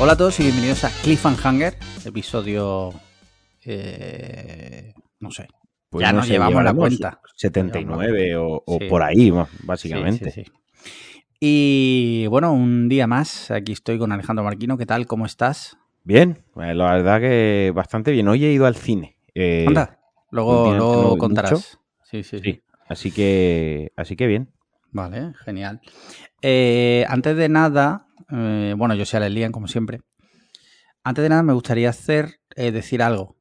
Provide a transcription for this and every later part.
Hola a todos y bienvenidos a Cliffhanger, episodio. eh, no sé. Pues ya no nos llevamos la cuenta. 79 o, o Sí. por ahí, básicamente. sí, sí. Y bueno, un día más. Aquí estoy con Alejandro Marquino. ¿Qué tal? ¿Cómo estás? Bien, eh, la verdad que bastante bien. Hoy he ido al cine. eh, Anda, luego, luego contarás. sí, sí. sí, así que, así que bien. Vale, genial. Eh, antes de nada, eh, bueno, yo sé a Lilian, como siempre. Antes de nada, me gustaría hacer, eh, decir algo.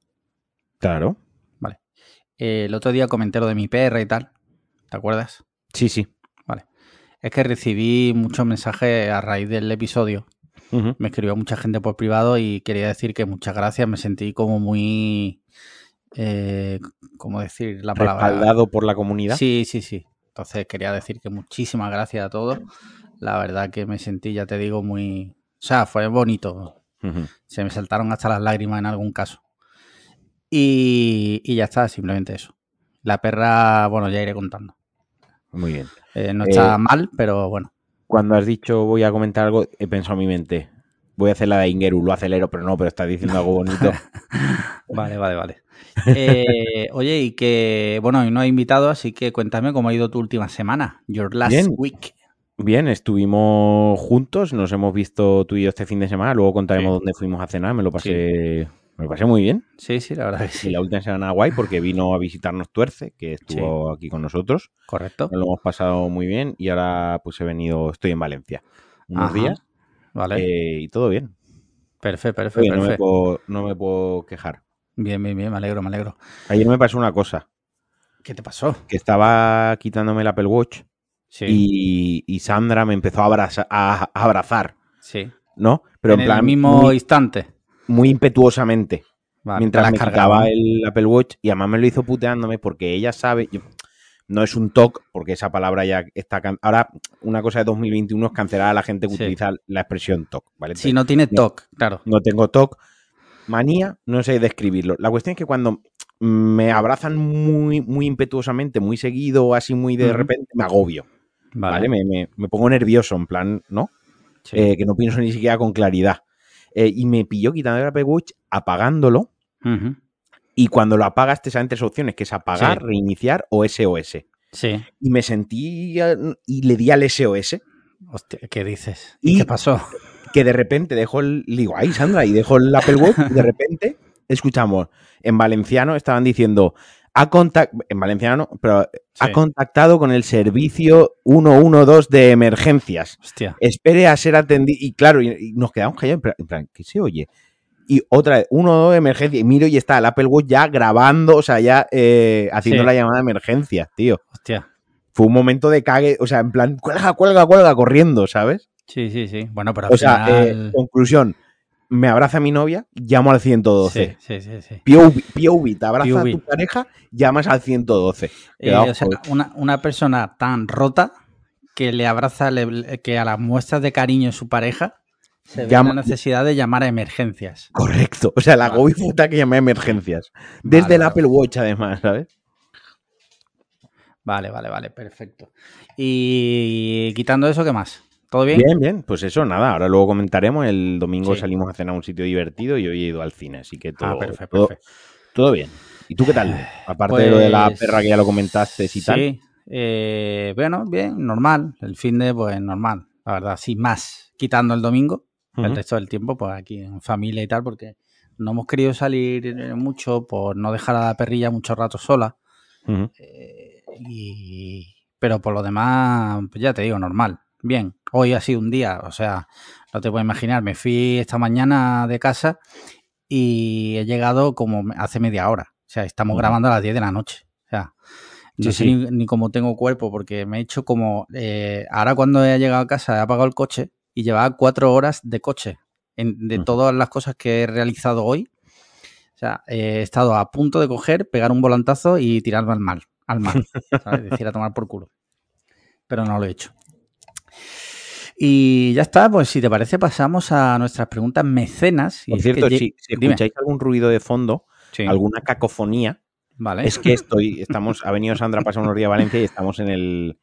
Claro. Eh, el otro día comenté lo de mi perra y tal. ¿Te acuerdas? Sí, sí. Es que recibí muchos mensajes a raíz del episodio. Me escribió mucha gente por privado y quería decir que muchas gracias. Me sentí como muy. Eh, ¿Cómo decir la palabra? Respaldado por la comunidad. Sí, sí, sí. Entonces quería decir que muchísimas gracias a todos. La verdad que me sentí, ya te digo, muy. O sea, fue bonito. Se me saltaron hasta las lágrimas en algún caso. Y, y ya está, simplemente eso. La perra, bueno, ya iré contando. Muy bien. Eh, no está Eh, mal, pero bueno. Cuando has dicho voy a comentar algo, he pensado en mi mente. Voy a hacer la de Ingeru, lo acelero, pero no, pero estás diciendo algo bonito. Vale, vale, vale. Eh, oye, y que, bueno, y no he invitado, así que cuéntame cómo ha ido tu última semana. Your last Bien. week. Bien, estuvimos juntos, nos hemos visto tú y yo este fin de semana, luego contaremos Sí. dónde fuimos a cenar, me lo pasé, me lo pasé muy bien. Sí, sí, la verdad que Y la última semana guay porque vino a visitarnos Tuerce, que estuvo aquí con nosotros. Correcto. Nos lo hemos pasado muy bien y ahora pues he venido, estoy en Valencia unos Ajá. días Vale. eh, y todo bien. perfecto, perfecto, no, me perfecto. puedo, no me puedo quejar. Bien, bien, bien, me alegro, me alegro. Ayer me pasó una cosa, ¿Qué te pasó? que estaba quitándome el Apple Watch Sí, y, y Sandra me empezó a, abraza- a- a abrazar, sí. ¿no? Pero en en, plan el mismo muy, instante. muy impetuosamente. Vale, mientras me ¿no? el Apple Watch y además me lo hizo puteándome porque ella sabe, yo- no es un TOC, porque esa palabra ya está... can- Ahora, una cosa de 2021 es cancelar a la gente que Sí. utiliza la expresión TOC, ¿vale? Si no tiene No. TOC, claro. No tengo TOC. Manía, no sé describirlo. La cuestión es que cuando me abrazan muy, muy impetuosamente, muy seguido, así muy de repente, me agobio, Vale. ¿vale? Me, me- me pongo nervioso, en plan, ¿no? Sí. Eh, que no pienso ni siquiera con claridad. Eh, y me pilló quitando el Apple Watch, apagándolo, y cuando lo apagas te salen tres opciones, que es apagar, Sí. reiniciar o SOS. Sí. Y me sentí y le di al SOS, Hostia, ¿qué dices? Y- ¿Qué pasó? que de repente dejo el... Digo, ay, Sandra, y dejo el Apple Watch y de repente escuchamos, en valenciano estaban diciendo, ha contact... en valenciano, pero ha contactado con el servicio 112 de emergencias. Hostia. Espere a ser atendido. Y claro, y, y nos quedamos callados, en plan- en plan, ¿qué se oye? Y otra vez, uno dos de emergencia. Y miro y está el Apple Watch ya grabando, o sea, ya eh, haciendo Sí. la llamada de emergencia, tío. Hostia. Fue un momento de cague, o sea, en plan, cuelga, cuelga, cuelga, corriendo, ¿sabes? Sí, sí, sí. Bueno, pero al O sea, eh, final... conclusión, me abraza mi novia, llamo al 112. sí, sí, sí, sí. POV, POV, te abraza POV. a tu pareja, llamas al 112. Eh, o sea, joder. una, una persona tan rota que le abraza, le- que a las muestras de cariño de su pareja se ve Llama- la necesidad de llamar a emergencias. Correcto. O sea, la Vale. gobi puta que llamé a emergencias. Desde Vale, el vale. Apple Watch, además, ¿sabes? Vale, vale, vale, perfecto. Y quitando eso, ¿qué más? ¿Todo bien? Bien, bien, pues eso, nada, ahora luego comentaremos. El domingo Sí. salimos a cenar a un sitio divertido y hoy he ido al cine, así que todo, ah, perfecto, todo, perfecto. todo bien. ¿Y tú qué tal? Aparte de lo de la Pues, perra que ya lo comentaste y tal. Sí, eh, bueno, bien, normal. El fin de, pues normal, la verdad, sin más. Quitando el domingo, el resto del tiempo, pues aquí en familia y tal, porque no hemos querido salir eh, mucho por no dejar a la perrilla mucho rato sola. Eh, y, pero por lo demás, pues ya te digo, normal. Bien, hoy ha sido un día, o sea, no te puedes imaginar, me fui esta mañana de casa y he llegado como hace media hora. O sea, estamos grabando a las 10 de la noche. O sea, no Sí. Ni, ni cómo tengo cuerpo porque me he hecho como... eh, ahora cuando he llegado a casa he apagado el coche y llevaba cuatro horas de coche en- de todas las cosas que he realizado hoy. O sea, he estado a punto de coger, pegar un volantazo y tirarme al mar. Al mar. ¿sabes? Decir a tomar por culo. Pero no lo he hecho. Y ya está, pues si te parece pasamos a nuestras preguntas mecenas. Y Por que cierto, si, escucháis algún ruido de fondo, Sí, alguna cacofonía, vale. es que estoy, estamos, ha venido Sandra a pasar unos días a Valencia y estamos en el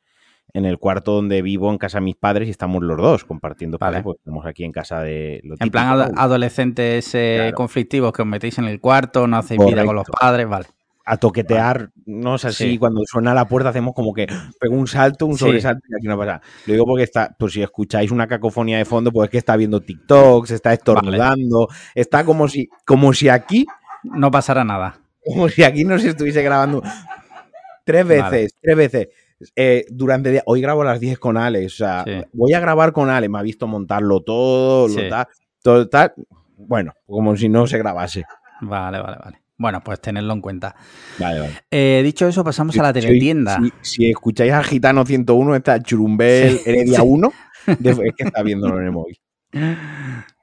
en el cuarto donde vivo en casa de mis padres y estamos los dos compartiendo. Vale. Pues estamos aquí en casa de... lo En típico, plan adolescentes eh, Claro. conflictivos que os metéis en el cuarto, no hacéis vida con los padres, vale. A toquetear, no es así, Sí. cuando suena la puerta hacemos como que pego un salto, un Sí. sobresalto y aquí no pasa. Lo digo porque está, pues si escucháis una cacofonía de fondo, pues es que está viendo TikTok, se está estornudando, está como si, como si aquí, No pasará nada. como si aquí no se estuviese grabando tres veces, Vale. tres veces. eh, durante el día. hoy grabo a las 10 con Alex, o sea, Sí. voy a grabar con Alex, me ha visto montarlo todo, lo tal, todo tal, bueno, como si no se grabase. Vale, vale, vale. Bueno, pues tenerlo en cuenta. Vale, vale. Eh, dicho eso, pasamos a la teletienda. Si, si escucháis a Gitano 101, está Churumbel Sí, Heredia sí. 1, de- es que está viéndolo en el móvil.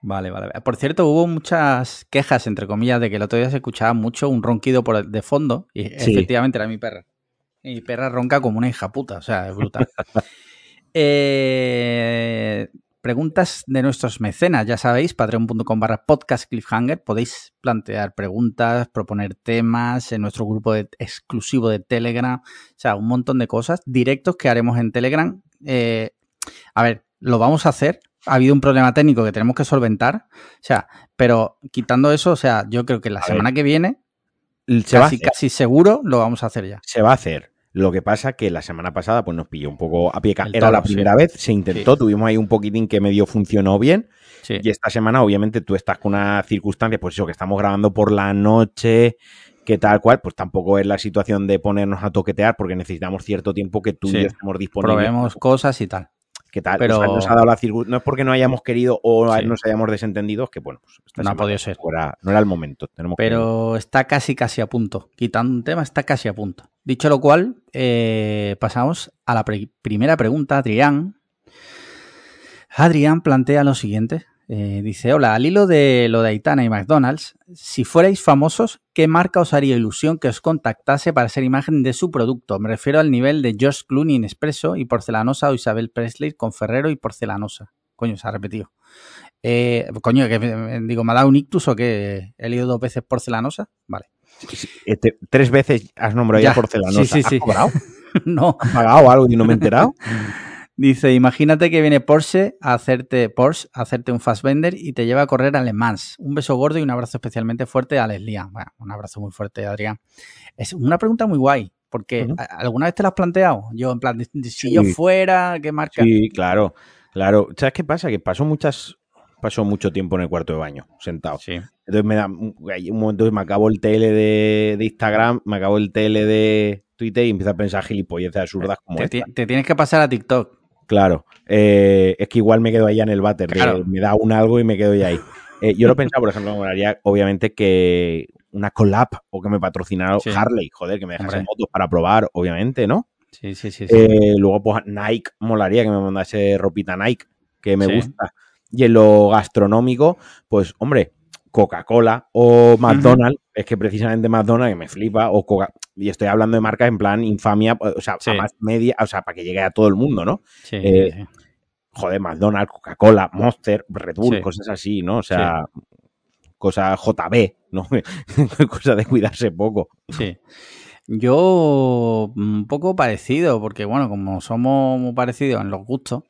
Vale, vale. Por cierto, hubo muchas quejas, entre comillas, de que el otro día se escuchaba mucho un ronquido por el- de fondo. Y Sí. efectivamente era mi perra. Mi perra ronca como una hija puta, o sea, es brutal. Eh, preguntas de nuestros mecenas, ya sabéis, patreon.com barra podcast cliffhanger. Podéis plantear preguntas, proponer temas en nuestro grupo de- exclusivo de Telegram. O sea, un montón de cosas. Directos que haremos en Telegram. Eh, a ver, lo vamos a hacer. Ha habido un problema técnico que tenemos que solventar. O sea, pero quitando eso, o sea, yo creo que la A semana que viene, Se va, a casi, casi seguro, lo vamos a hacer ya. se va a hacer. Lo que pasa que la semana pasada pues nos pilló un poco a pie. Era toro, la primera vez, se intentó, tuvimos ahí un poquitín que medio funcionó bien. Sí. Y esta semana, obviamente, tú estás con una circunstancia, pues eso, que estamos grabando por la noche, que tal cual, pues tampoco es la situación de ponernos a toquetear, porque necesitamos cierto tiempo que tú y yo estemos disponibles. Probemos cosas y tal. ¿Qué tal? Pero- O sea, nos ha dado la circun- No es porque no hayamos querido o Sí. nos hayamos desentendido, es que bueno, pues No ha podido ser. no era el momento. Tenemos que- Pero está casi, casi a punto. Quitando un tema, está casi a punto. Dicho lo cual, eh, pasamos a la primera pregunta. Adrián. Adrián plantea lo siguiente. Eh, dice, hola, al hilo de lo de Aitana y McDonald's, si fuerais famosos, ¿qué marca os haría ilusión que os contactase para ser imagen de su producto? Me refiero al nivel de George Clooney en Espresso y Porcelanosa o Isabel Presley con Ferrero y Porcelanosa. Coño, se ha repetido. Eh, coño, que me- digo, ¿me ha dado un ictus o qué? ¿He leído dos veces Porcelanosa? Vale. Este, tres veces has nombrado ya, Ya. porcelanosa. Sí, sí, ¿Has sí. cobrado? no. ¿Has pagado algo y no me he enterado? Dice, imagínate que viene Porsche a hacerte Porsche, a hacerte un Fassbender y te lleva a correr a Le Mans. Un beso gordo y un abrazo especialmente fuerte a Leslie. Bueno, un abrazo muy fuerte, Adrián. Es una pregunta muy guay, porque Ujú. ¿a- ¿alguna vez te la has planteado? Yo, en plan, si yo fuera, ¿qué marca? Sí, claro, claro. ¿Sabes qué pasa? Que pasó muchas, pasó mucho tiempo en el cuarto de baño, sentado. Sí. Entonces me da un hay un momento que me acabo el TL de, de Instagram, me acabo el TL de Twitter y empiezo a pensar gilipolleces absurdas como Te, esta. te tienes que pasar a TikTok. Claro, eh, es que igual me quedo allá en el váter, de- Claro. me da un algo y me quedo ya ahí. Eh, yo lo pensaba, por ejemplo, me molaría, obviamente, que una collab o que me patrocinara Sí. Harley, joder, que me dejase Hombre. motos para probar, obviamente, ¿no? Sí, sí, sí. sí. Eh, luego, pues Nike molaría que me mandase ropita Nike, que me Sí. gusta. Y en lo gastronómico, pues, hombre, Coca-Cola o McDonald's, es que precisamente McDonald's, que me flipa, o Coca y estoy hablando de marcas en plan infamia, o sea, Sí. a más media, o sea, para que llegue a todo el mundo, ¿no? Sí, eh, sí. Joder, McDonald's, Coca-Cola, Monster, Red Bull, cosas así, ¿no? O sea, cosas JB, ¿no? cosas de cuidarse poco. Sí. Yo un poco parecido, porque bueno, como somos muy parecidos en los gustos,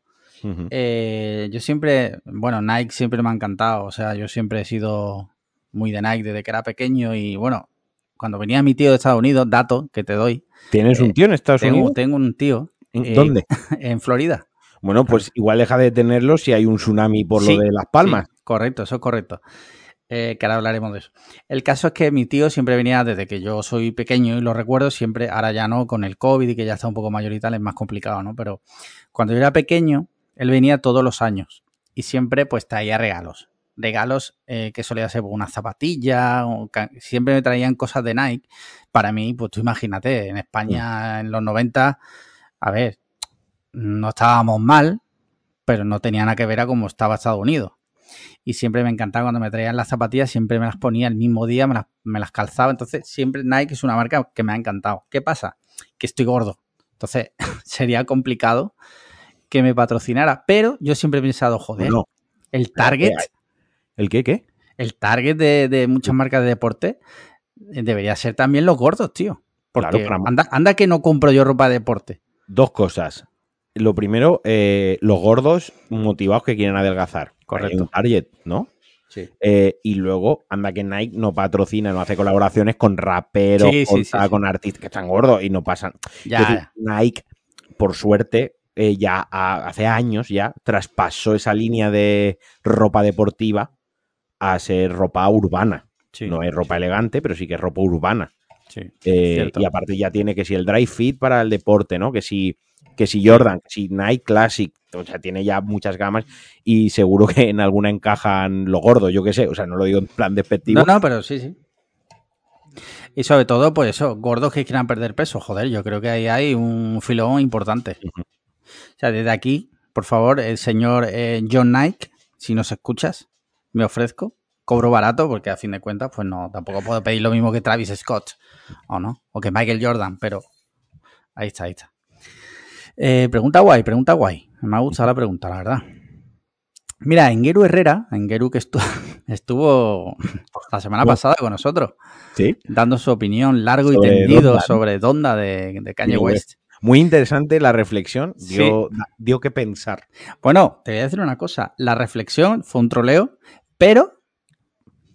Eh, yo siempre, bueno, Nike siempre me ha encantado, o sea, yo siempre he sido muy de Nike desde que era pequeño y bueno, cuando venía mi tío de Estados Unidos, dato que te doy, ¿Tienes un eh, tío en Estados tengo, Unidos? tengo un tío ¿En- eh, ¿Dónde? en Florida. Bueno, pues igual deja de tenerlo si hay un tsunami por Sí, lo de Las Palmas. Sí, correcto, eso es correcto. Eh, que ahora hablaremos de eso. El caso es que mi tío siempre venía desde que yo soy pequeño y lo recuerdo siempre, ahora ya no, con el COVID y que ya está un poco mayor y tal, es más complicado, ¿no? Pero cuando yo era pequeño, él venía todos los años y siempre pues traía regalos. Regalos eh, que solía ser una zapatilla, o siempre me traían cosas de Nike. Para mí, pues tú imagínate, en España en los 90, a ver, no estábamos mal, pero no tenía nada que ver a cómo estaba Estados Unidos. Y siempre me encantaba cuando me traían las zapatillas, siempre me las ponía el mismo día, me las, me las calzaba. Entonces, siempre Nike es una marca que me ha encantado. ¿Qué pasa? Que estoy gordo. Entonces, sería complicado que me patrocinara. Pero yo siempre he pensado, joder, Bueno, el target, ¿El qué? ¿Qué? el target de, de muchas marcas de deporte eh, debería ser también los gordos, tío. Porque Claro, anda, anda que no compro yo ropa de deporte. Dos cosas. lo primero, eh, los gordos motivados que quieren adelgazar. Correcto. Hay un target, ¿no? Sí. Eh, y luego, anda que Nike no patrocina, no hace colaboraciones con raperos, Sí, sí, con, con artistas que están gordos y no pasan. Ya, Es decir, ya. Nike, por suerte, eh, ya ha- hace años ya traspasó esa línea de ropa deportiva a ser ropa urbana. Sí, no es ropa elegante, pero sí que es ropa urbana. sí. Eh, y aparte ya tiene que si el dry fit para el deporte, ¿no? Que si, que si Jordan, que si Nike Classic, o sea, tiene ya muchas gamas y seguro que en alguna encajan lo gordo, yo qué sé, o sea, no lo digo en plan despectivo. No, no, pero sí, sí. Y sobre todo, pues eso, gordos que quieran perder peso. Joder, yo creo que ahí hay un filón importante. O sea, desde aquí, por favor, el señor eh, John Nike, si nos escuchas, me ofrezco. Cobro barato porque a fin de cuentas, pues no, tampoco puedo pedir lo mismo que Travis Scott, o no, o que Michael Jordan, pero ahí está, ahí está. Eh, pregunta guay, pregunta guay. Me ha gustado la pregunta, la verdad. Mira, Engeru Herrera, Engeru que estu- estuvo la semana pasada con nosotros, Sí. dando su opinión largo y tendido sobre Donda de, de Kanye Kanye West. Muy interesante la reflexión, Sí. dio, dio que pensar. Bueno, te voy a decir una cosa. La reflexión fue un troleo, pero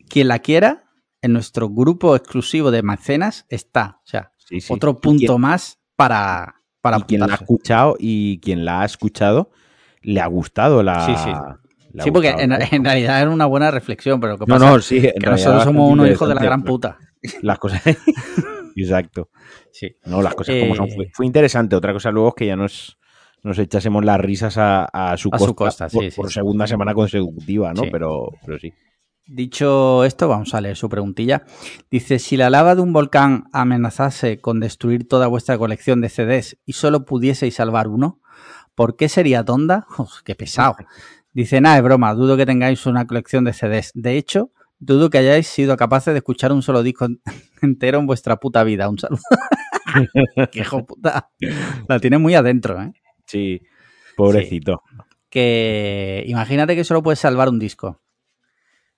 quien la quiera, en nuestro grupo exclusivo de mecenas está. O sea, Sí, sí. otro punto quien- más para, para y quien la ha escuchado y quien la ha escuchado le ha gustado la. Sí, sí. Sí, porque en, ¿no? en realidad era una buena reflexión, pero lo que No, pasa no, sí. en que nosotros somos unos hijos de la gran puta. Las cosas. Exacto. Sí. No, las cosas como son. Eh, Fue, fue interesante. Otra cosa luego es que ya nos, nos echásemos las risas a, a su A costa, su costa, sí, por, sí, por sí. segunda semana consecutiva, ¿no? Sí. Pero, pero sí. Dicho esto, vamos a leer su preguntilla. Dice, si la lava de un volcán amenazase con destruir toda vuestra colección de CDs y solo pudieseis salvar uno, ¿por qué sería Tonda? Uf, qué pesado. Dice, nada, es broma, dudo que tengáis una colección de CDs. De hecho, dudo que hayáis sido capaces de escuchar un solo disco en- entero en vuestra puta vida. Un saludo. qué hijo puta. La tiene muy adentro, ¿eh? Sí. Pobrecito. Que imagínate que solo puedes salvar un disco.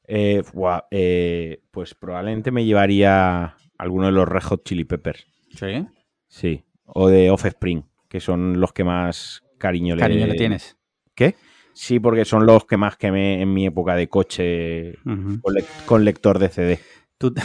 Eh, eh, pues probablemente me llevaría alguno de los Red Hot Chili Peppers. Sí. Sí. O de Offspring, que son los que más cariño le Cariño le tienes. ¿Qué? Sí, porque son los que más quemé en mi época de coche con, lec- con lector de CD. ¿Tú, te-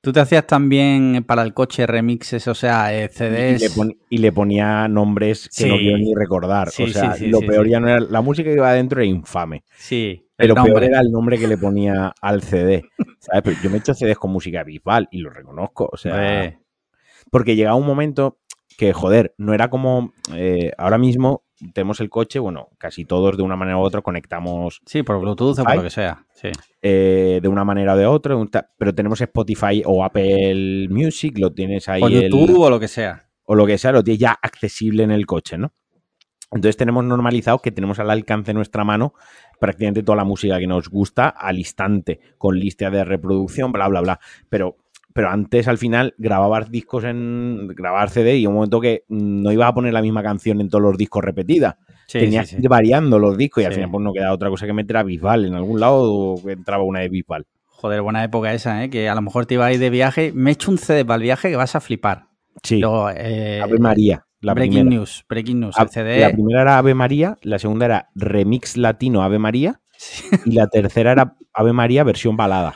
tú te hacías también para el coche remixes, o sea, eh, Y CDs. le, pon- y le ponía nombres que Sí. no quiero ni recordar. Sí, o sea, sí, lo peor ya no era. La música que iba adentro era infame. Sí, Pero peor era el nombre que le ponía al CD. ¿Sabes? Pero yo me he hecho CDs con música Bisbal y lo reconozco. O sea, porque llegaba un momento que, joder, no era como. eh, ahora mismo tenemos el coche, bueno, casi todos de una manera u otra conectamos sí, por Bluetooth o por lo que sea. Sí. eh, de una manera o de otra, pero tenemos Spotify o Apple Music, lo tienes ahí. O el- YouTube o lo que sea. o lo que sea, lo tienes ya accesible en el coche, ¿no? Entonces tenemos normalizado que tenemos al alcance de nuestra mano prácticamente toda la música que nos gusta al instante, con lista de reproducción, bla, bla, bla. Pero, pero antes, al final, grababas discos en. grabar CD y un momento que no ibas a poner la misma canción en todos los discos repetida. Sí, Tenías sí, que ir variando los discos y al final pues no quedaba otra cosa que meter a Bisbal en algún lado o entraba una de Bisbal. Joder, buena época esa, ¿eh? Que a lo mejor te ibas a ir de viaje. Me he hecho un CD para el viaje que vas a flipar. Sí, Luego, eh, Ave María, la breaking primera. News, Breaking News. El CD. La primera era Ave María, la segunda era Remix Latino Ave María y la tercera era Ave María versión balada.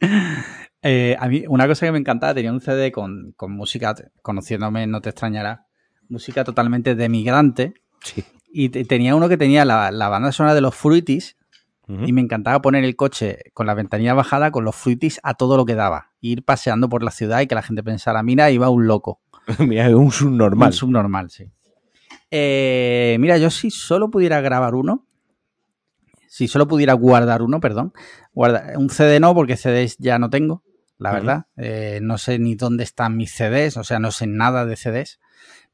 Eh, a mí, una cosa que me encantaba, tenía un CD con, con música, conociéndome, no te extrañará, música totalmente de migrante. Sí. Y te- tenía uno que tenía la, la banda sonora de los Fruities y me encantaba poner el coche con la ventanilla bajada con los Fruities a todo lo que daba. Ir paseando por la ciudad y que la gente pensara, mira, iba un loco. Mira, un subnormal. Un subnormal, sí. Eh, mira, yo si solo pudiera grabar uno, si solo pudiera guardar uno, perdón, guarda, un CD no, porque CDs ya no tengo, la verdad. Eh, no sé ni dónde están mis CDs, o sea, no sé nada de CDs,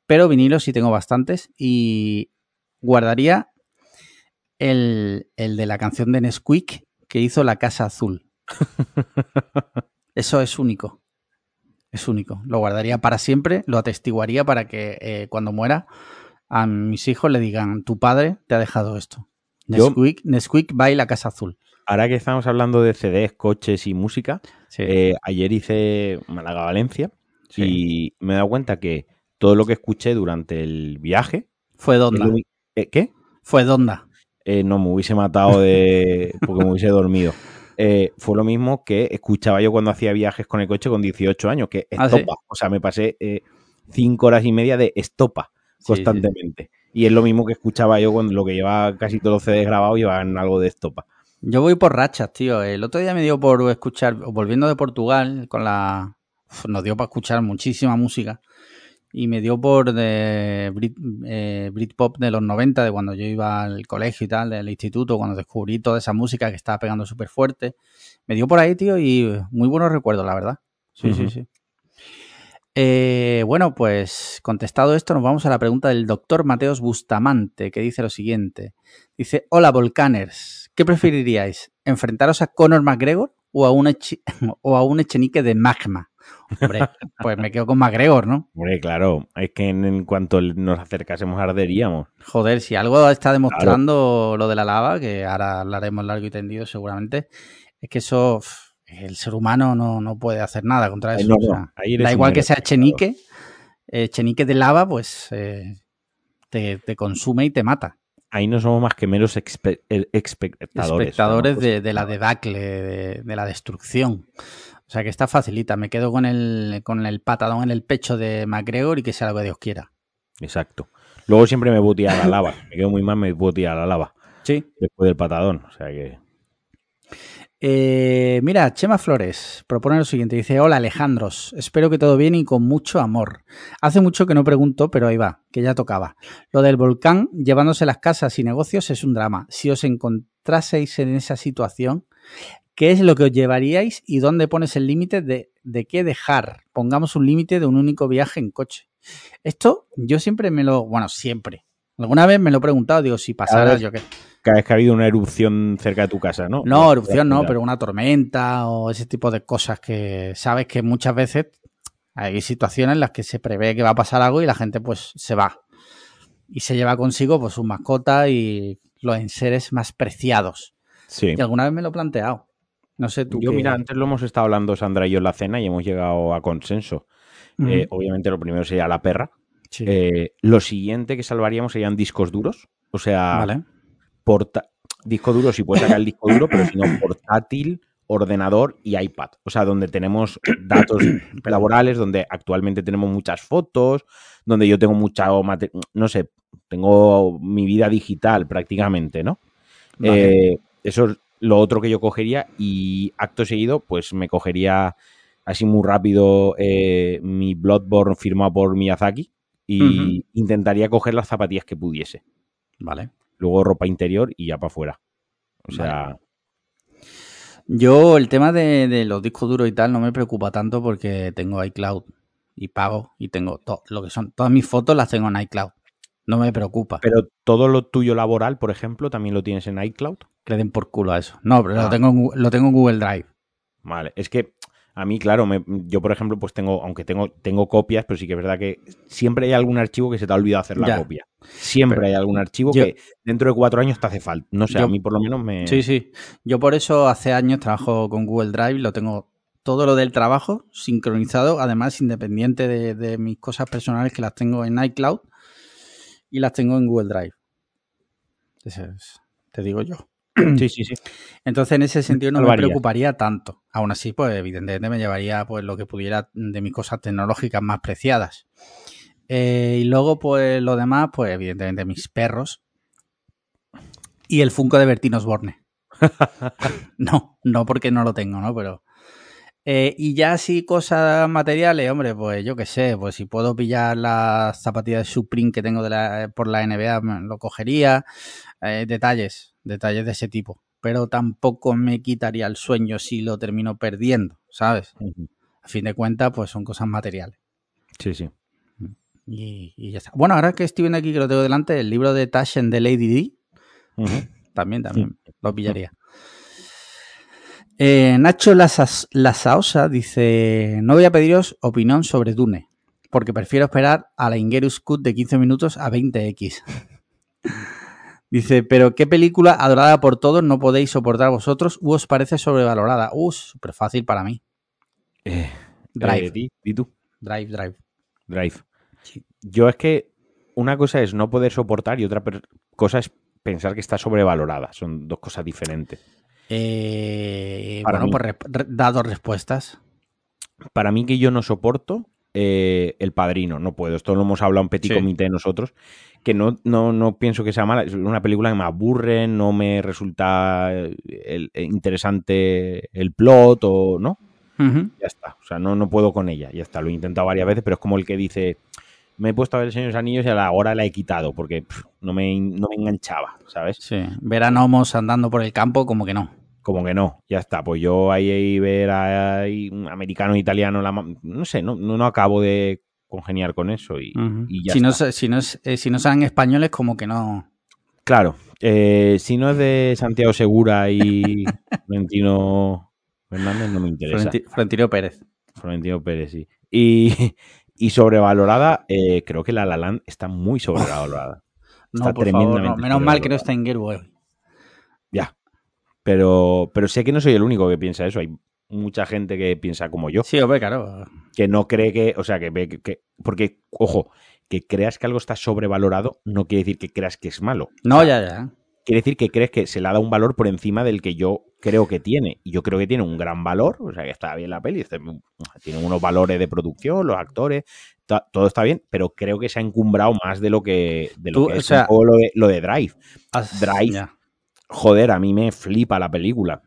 pero vinilos sí tengo bastantes y guardaría el, el de la canción de Nesquik que hizo La Casa Azul. Eso es único. Es único. Lo guardaría para siempre, lo atestiguaría para que eh, cuando muera a mis hijos le digan, tu padre te ha dejado esto. Nesquik, Nesquik va y la Casa Azul. Ahora que estamos hablando de CDs, coches y música, Sí. eh, ayer hice Málaga-Valencia Sí. y me he dado cuenta que todo lo que escuché durante el viaje. Fue Donda. ¿Eh, ¿Qué? Fue Donda. Eh, no, me hubiese matado de porque me hubiese dormido. Eh, fue lo mismo que escuchaba yo cuando hacía viajes con el coche con 18 años, que ¿Ah, sí? estopa. O sea, me pasé eh, cinco horas y media de estopa constantemente. Y es lo mismo que escuchaba yo cuando lo que llevaba casi todos los CDs grabados llevaban algo de estopa. Yo voy por rachas, tío. El otro día me dio por escuchar, volviendo de Portugal, con la. Uf, nos dio para escuchar muchísima música. Y me dio por de Brit, eh, Britpop de los 90, de cuando yo iba al colegio y tal, del instituto, cuando descubrí toda esa música que estaba pegando súper fuerte. Me dio por ahí, tío, y muy buenos recuerdos, la verdad. Sí, sí, sí. Eh, bueno, pues contestado esto, nos vamos a la pregunta del doctor Mateos Bustamante, que dice lo siguiente. Dice, hola Volcaners, ¿qué preferiríais? ¿Enfrentaros a Conor McGregor o a un, o a un Echenique de magma? Hombre, pues me quedo con McGregor, ¿no? Hombre, claro, es que en, en cuanto nos acercásemos arderíamos. Joder, si algo está demostrando lo de la lava, que ahora hablaremos largo y tendido seguramente, es que eso, el ser humano no, no puede hacer nada contra Eh, eso. no, o sea, da igual que sea. Echenique, eh, Echenique de lava, pues eh, te, te consume y te mata. Ahí no somos más que meros expe- espectadores. espectadores ¿no? de, de la debacle, de, de la destrucción. O sea que está facilita. Me quedo con el, con el patadón en el pecho de McGregor y que sea lo que Dios quiera. Exacto. Luego siempre me puedo tirar a la lava. Me quedo muy mal, me puedo tirar a la lava. Sí. Después del patadón. O sea que. Eh, mira, Chema Flores propone lo siguiente. Dice, hola Alejandros, espero que todo bien y con mucho amor. Hace mucho que no pregunto, pero ahí va, que ya tocaba. Lo del volcán llevándose las casas y negocios es un drama. Si os encontraseis en esa situación, ¿qué es lo que os llevaríais y dónde pones el límite de, de qué dejar? Pongamos un límite de un único viaje en coche. Esto yo siempre me lo, bueno, siempre. Alguna vez me lo he preguntado, digo, si pasara, yo qué. Cada vez que ha habido una erupción cerca de tu casa, ¿no? No, erupción no, pero una tormenta o ese tipo de cosas que sabes que muchas veces hay situaciones en las que se prevé que va a pasar algo y la gente pues se va. Y se lleva consigo pues sus mascotas y los enseres más preciados. Sí. Y alguna vez me lo he planteado. No sé tú. Yo, qué- mira, antes lo hemos estado hablando Sandra y yo en la cena y hemos llegado a consenso. Eh, obviamente lo primero sería la perra. Sí. Eh, lo siguiente que salvaríamos serían discos duros. O sea, vale. Porta- disco duro, si puedes sacar el disco duro, pero si no, portátil, ordenador y iPad. O sea, donde tenemos datos laborales, donde actualmente tenemos muchas fotos, donde yo tengo mucha, no sé, tengo mi vida digital prácticamente, ¿no? Vale. Eh, eso es lo otro que yo cogería y acto seguido, pues me cogería así muy rápido eh, mi Bloodborne firmado por Miyazaki y Ujú. intentaría coger las zapatillas que pudiese Vale. Luego ropa interior y ya para afuera. O sea, Yo el tema de, de los discos duros y tal no me preocupa tanto porque tengo iCloud y pago y tengo todo lo que son. Todas mis fotos las tengo en iCloud. No me preocupa. pero todo lo tuyo laboral, por ejemplo, también lo tienes en iCloud. que le den por culo a eso. No, pero Ah. lo, tengo en, Gu- lo tengo en Google Drive. Vale, es que a mí, claro, me- yo por ejemplo, pues tengo, aunque tengo, tengo copias, pero sí que es verdad que siempre hay algún archivo que se te ha olvidado hacer la Ya. copia. Siempre Pero hay algún archivo yo- que dentro de cuatro años te hace falta. No sé, Yo- a mí por lo menos me... Sí, sí. Yo por eso hace años trabajo con Google Drive, lo tengo todo lo del trabajo sincronizado, además independiente de, de mis cosas personales que las tengo en iCloud y las tengo en Google Drive. Es- te digo yo. Sí, sí, sí. Entonces, en ese sentido no me preocuparía tanto. Aún así, pues evidentemente me llevaría pues lo que pudiera de mis cosas tecnológicas más preciadas. Eh, y luego, pues lo demás, pues evidentemente mis perros. Y el Funko de Bertino Osborne. no, no porque no lo tengo, ¿no? Pero. Eh, y ya así cosas materiales, hombre, pues yo qué sé, pues si puedo pillar las zapatillas de Supreme que tengo de la- por la NBA, lo cogería. Eh, detalles, detalles de ese tipo. Pero tampoco me quitaría el sueño si lo termino perdiendo, ¿sabes? A fin de cuentas, pues son cosas materiales. Sí, sí. Y, y ya está. Bueno, ahora que estoy viendo aquí que lo tengo delante, el libro de Taschen de Lady D, también, también lo pillaría. Eh, Nacho Lasas- Lasaosa dice: No voy a pediros opinión sobre Dune, porque prefiero esperar a la Ingerus Cut de 15 minutos a 20x. dice: Pero ¿qué película adorada por todos no podéis soportar vosotros u os parece sobrevalorada? Uh, súper fácil para mí. Eh, Drive, eh, di, di tú. Drive, Drive. Drive. Yo es que una cosa es no poder soportar y otra cosa es pensar que está sobrevalorada. Son dos cosas diferentes. Eh, bueno, pues dado respuestas. Para mí que yo no soporto eh, El Padrino, no puedo. Esto lo hemos hablado en petit comité nosotros, que no, no, no, pienso que sea mala. Es una película que me aburre, no me resulta eh, interesante el plot o no. Ya está. O sea, no, no puedo con ella. Ya está. Lo he intentado varias veces, pero es como el que dice me he puesto a ver el Señor de los Anillos y a la hora la he quitado porque no, me, no, me, enganchaba, ¿sabes? Sí, ver a Nomos andando por el campo como que no. Como que no, ya está. Pues yo ahí, ver a un americano, italiano, no sé, no, no, acabo de congeniar con eso y, ya si, No, si, no es, eh, si no sean españoles, como que no. Claro, eh, si no es de Santiago Segura y Florentino Fernández, no me interesa. Florentino Pérez. Florentino Pérez, sí. Y, y sobrevalorada, eh, creo que la La Land está muy sobrevalorada. Está no, tremendamente Menos mal que no está en Gearbox. Ya. Pero, pero sé que no soy el único que piensa eso. Hay mucha gente que piensa como yo. Sí, hombre, claro. Que no cree que, o sea, que ve que, porque, ojo, que creas que algo está sobrevalorado no quiere decir que creas que es malo. No, ya, ya. Quiere decir que crees que se le ha dado un valor por encima del que yo creo que tiene. Y yo creo que tiene un gran valor, o sea, que está bien la peli, este, tiene unos valores de producción, los actores, todo está bien, pero creo que se ha encumbrado más de lo que, de lo, es lo, de, Drive. Drive, joder, a mí me flipa la película.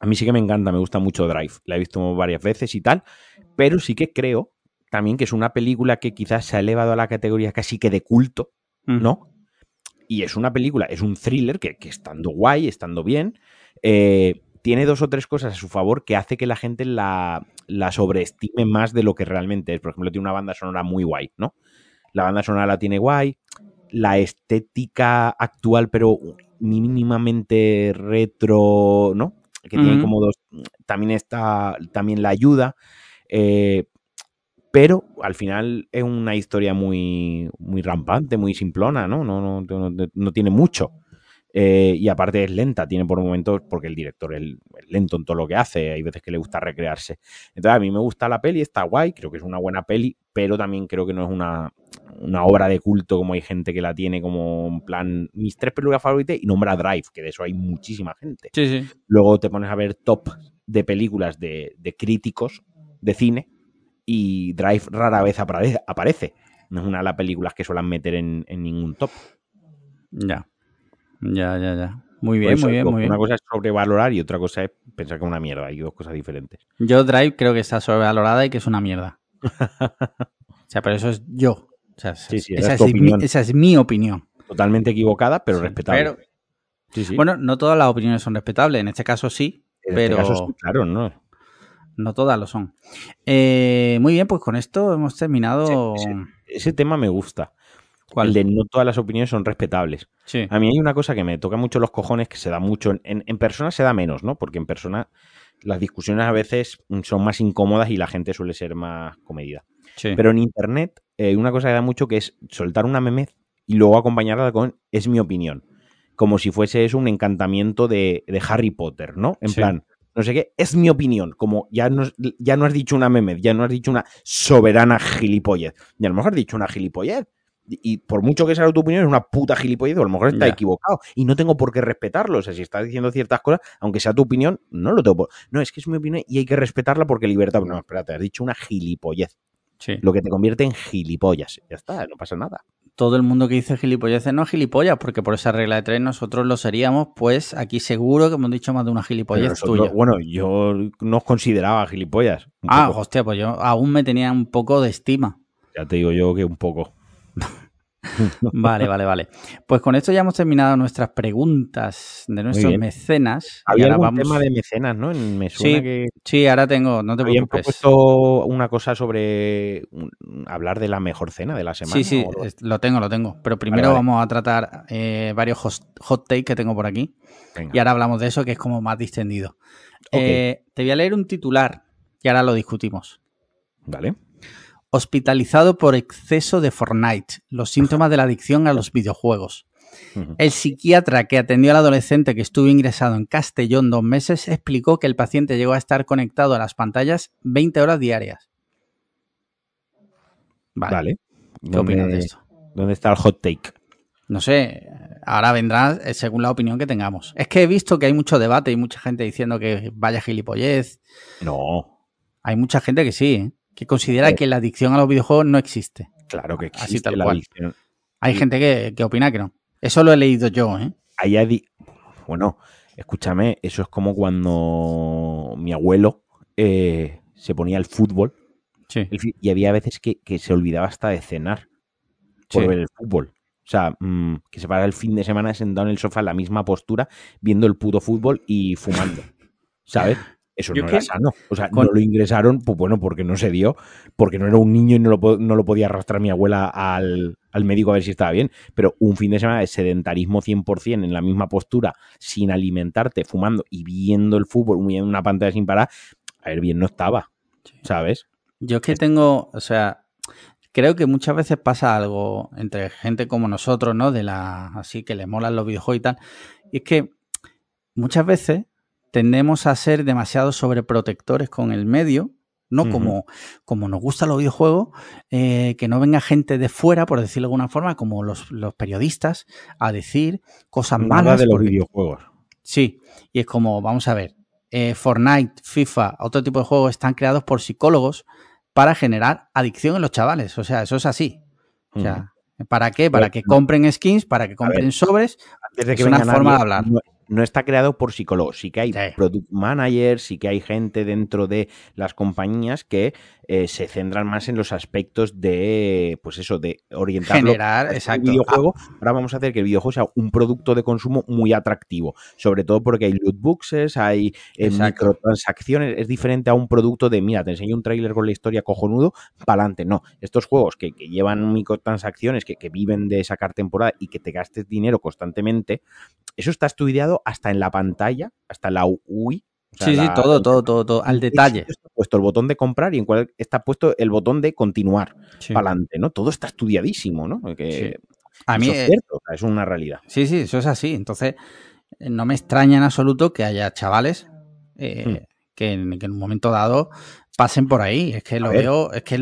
A mí sí que me encanta, me gusta mucho Drive. La he visto varias veces y tal, pero sí que creo también que es una película que quizás se ha elevado a la categoría casi que de culto, ¿no? Y es una película, es un thriller que, que estando guay, estando bien, eh, tiene dos o tres cosas a su favor que hace que la gente la, sobreestime más de lo que realmente es. Por ejemplo, tiene una banda sonora muy guay, ¿no? La banda sonora la tiene guay, la estética actual, pero mínimamente retro, ¿no? Que tiene como dos. También está. También la ayuda. Eh, pero al final es una historia muy, muy rampante, muy simplona, ¿no? No, no, no, no tiene mucho. Eh, y aparte es lenta, tiene por momentos, porque el director es, lento en todo lo que hace, hay veces que le gusta recrearse. Entonces a mí me gusta la peli, está guay, creo que es una buena peli, pero también creo que no es una, obra de culto como hay gente que la tiene como en plan mis tres películas favoritas y nombra Drive, que de eso hay muchísima gente. Luego te pones a ver top de películas de, críticos de cine y Drive rara vez aparece. No es una de las películas que suelen meter en, en ningún top. Ya. Ya, ya, ya. Muy bien, muy bien, muy bien. Una cosa es sobrevalorar y otra cosa es pensar que es una mierda. Hay dos cosas diferentes. Yo Drive creo que está sobrevalorada y que es una mierda. o sea, pero eso es yo. O sea, esa, es mi, opinión. Totalmente equivocada, pero respetable. Bueno, no todas las opiniones son respetables. En este caso sí, en este pero... Este caso, claro, no. No todas lo son. Eh, muy bien, pues con esto hemos terminado. ese tema me gusta. El de no todas las opiniones son respetables. A mí hay una cosa que me toca mucho los cojones, que se da mucho. En, en, persona se da menos, ¿no? Porque en persona las discusiones a veces son más incómodas y la gente suele ser más comedida. Pero en internet, hay eh, una cosa que da mucho que es soltar una meme y luego acompañarla con es mi opinión. Como si fuese eso un encantamiento de, Harry Potter, ¿no? En plan, no sé qué, es mi opinión. Como ya no, ya no has dicho una meme, ya no has dicho una soberana gilipollez. Y a lo mejor has dicho una gilipollez y por mucho que sea tu opinión, es una puta gilipollez, o a lo mejor está equivocado. Y no tengo por qué respetarlo. O sea, si estás diciendo ciertas cosas, aunque sea tu opinión, no lo tengo por. No, es que es mi opinión y hay que respetarla porque libertad. No, espérate, has dicho una gilipollez. Lo que te convierte en gilipollas. Ya está, no pasa nada. Todo el mundo que dice gilipollas no es gilipollas, porque por esa regla de tres nosotros lo seríamos, pues aquí seguro que hemos dicho más de una gilipollez tuya. Bueno, yo no os consideraba gilipollas. Ah, hostia, pues yo aún me tenía un poco de estima. Ya te digo yo que un poco. Vale, vale, vale. Pues con esto ya hemos terminado nuestras preguntas de nuestros mecenas. Había algún tema de mecenas, ¿no? Me suena sí, que... sí, ahora tengo, no te Habían propuesto una cosa sobre hablar de la mejor cena de la semana. Sí, sí, lo tengo, lo tengo. Pero primero vamos a tratar eh, varios hot, takes que tengo por aquí. Y ahora hablamos de eso, que es como más distendido. Eh, te voy a leer un titular y ahora lo discutimos. Vale hospitalizado por exceso de Fortnite, los síntomas de la adicción a los videojuegos. El psiquiatra que atendió al adolescente que estuvo ingresado en Castellón dos meses explicó que el paciente llegó a estar conectado a las pantallas 20 horas diarias. Vale. ¿Qué opinas de esto? ¿Dónde está el hot take? No sé, ahora vendrá eh, según la opinión que tengamos. Es que he visto que hay mucho debate y mucha gente diciendo que vaya gilipollez. No. Hay mucha gente que sí, ¿eh? Que considera que la adicción a los videojuegos no existe. Claro que existe Así tal la cual. adicción. Hay gente que, opina que no. Eso lo he leído yo, ¿eh? Hay bueno, escúchame, eso es como cuando mi abuelo eh, se ponía el fútbol sí. y había veces que, se olvidaba hasta de cenar por ver el fútbol. O sea, mm, que se para el fin de semana sentado en el sofá en la misma postura, viendo el puto fútbol y fumando. ¿Sabes? Eso no era sano. O sea, no lo ingresaron, pues bueno, porque no se dio, porque no era un niño y no lo, no lo podía arrastrar mi abuela al, médico a ver si estaba bien. Pero un fin de semana de sedentarismo 100% en la misma postura, sin alimentarte, fumando y viendo el fútbol, en una pantalla sin parar, a ver, bien no estaba. ¿Sabes? Yo es que tengo, o sea, creo que muchas veces pasa algo entre gente como nosotros, ¿no? De la, así que le molan los videojuegos y tal. Y es que muchas veces tendemos a ser demasiado sobreprotectores con el medio, ¿no? como, como nos gustan los videojuegos, eh, que no venga gente de fuera, por decirlo de alguna forma, como los, periodistas, a decir cosas malas. de los videojuegos. Sí, y es como, vamos a ver, eh, Fortnite, FIFA, otro tipo de juegos están creados por psicólogos para generar adicción en los chavales. O sea, eso es así. O sea, ¿para qué? Para que compren skins, para que compren sobres. es una forma de hablar no está creado por psicólogos. Sí que hay product managers, sí que hay gente dentro de las compañías que eh, se centran más en los aspectos de, pues eso, de orientarlo Generar, exacto. videojuego. Ahora vamos a hacer que el videojuego sea un producto de consumo muy atractivo, sobre todo porque hay loot boxes, hay eh, microtransacciones, es diferente a un producto de, mira, te enseño un tráiler con la historia cojonudo, para adelante. No, estos juegos que, llevan microtransacciones, que, que viven de sacar temporada y que te gastes dinero constantemente, eso está estudiado hasta en la pantalla, hasta la UI. sí, sí, todo, todo, todo, todo, al detalle. Está puesto el botón de comprar y en cual está puesto el botón de continuar para adelante, ¿no? Todo está estudiadísimo, ¿no? Que A mí es cierto, es una realidad. Sí, sí, eso es así. Entonces, eh, no me extraña en absoluto que haya chavales eh, hmm. que, en, un momento dado pasen por ahí. Es que lo veo, es que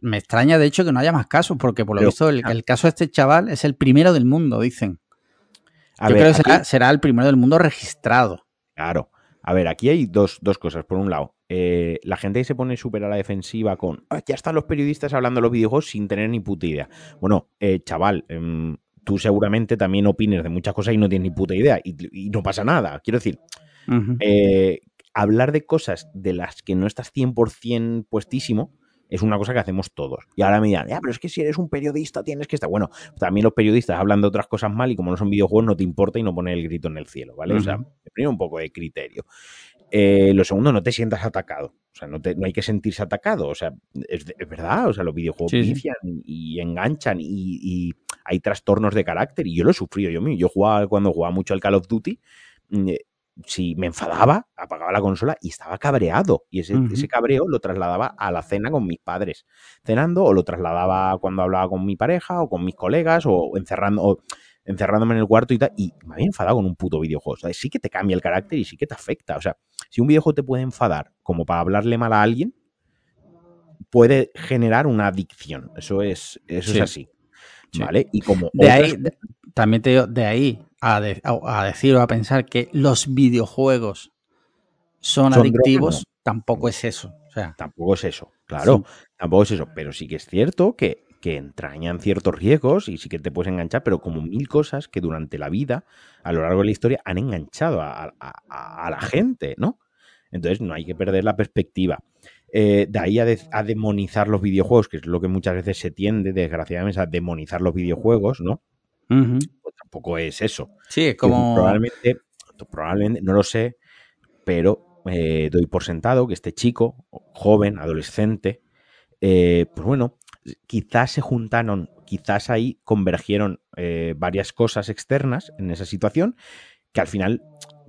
me extraña de hecho que no haya más casos, porque por lo visto el, el, caso de este chaval es el primero del mundo, dicen. Yo creo que será, el primero del mundo registrado. Claro. A ver, aquí hay dos, cosas. Por un lado, eh, la gente se pone súper a la defensiva con ah, ya están los periodistas hablando de los videojuegos sin tener ni puta idea. Bueno, eh, chaval, em, tú seguramente también opines de muchas cosas y no tienes ni puta idea y, no pasa nada. Quiero decir, eh, hablar de cosas de las que no estás 100% puestísimo es una cosa que hacemos todos. Y ahora me dirán, ya, pero es que si eres un periodista tienes que estar. Bueno, también los periodistas hablan de otras cosas mal y como no son videojuegos no te importa y no pone el grito en el cielo, ¿vale? O sea, primero un poco de criterio. Eh, lo segundo, no te sientas atacado. O sea, no, no hay que sentirse atacado. O sea, es, verdad. O sea, los videojuegos vician y enganchan y, hay trastornos de carácter. Y yo lo he sufrido yo mismo. Yo jugaba cuando jugaba mucho al Call of Duty. Mm, si me enfadaba, apagaba la consola y estaba cabreado. Y ese, ese, cabreo lo trasladaba a la cena con mis padres, cenando, o lo trasladaba cuando hablaba con mi pareja o con mis colegas, o encerrando, o encerrándome en el cuarto y tal. Y me había enfadado con un puto videojuego. O sea, sí que te cambia el carácter y sí que te afecta. O sea, si un videojuego te puede enfadar como para hablarle mal a alguien, puede generar una adicción. Eso es, eso es así. ¿Vale? Y como. De ahí, también te digo, de ahí a, decir o a pensar que los videojuegos son, adictivos, tampoco es eso. O sea, tampoco es eso, claro, tampoco es eso, pero sí que es cierto que, que entrañan ciertos riesgos y sí que te puedes enganchar, pero como mil cosas que durante la vida, a lo largo de la historia, han enganchado a, la gente, ¿no? Entonces no hay que perder la perspectiva. Eh, de ahí a, demonizar los videojuegos, que es lo que muchas veces se tiende, desgraciadamente, a demonizar los videojuegos, ¿no? Pues tampoco es eso. Sí, es como. Probablemente, probablemente, no lo sé, pero eh, doy por sentado que este chico, joven, adolescente, eh, pues bueno, quizás se juntaron, quizás ahí convergieron eh, varias cosas externas en esa situación que al final,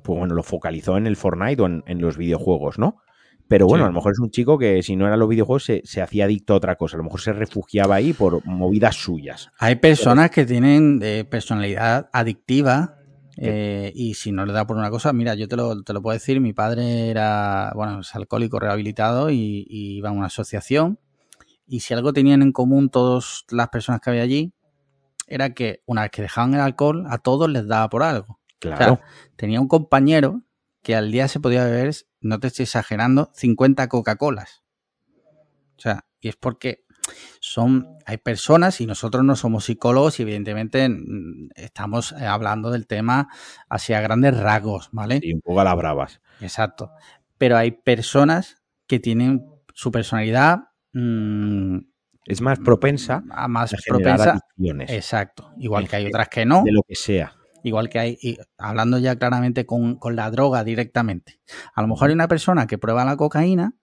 pues bueno, lo focalizó en el Fortnite o en los videojuegos, ¿no? Pero bueno, a lo mejor es un chico que si no eran los videojuegos se, hacía adicto a otra cosa. A lo mejor se refugiaba ahí por movidas suyas. Hay personas que tienen de personalidad adictiva eh, y si no le da por una cosa, mira, yo te lo, te lo puedo decir, mi padre era, bueno, es alcohólico rehabilitado y, iba a una asociación Y si algo tenían en común todas las personas que había allí, era que una vez que dejaban el alcohol, a todos les daba por algo. Claro. O sea, tenía un compañero que al día se podía beber, no te estoy exagerando, 50 Coca-Colas. O sea, y es porque son, hay personas y nosotros no somos psicólogos y evidentemente mm, estamos eh, hablando del tema hacia grandes rasgos, ¿vale? Y un poco a las bravas. Exacto. Pero hay personas que tienen su personalidad mmm, Es más propensa a más a propensa. adicciones. Exacto. Igual que hay otras que no. De lo que sea. Igual que hay, y hablando ya claramente con, con la droga directamente. A lo mejor hay una persona que prueba la cocaína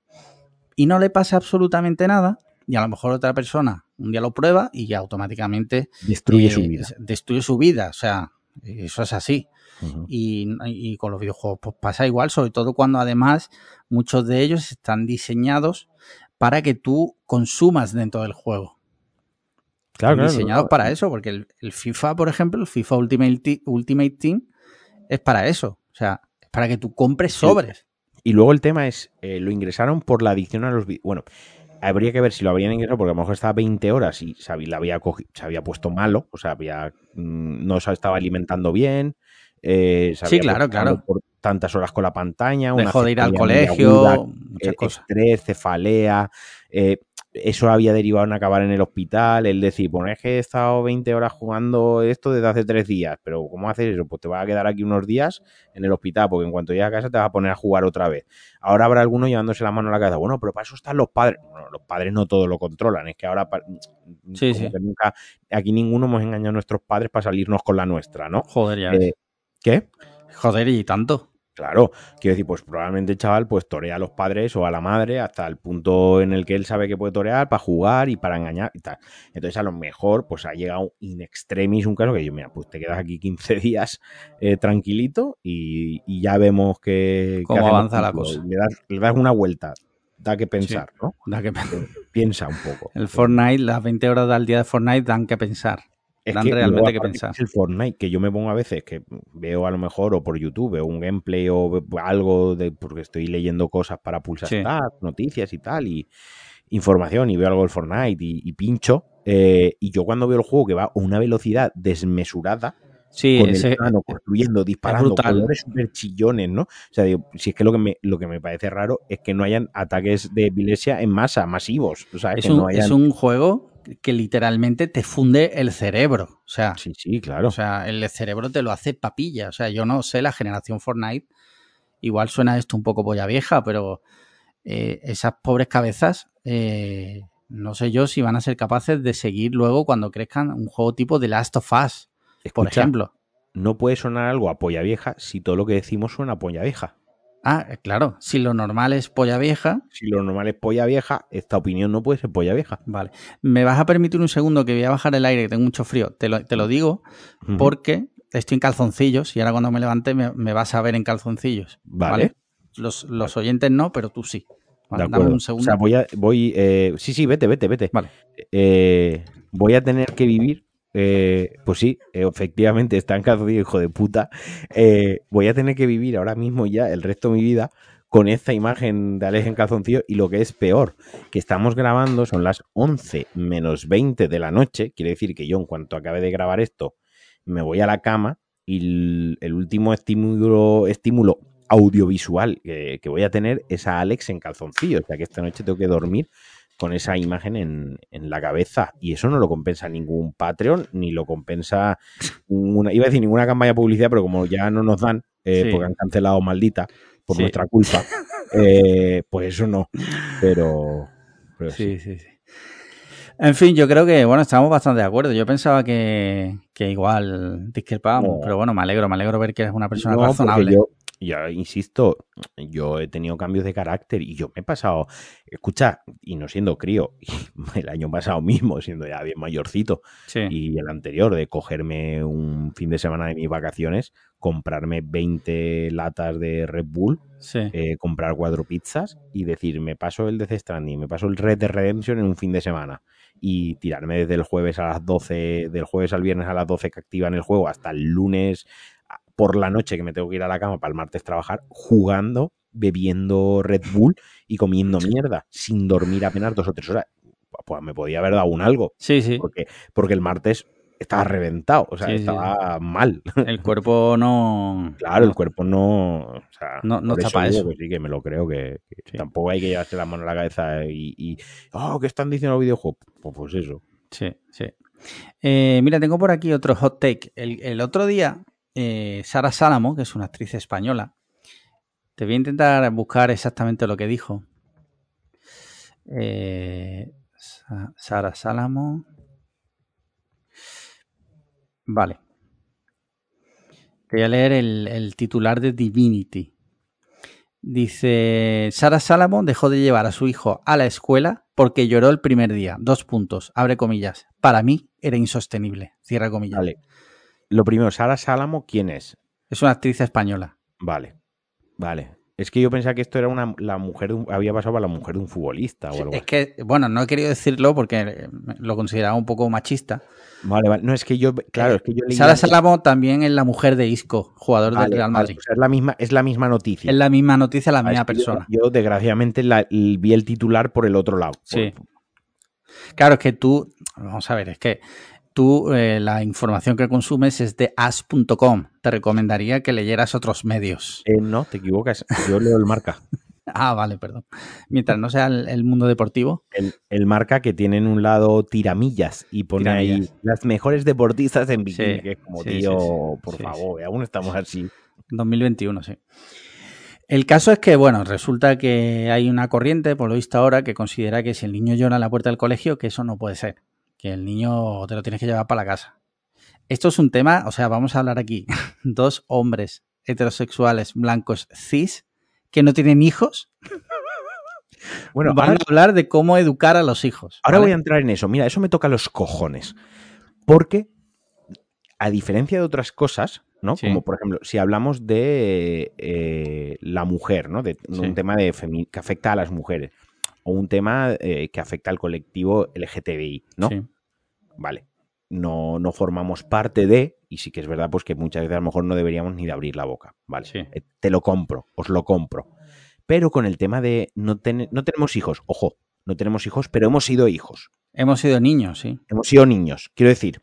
y no le pasa absolutamente nada. Y a lo mejor otra persona un día lo prueba y ya automáticamente Destruye eh, su vida. Destruye su vida. O sea, eso es así. Y con los videojuegos pues pasa igual, sobre todo cuando además muchos de ellos están diseñados para que tú consumas dentro del juego. Claro, claro, diseñados para eso, porque el, el FIFA, por ejemplo, el FIFA Ultimate, Te- Ultimate Team es para eso. O sea, es para que tú compres sobres. Y luego el tema es, eh, lo ingresaron por la adicción a los vi- Bueno, habría que ver si lo habrían ingresado porque a lo mejor estaba 20 horas y se había, la había cogi- se había puesto malo, o sea, había, mm, no se estaba alimentando bien. eh, se Sí, había claro, claro. Por tantas horas con la pantalla. una Dejó de ir al colegio, aguda, muchas eh, cosas. estrés, cefalea. eh, eso había derivado en acabar en el hospital. El decir, pues es que he estado 20 horas jugando esto desde hace tres días, pero ¿cómo haces eso? Pues te vas a quedar aquí unos días en el hospital, porque en cuanto llegas a casa te vas a poner a jugar otra vez. Ahora habrá alguno llevándose la mano a la cabeza. Bueno, pero para eso están los padres. Bueno, los padres no todo lo controlan. Es que ahora, pa- Sí, sí. que nunca, aquí ninguno hemos engañado a nuestros padres para salirnos con la nuestra, ¿no? Joder, ya. Eh, ¿Qué? Joder, y tanto. Claro, quiero decir, pues probablemente el chaval pues torea a los padres o a la madre hasta el punto en el que él sabe que puede torear para jugar y para engañar y tal. Entonces a lo mejor pues ha llegado in extremis un caso que yo, mira, pues te quedas aquí 15 días eh, tranquilito y, y ya vemos que... Cómo que avanza la cosa. Le das, le das una vuelta, da que pensar, ¿no? Da que- Piensa un poco. El Fortnite, las 20 horas al día de Fortnite dan que pensar. Es dan que realmente que pensar. El Fortnite, que yo me pongo a veces, que veo a lo mejor o por YouTube, un gameplay o algo de porque estoy leyendo cosas para pulsar Sí. stats, noticias y tal, y información, y veo algo del Fortnite y, y pincho. eh, y yo cuando veo el juego que va a una velocidad desmesurada, Sí, con ese, el plano, construyendo, disparando, colores súper chillones, ¿no? O sea, digo, si es que lo que, me, lo que me parece raro es que no hayan ataques de epilepsia en masa, masivos. O sea, es, que un, no hayan... es un juego que literalmente te funde el cerebro. O sea, Sí, sí, claro. O sea, el cerebro te lo hace papilla. O sea, yo no sé, la generación Fortnite, igual suena esto un poco polla vieja, pero eh, esas pobres cabezas, eh, no sé yo si van a ser capaces de seguir luego cuando crezcan un juego tipo de Last of Us, por ejemplo. no puede sonar algo a polla vieja si todo lo que decimos suena a polla vieja. Ah, eh, claro, si lo normal es polla vieja, Si lo normal es polla vieja, esta opinión no puede ser polla vieja. vale. ¿Me vas a permitir un segundo que voy a bajar el aire, que tengo mucho frío? Te lo, te lo digo porque estoy en calzoncillos y ahora cuando me levante me, me vas a ver en calzoncillos. Vale. Los, los oyentes no, pero tú sí. Vale, de dame un segundo. O sea, voy a. Voy, eh, sí, sí, vete, vete, vete. Vale. Eh, voy a tener que vivir. Eh, pues sí, efectivamente, está en calzoncillo, hijo de puta. Eh, voy a tener que vivir ahora mismo ya el resto de mi vida con esta imagen de Alex en calzoncillo y lo que es peor, que estamos grabando, son las 11 menos 20 de la noche, quiere decir que yo en cuanto acabe de grabar esto, me voy a la cama y el, el último estímulo, estímulo audiovisual que, que voy a tener es a Alex en calzoncillo, o sea que esta noche tengo que dormir con esa imagen en, en la cabeza y eso no lo compensa ningún Patreon ni lo compensa una, iba a decir ninguna campaña de publicidad, pero como ya no nos dan eh, Sí. porque han cancelado maldita por Sí. nuestra culpa, eh, pues eso no, pero, pero sí. Sí, sí. En fin, yo creo que, bueno, estamos bastante de acuerdo. Yo pensaba que, que igual discrepábamos, No. pero bueno, me alegro, me alegro ver que eres una persona No, razonable. Yo, ya insisto, yo he tenido cambios de carácter y yo me he pasado, escucha, y no siendo crío, el año pasado mismo, siendo ya bien mayorcito, Sí. y el anterior, de cogerme un fin de semana de mis vacaciones, comprarme 20 latas de Red Bull, sí. eh, comprar cuatro pizzas y decir, me paso el Death Stranding, me paso el Red Dead Redemption en un fin de semana y tirarme desde el jueves a las 12, del jueves al viernes a las 12 que activan el juego hasta el lunes por la noche que me tengo que ir a la cama para el martes trabajar, jugando, bebiendo Red Bull y comiendo mierda, sin dormir apenas dos o tres horas. pues me podía haber dado un algo. Sí, sí. Porque, porque el martes estaba reventado, o sea, Sí, sí. estaba mal. El cuerpo no. Claro, el cuerpo no. O sea, No- no está pa' digo eso. sí, que me lo creo, que, que Sí. tampoco hay que llevarse la mano a la cabeza y. y, oh, ¿qué están diciendo los videojuegos? Pues, pues eso. Sí, sí. Eh, mira, tengo por aquí otro hot take. El, el otro día, eh, Sara Salamo, que es una actriz española, te voy a intentar buscar exactamente lo que dijo. Eh, Sa- Sara Salamo. Vale. Te voy a leer el, titular de Divinity. Dice, Sara Salamo dejó de llevar a su hijo a la escuela porque lloró el primer día. Dos puntos, abre comillas. Para mí era insostenible, cierra comillas. Vale. Lo primero, Sara Sálamo, ¿quién es? Es una actriz española. Vale. Vale. Es que yo pensaba que esto era una, la mujer de un- había pasado para la mujer de un futbolista o algo Es así. que, bueno, no he querido decirlo porque eh, lo consideraba un poco machista. Vale, vale. No, es que yo, claro, es que yo. Sara Salamo también es la mujer de Isco, jugador del Real Madrid. es, la misma, es la misma noticia. Es la misma noticia, la Ah, misma yo- persona. Yo, desgraciadamente, la- vi el titular por el otro lado. Sí. Por- Claro, es que tú, vamos a ver, es que tú eh, la información que consumes es de as.com. Te recomendaría que leyeras otros medios. Eh, no, te equivocas. Yo leo el marca. Ah, vale, perdón. Mientras no sea el, el mundo deportivo. El, el marca que tiene en un lado tiramillas y pone ahí las mejores deportistas en bikini, Sí, que es como, sí, tío, sí, por favor, aún estamos así. 2021, sí. El caso es que, bueno, resulta que hay una corriente, por lo visto ahora, que considera que si el niño llora en la puerta del colegio, que eso no puede ser. Que el niño te lo tienes que llevar para la casa. Esto es un tema, o sea, vamos a hablar aquí. Dos hombres heterosexuales blancos cis que no tienen hijos Bueno, van ahora, a hablar de cómo educar a los hijos. ahora ¿vale? voy a entrar en eso. Mira, eso me toca los cojones. Porque, a diferencia de otras cosas, ¿no? Sí. Como por ejemplo, si hablamos de eh, la mujer, ¿no? De Sí. un tema de que afecta a las mujeres. O un tema eh, que afecta al colectivo LGTBI, ¿no? Sí. vale, no, no formamos parte de, y sí que es verdad, pues que muchas veces a lo mejor no deberíamos ni de abrir la boca, vale, Sí. eh, te lo compro, os lo compro. Pero con el tema de no, ten- no tenemos hijos, ojo, no tenemos hijos, pero hemos sido hijos, Hemos sido niños, sí. hemos sido niños. Quiero decir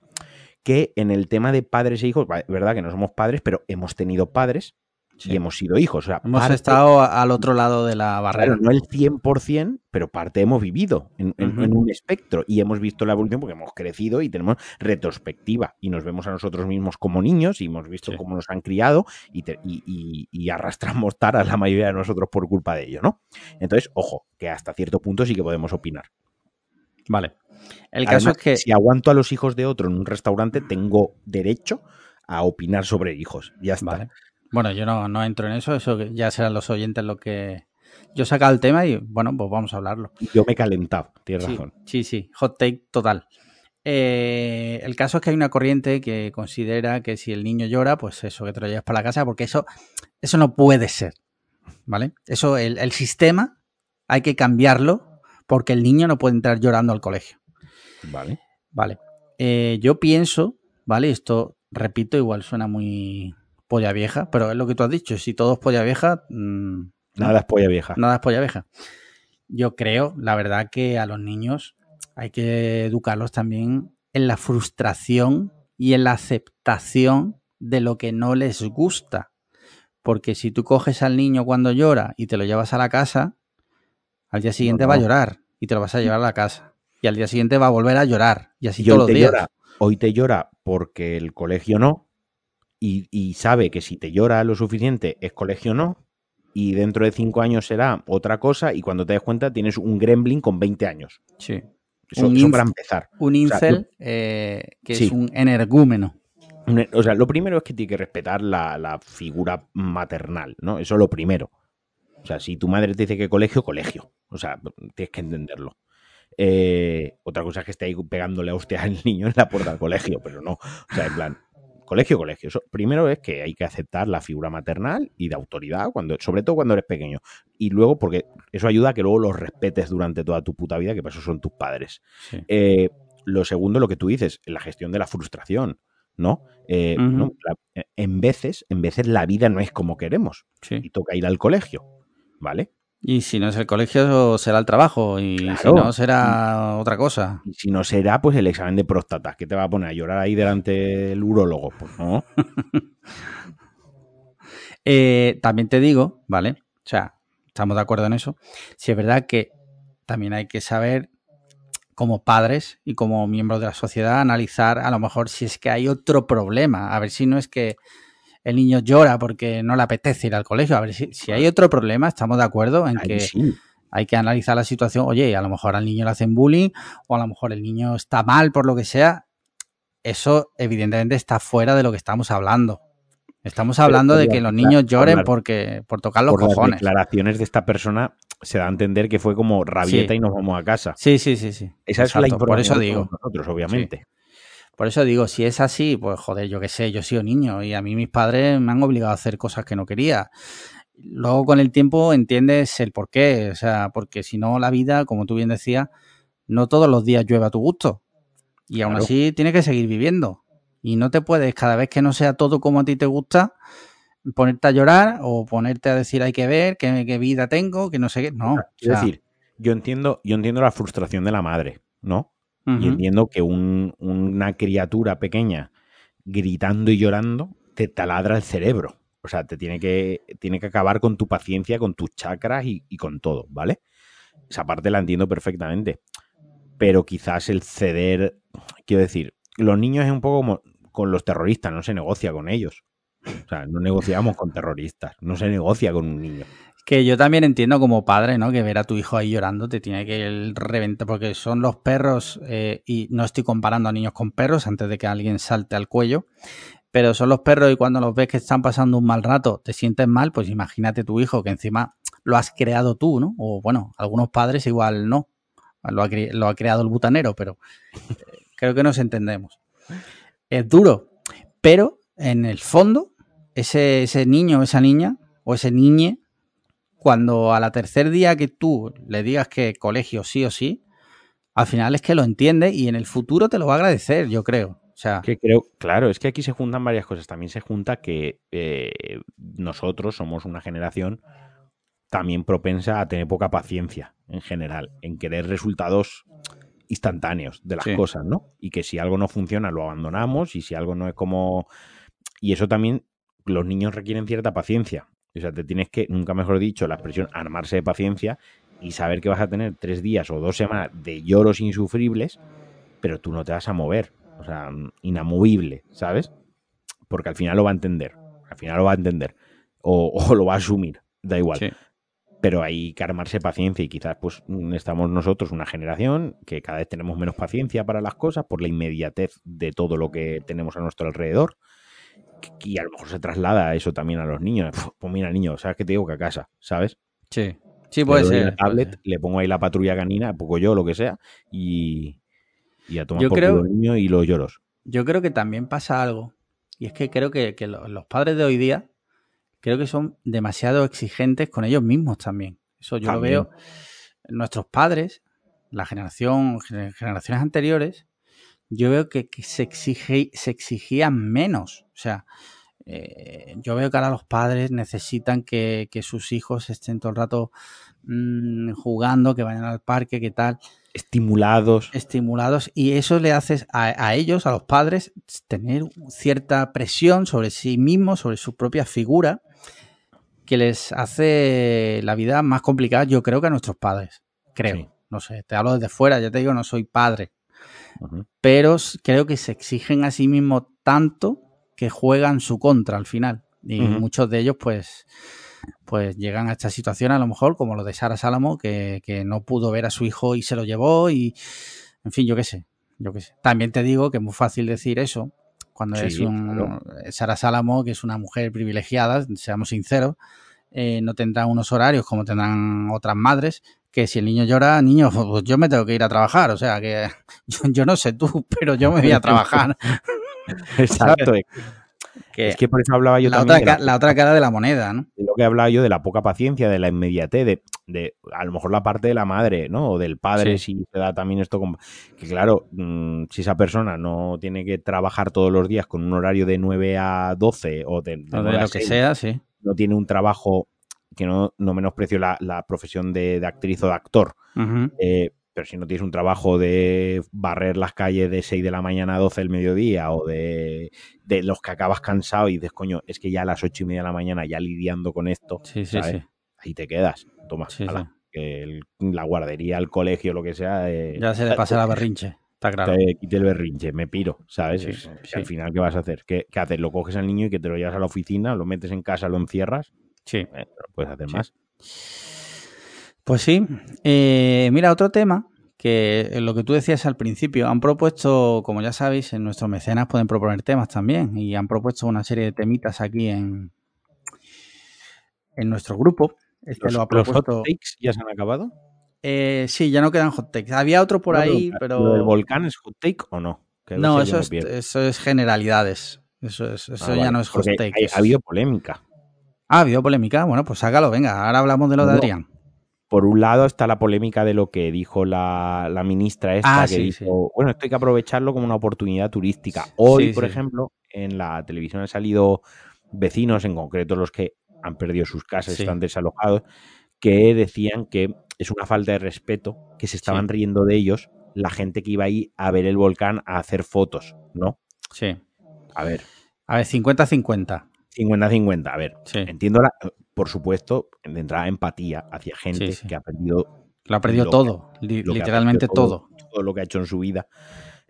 que en el tema de padres e hijos, es verdad que no somos padres, pero hemos tenido padres Sí. y hemos sido hijos. O sea, Hemos parte- estado al otro lado de la barrera. Claro, no el 100%, pero parte hemos vivido en, en- un espectro y hemos visto la evolución porque hemos crecido y tenemos retrospectiva y nos vemos a nosotros mismos como niños y hemos visto Sí. cómo nos han criado y, te- y- y- y arrastramos taras la mayoría de nosotros por culpa de ello, ¿no? Entonces, ojo, que hasta cierto punto sí que podemos opinar. Vale. El caso es que si aguanto a los hijos de otro en un restaurante, tengo derecho a opinar sobre hijos. Ya está. Vale. Bueno, yo no, no entro en eso, eso ya serán los oyentes lo que... Yo he sacado el tema y bueno, pues vamos a hablarlo. Yo me he calentado, tienes Sí, razón. sí, sí, hot take total. Eh, el caso es que hay una corriente que considera que si el niño llora, pues eso, que te lo llevas para la casa, porque eso, eso no puede ser, ¿vale? Eso, el, el sistema hay que cambiarlo porque el niño no puede entrar llorando al colegio. Vale. Vale. Eh, yo pienso, ¿vale? Esto, repito, igual suena muy polla vieja, pero es lo que tú has dicho. Si todo es polla vieja, mm, Nada es polla vieja. nada es polla vieja. Yo creo, la verdad, que a los niños hay que educarlos también en la frustración y en la aceptación de lo que no les gusta. Porque si tú coges al niño cuando llora y te lo llevas a la casa, al día siguiente no. va a llorar y te lo vas a llevar a la casa. Y al día siguiente va a volver a llorar. Y así Y todos los días. llora, hoy te llora porque el colegio no, y, y sabe que si te llora lo suficiente es colegio no, y dentro de cinco años será otra cosa, y cuando te des cuenta tienes un gremlin con 20 años. Sí. Eso, Un eso para empezar. Un sea, incel eh, que Sí. es un energúmeno. Un- O sea, lo primero es que tiene que respetar la, la figura maternal, ¿no? Eso es lo primero. O sea, si tu madre te dice que colegio, colegio. O sea, tienes que entenderlo. Eh, otra cosa es que esté ahí pegándole a hostia al niño en la puerta del colegio, pero no. O sea, en plan, colegio, colegio. Eso, primero es que hay que aceptar la figura maternal y de autoridad, cuando, sobre todo cuando eres pequeño. Y luego, porque eso ayuda a que luego los respetes durante toda tu puta vida, que para eso son tus padres. Sí. Eh, lo segundo, lo que tú dices, la gestión de la frustración, ¿no? Eh. La- en veces, en veces la vida no es como queremos Sí. y toca ir al colegio, ¿vale? Y si no es el colegio, será el trabajo. Y si no, será otra cosa. Y si no será, pues el examen de próstata. ¿Qué te va a poner a llorar ahí delante del urólogo? Pues no. Eh, también te digo, ¿vale? O sea, estamos de acuerdo en eso. Si es verdad que también hay que saber, como padres y como miembros de la sociedad, analizar a lo mejor si es que hay otro problema. A ver si no es que el niño llora porque no le apetece ir al colegio. A ver si, si hay otro problema, estamos de acuerdo en que hay que analizar la situación. Oye, a lo mejor al niño le hacen bullying o a lo mejor el niño está mal por lo que sea. Eso evidentemente está fuera de lo que estamos hablando. Estamos hablando de que los niños lloren porque por tocar los por cojones. Las declaraciones de esta persona se da a entender que fue como rabieta y nos vamos a casa. Sí, sí, sí, sí. Esa es la información por eso digo. nosotros, obviamente. Por eso digo, si es así, pues joder, yo qué sé, yo he sido niño y a mí mis padres me han obligado a hacer cosas que no quería. Luego con el tiempo entiendes el por qué, o sea, porque si no la vida, como tú bien decías, no todos los días llueve a tu gusto. Y aún así tienes que seguir viviendo. Y no te puedes, cada vez que no sea todo como a ti te gusta, ponerte a llorar o ponerte a decir hay que ver qué, vida tengo, que no sé qué. No. Es decir, yo entiendo, yo entiendo la frustración de la madre, ¿no? Y entiendo que una criatura pequeña gritando y llorando te taladra el cerebro. O sea, te tiene que, tiene que acabar con tu paciencia, con tus chakras y, con todo, ¿vale? Esa parte la entiendo perfectamente. Pero quizás el ceder, quiero decir, los niños es un poco como con los terroristas, no se negocia con ellos. O sea, no negociamos con terroristas, no se negocia con un niño. Que yo también entiendo como padre, ¿no? Que ver a tu hijo ahí llorando te tiene que reventar, porque son los perros, eh, y no estoy comparando a niños con perros antes de que alguien salte al cuello, pero son los perros y cuando los ves que están pasando un mal rato, te sientes mal, pues imagínate tu hijo que encima lo has creado tú, ¿no? O bueno, algunos padres igual no, lo ha, creado el butanero, pero eh, creo que nos entendemos. Es duro, pero en el fondo, ese, niño esa niña, o ese niñe, cuando a la tercer día que tú le digas que colegio sí o sí, al final es que lo entiende y en el futuro te lo va a agradecer, yo creo. O sea, que creo, claro, es que aquí se juntan varias cosas. También se junta que eh, nosotros somos una generación también propensa a tener poca paciencia en general, en querer resultados instantáneos de las cosas, ¿no? Y que si algo no funciona lo abandonamos y si algo no es como... Y eso también, los niños requieren cierta paciencia. O sea, te tienes que, nunca mejor dicho, la expresión armarse de paciencia y saber que vas a tener tres días o dos semanas de lloros insufribles, pero tú no te vas a mover. O sea, inamovible, ¿sabes? Porque al final lo va a entender. Al final lo va a entender. O, lo va a asumir. Da igual. Pero hay que armarse paciencia y quizás pues estamos nosotros una generación que cada vez tenemos menos paciencia para las cosas por la inmediatez de todo lo que tenemos a nuestro alrededor y a lo mejor se traslada eso también a los niños. Pues mira, niño, ¿sabes qué te digo? Que a casa, ¿sabes? Sí, sí puede le ser. tablet, le pongo ahí la patrulla canina, poco yo, lo que sea, y, y a tomar yo por creo, niño y los lloros. Yo creo que también pasa algo, y es que creo que, los padres de hoy día, creo que son demasiado exigentes con ellos mismos también. Eso yo lo veo. Nuestros padres, la generación, generaciones anteriores, yo veo que, se, exige, se exigían menos. O sea, eh, yo veo que ahora los padres necesitan que, sus hijos estén todo el rato mm, jugando, que vayan al parque, que tal. Estimulados. Estimulados. Y eso le hace a, ellos, a los padres, tener cierta presión sobre sí mismos, sobre su propia figura, que les hace la vida más complicada, yo creo, que a nuestros padres. Creo. No sé, te hablo desde fuera, ya te digo, no soy padre pero creo que se exigen a sí mismos tanto que juegan su contra al final. Y muchos de ellos, pues, pues llegan a esta situación, a lo mejor, como lo de Sara Salamo, que, no pudo ver a su hijo y se lo llevó, y en fin, yo qué sé, yo qué sé. También te digo que es muy fácil decir eso cuando es un Sara Salamo, que es una mujer privilegiada, seamos sinceros, eh, no tendrá unos horarios como tendrán otras madres, que si el niño llora, niño, pues yo me tengo que ir a trabajar. O sea, que yo, no sé tú, pero yo me voy a trabajar. Exacto. es que por eso hablaba yo la también. Otra, la, otra cara de la moneda, ¿no? De lo que hablaba yo de la poca paciencia, de la inmediatez, de, a lo mejor la parte de la madre, ¿no? O del padre, si se da también esto. Con, que claro, mm, si esa persona no tiene que trabajar todos los días con un horario de 9 a 12 o de, lo que sea, sí. No tiene un trabajo que no, no menosprecio la, la profesión de, de actriz o de actor, Ujú. eh, pero si no tienes un trabajo de barrer las calles de 6 de la mañana a 12 del mediodía o de, de los que acabas cansado y dices, coño, es que ya a las 8 y media de la mañana ya lidiando con esto, Sí, sí, ¿sabes? sí. ahí te quedas. Toma, ala, el- la guardería, el colegio, lo que sea, eh, Ya se le pasa la berrinche. Está claro. te quite el berrinche, me piro, ¿sabes? Sí, Es- sí. Al final, ¿qué vas a hacer? ¿Qué, qué haces? ¿Lo coges al niño y que te lo llevas a la oficina? ¿Lo metes en casa, lo encierras? Sí. Eh, no puedes hacer Sí. más. Pues sí. Eh, mira, otro tema que eh, lo que tú decías al principio, han propuesto, como ya sabéis, en nuestros mecenas pueden proponer temas también y han propuesto una serie de temitas aquí en, en nuestro grupo. Este ¿Los, lo ha los hot propuesto. takes ya se han acabado? Eh, sí, ya no quedan hot takes. Había otro por ahí, pero. ¿Lo del volcán es hot take o no? Que No, eso es, eso es generalidades. Eso, es, eso Ah, ya vale, no es hot take. Ha habido polémica. Ah, habido polémica. Bueno, pues sácalo, venga. Ahora hablamos de lo de. Adrián. Por un lado está la polémica de lo que dijo la, la ministra esta, Ah, que sí, dijo, sí. bueno, esto hay que aprovecharlo como una oportunidad turística. Hoy, Sí, por ejemplo, en la televisión han salido vecinos, en concreto los que han perdido sus casas, están desalojados, que decían que es una falta de respeto, que se estaban riendo de ellos la gente que iba ahí a ver el volcán a hacer fotos, ¿no? Sí. A ver, A ver, 50-50. 50-50, a ver, Sí. entiendo, la, por supuesto, de entrada empatía hacia gente Sí, sí. que ha perdido Lo ha perdido Lo todo. que literalmente perdido todo. todo lo que ha hecho en su vida.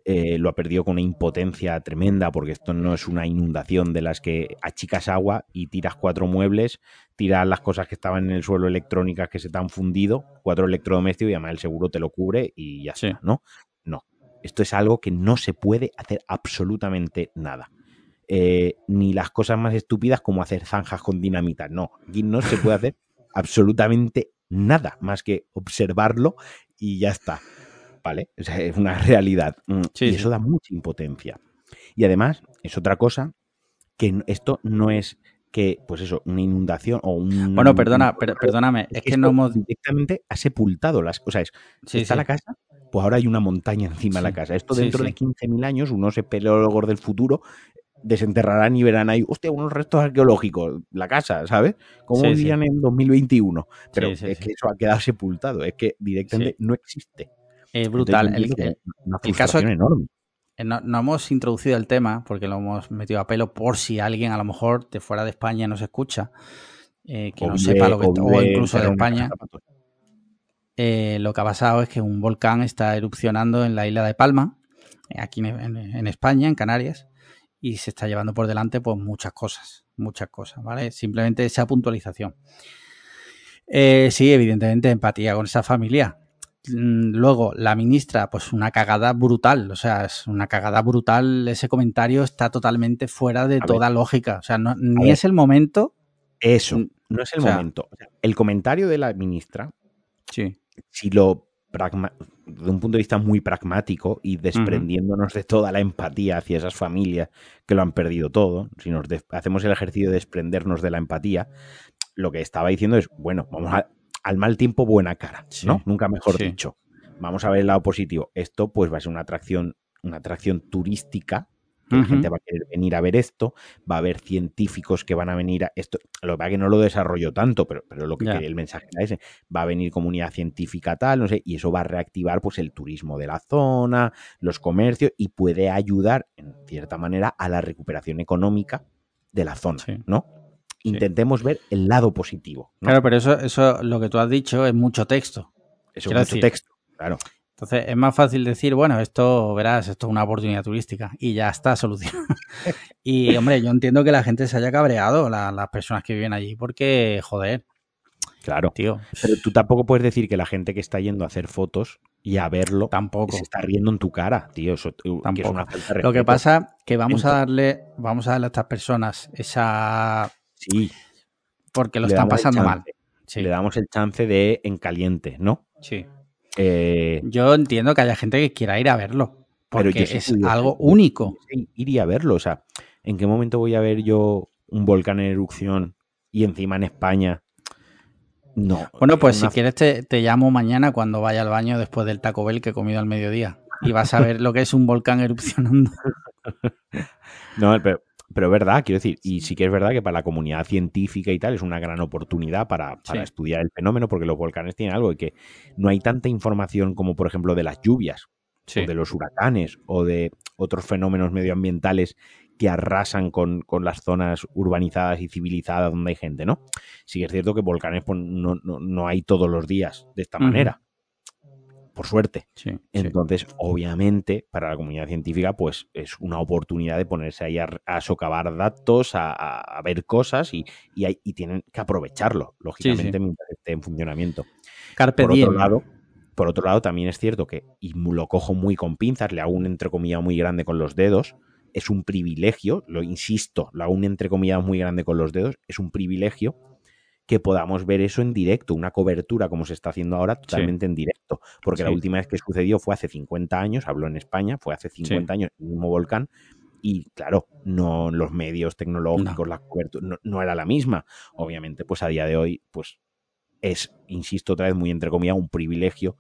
eh, lo ha perdido con una impotencia tremenda, porque esto no es una inundación de las que achicas agua y tiras cuatro muebles, tiras las cosas que estaban en el suelo electrónicas que se te han fundido, cuatro electrodomésticos y además el seguro te lo cubre y ya está, ¿no? No. Esto es algo que no se puede hacer absolutamente nada. Eh, ni las cosas más estúpidas como hacer zanjas con dinamita. No, aquí no se puede hacer absolutamente nada más que observarlo y ya está. ¿Vale? O sea, es una realidad. Mm, Sí, y sí. eso da mucha impotencia. Y además, es otra cosa que esto no es que, pues eso, una inundación o un. Bueno, perdona, per- perdóname. Es que no hemos. directamente ha sepultado las cosas. Sí, está sí. la casa, pues ahora hay una montaña encima de la casa. Esto dentro de 15.000 años, unos espeleólogos del futuro desenterrarán y verán ahí, hostia, unos restos arqueológicos, la casa, ¿sabes? ¿Cómo Sí, sí. vivían en 2021? Pero Sí, sí, es sí. que eso ha quedado sepultado, es que directamente no existe. Es brutal. Entonces, El- una el caso enorme. No, no hemos introducido el tema porque lo hemos metido a pelo por si alguien a lo mejor de fuera de España nos escucha, eh, que O no sepa lo que está- o incluso de España. eh, lo que ha pasado es que un volcán está erupcionando en la isla de Palma, eh, aquí en, en- en España, en Canarias, y se está llevando por delante pues muchas cosas, muchas cosas, ¿vale? Simplemente esa puntualización. Eh, sí, evidentemente empatía con esa familia. Mm, Luego, la ministra, pues una cagada brutal, o sea, es una cagada brutal. Ese comentario está totalmente fuera de toda lógica. O sea, no- ni ver. es el momento. Eso, Mm, no es el o sea- momento. El comentario de la ministra, Sí, si lo pragma- de un punto de vista muy pragmático y desprendiéndonos de toda la empatía hacia esas familias que lo han perdido todo, si nos hacemos el ejercicio de desprendernos de la empatía, lo que estaba diciendo es, bueno, vamos a- al mal tiempo buena cara, Sí. ¿no? Nunca mejor Sí. dicho. Vamos a ver el lado positivo. Esto pues va a ser una atracción, una atracción turística que la gente va a querer venir a ver esto, va a haber científicos que van a venir a esto. Lo que pasa es que no lo desarrolló tanto, pero, pero lo que quería- el mensaje era ese. Va a venir comunidad científica tal, no sé, y eso va a reactivar pues el turismo de la zona, los comercios y puede ayudar en cierta manera a la recuperación económica de la zona, Sí. ¿no? Sí. Intentemos ver el lado positivo. ¿no? Claro, pero eso, eso, lo que tú has dicho es mucho texto. eso es mucho decir- texto, claro. Entonces es más fácil decir, bueno, esto, verás, esto es una oportunidad turística y ya está solucionado. y hombre, yo entiendo que la gente se haya cabreado, la- las personas que viven allí, porque, joder, Claro. tío, Pero tú tampoco puedes decir que la gente que está yendo a hacer fotos y a verlo tampoco. se está riendo en tu cara, tío. Eso que es Tampoco. una falta de Lo que pasa que vamos a darle, vamos a darle a estas personas esa, Sí, porque lo le están pasando mal. Sí, Le damos el chance de en caliente, ¿no? sí. Eh, Yo entiendo que haya gente que quiera ir a verlo, Pero porque yo es algo yo único. pudiese Ir a verlo, o sea, ¿en qué momento voy a ver yo un volcán en erupción y encima en España? No. Bueno, pues si quieres te, te llamo mañana cuando vaya al baño después del Taco Bell que he comido al mediodía. Y vas a ver lo que es un volcán erupcionando. No, pero, pero es verdad, quiero decir, y sí. que es verdad que para la comunidad científica y tal es una gran oportunidad para, para estudiar el fenómeno, porque los volcanes tienen algo de que no hay tanta información como, por ejemplo, de las lluvias, o de los huracanes, o de otros fenómenos medioambientales que arrasan con, las zonas urbanizadas y civilizadas donde hay gente, ¿no? Sí que es cierto que volcanes pues, no, hay todos los días de esta manera por suerte. Entonces, obviamente, para la comunidad científica, pues es una oportunidad de ponerse ahí a, socavar datos, a, ver cosas y, y, tienen que aprovecharlo, lógicamente, mientras esté en funcionamiento. Carpe por otro lado, por otro lado, también es cierto que, y lo cojo muy con pinzas, le hago un entrecomillado muy grande con los dedos, es un privilegio, lo insisto, lo hago un entrecomillado muy grande con los dedos, es un privilegio que podamos ver eso en directo, una cobertura como se está haciendo ahora totalmente en directo, porque la última vez que sucedió fue hace 50 años, habló en España, fue hace 50 años el mismo volcán, y claro, no los medios tecnológicos, la cobertura, no, era la misma. Obviamente, pues a día de hoy, pues es, insisto otra vez, muy entre comillas, un privilegio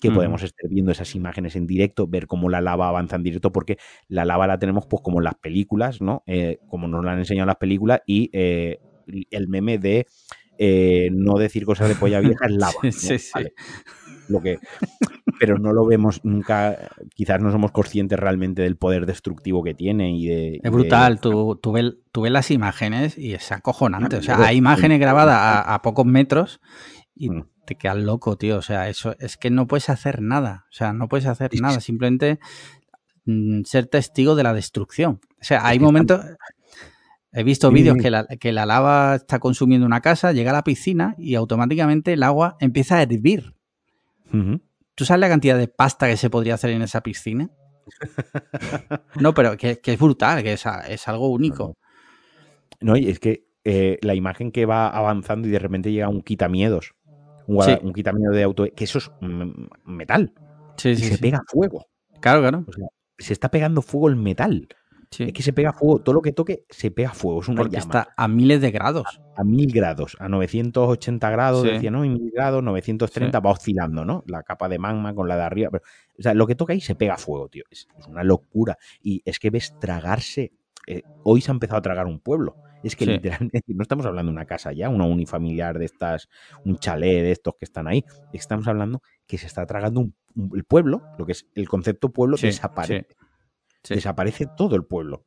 que podemos estar viendo esas imágenes en directo, ver cómo la lava avanza en directo, porque la lava la tenemos pues como en las películas, ¿no? Eh, como nos la han enseñado las películas, y eh, el meme de eh, no decir cosas de polla vieja es lava. Sí, sí, Lo que, pero no lo vemos nunca, quizás no somos conscientes realmente del poder destructivo que tiene. Y de, es brutal, Tú, tú, ves, las imágenes y es acojonante. O sea, hay imágenes grabadas a, pocos metros y mm. te quedas loco, tío. O sea, eso es que no puedes hacer nada. O sea, no puedes hacer nada. Simplemente mm, ser testigo de la destrucción. O sea, hay momentos, He visto vídeos que la, que la lava está consumiendo una casa, llega a la piscina y automáticamente el agua empieza a hervir. ¿Tú sabes la cantidad de pasta que se podría hacer en esa piscina? no, pero que, es brutal, que es, algo único. No, y es que eh, la imagen que va avanzando y de repente llega un quitamiedos, un, un quitamiedo de auto, que eso es metal. Sí, y se pega fuego. Claro, claro. se está pegando fuego el metal. Es que se pega fuego, todo lo que toque se pega fuego, es una Porque está a miles de grados. A, mil grados, a 980 grados, decía, ¿no? Y mil grados, 930 va oscilando, ¿no? La capa de magma con la de arriba. o sea, lo que toca ahí se pega fuego, tío. Es, una locura. Y es que ves tragarse. Eh, hoy se ha empezado a tragar un pueblo. Es que literalmente no estamos hablando de una casa ya, una unifamiliar de estas, un chalet de estos que están ahí. Estamos hablando que se está tragando un, el pueblo, lo que es el concepto pueblo, desaparece Desaparece todo el pueblo.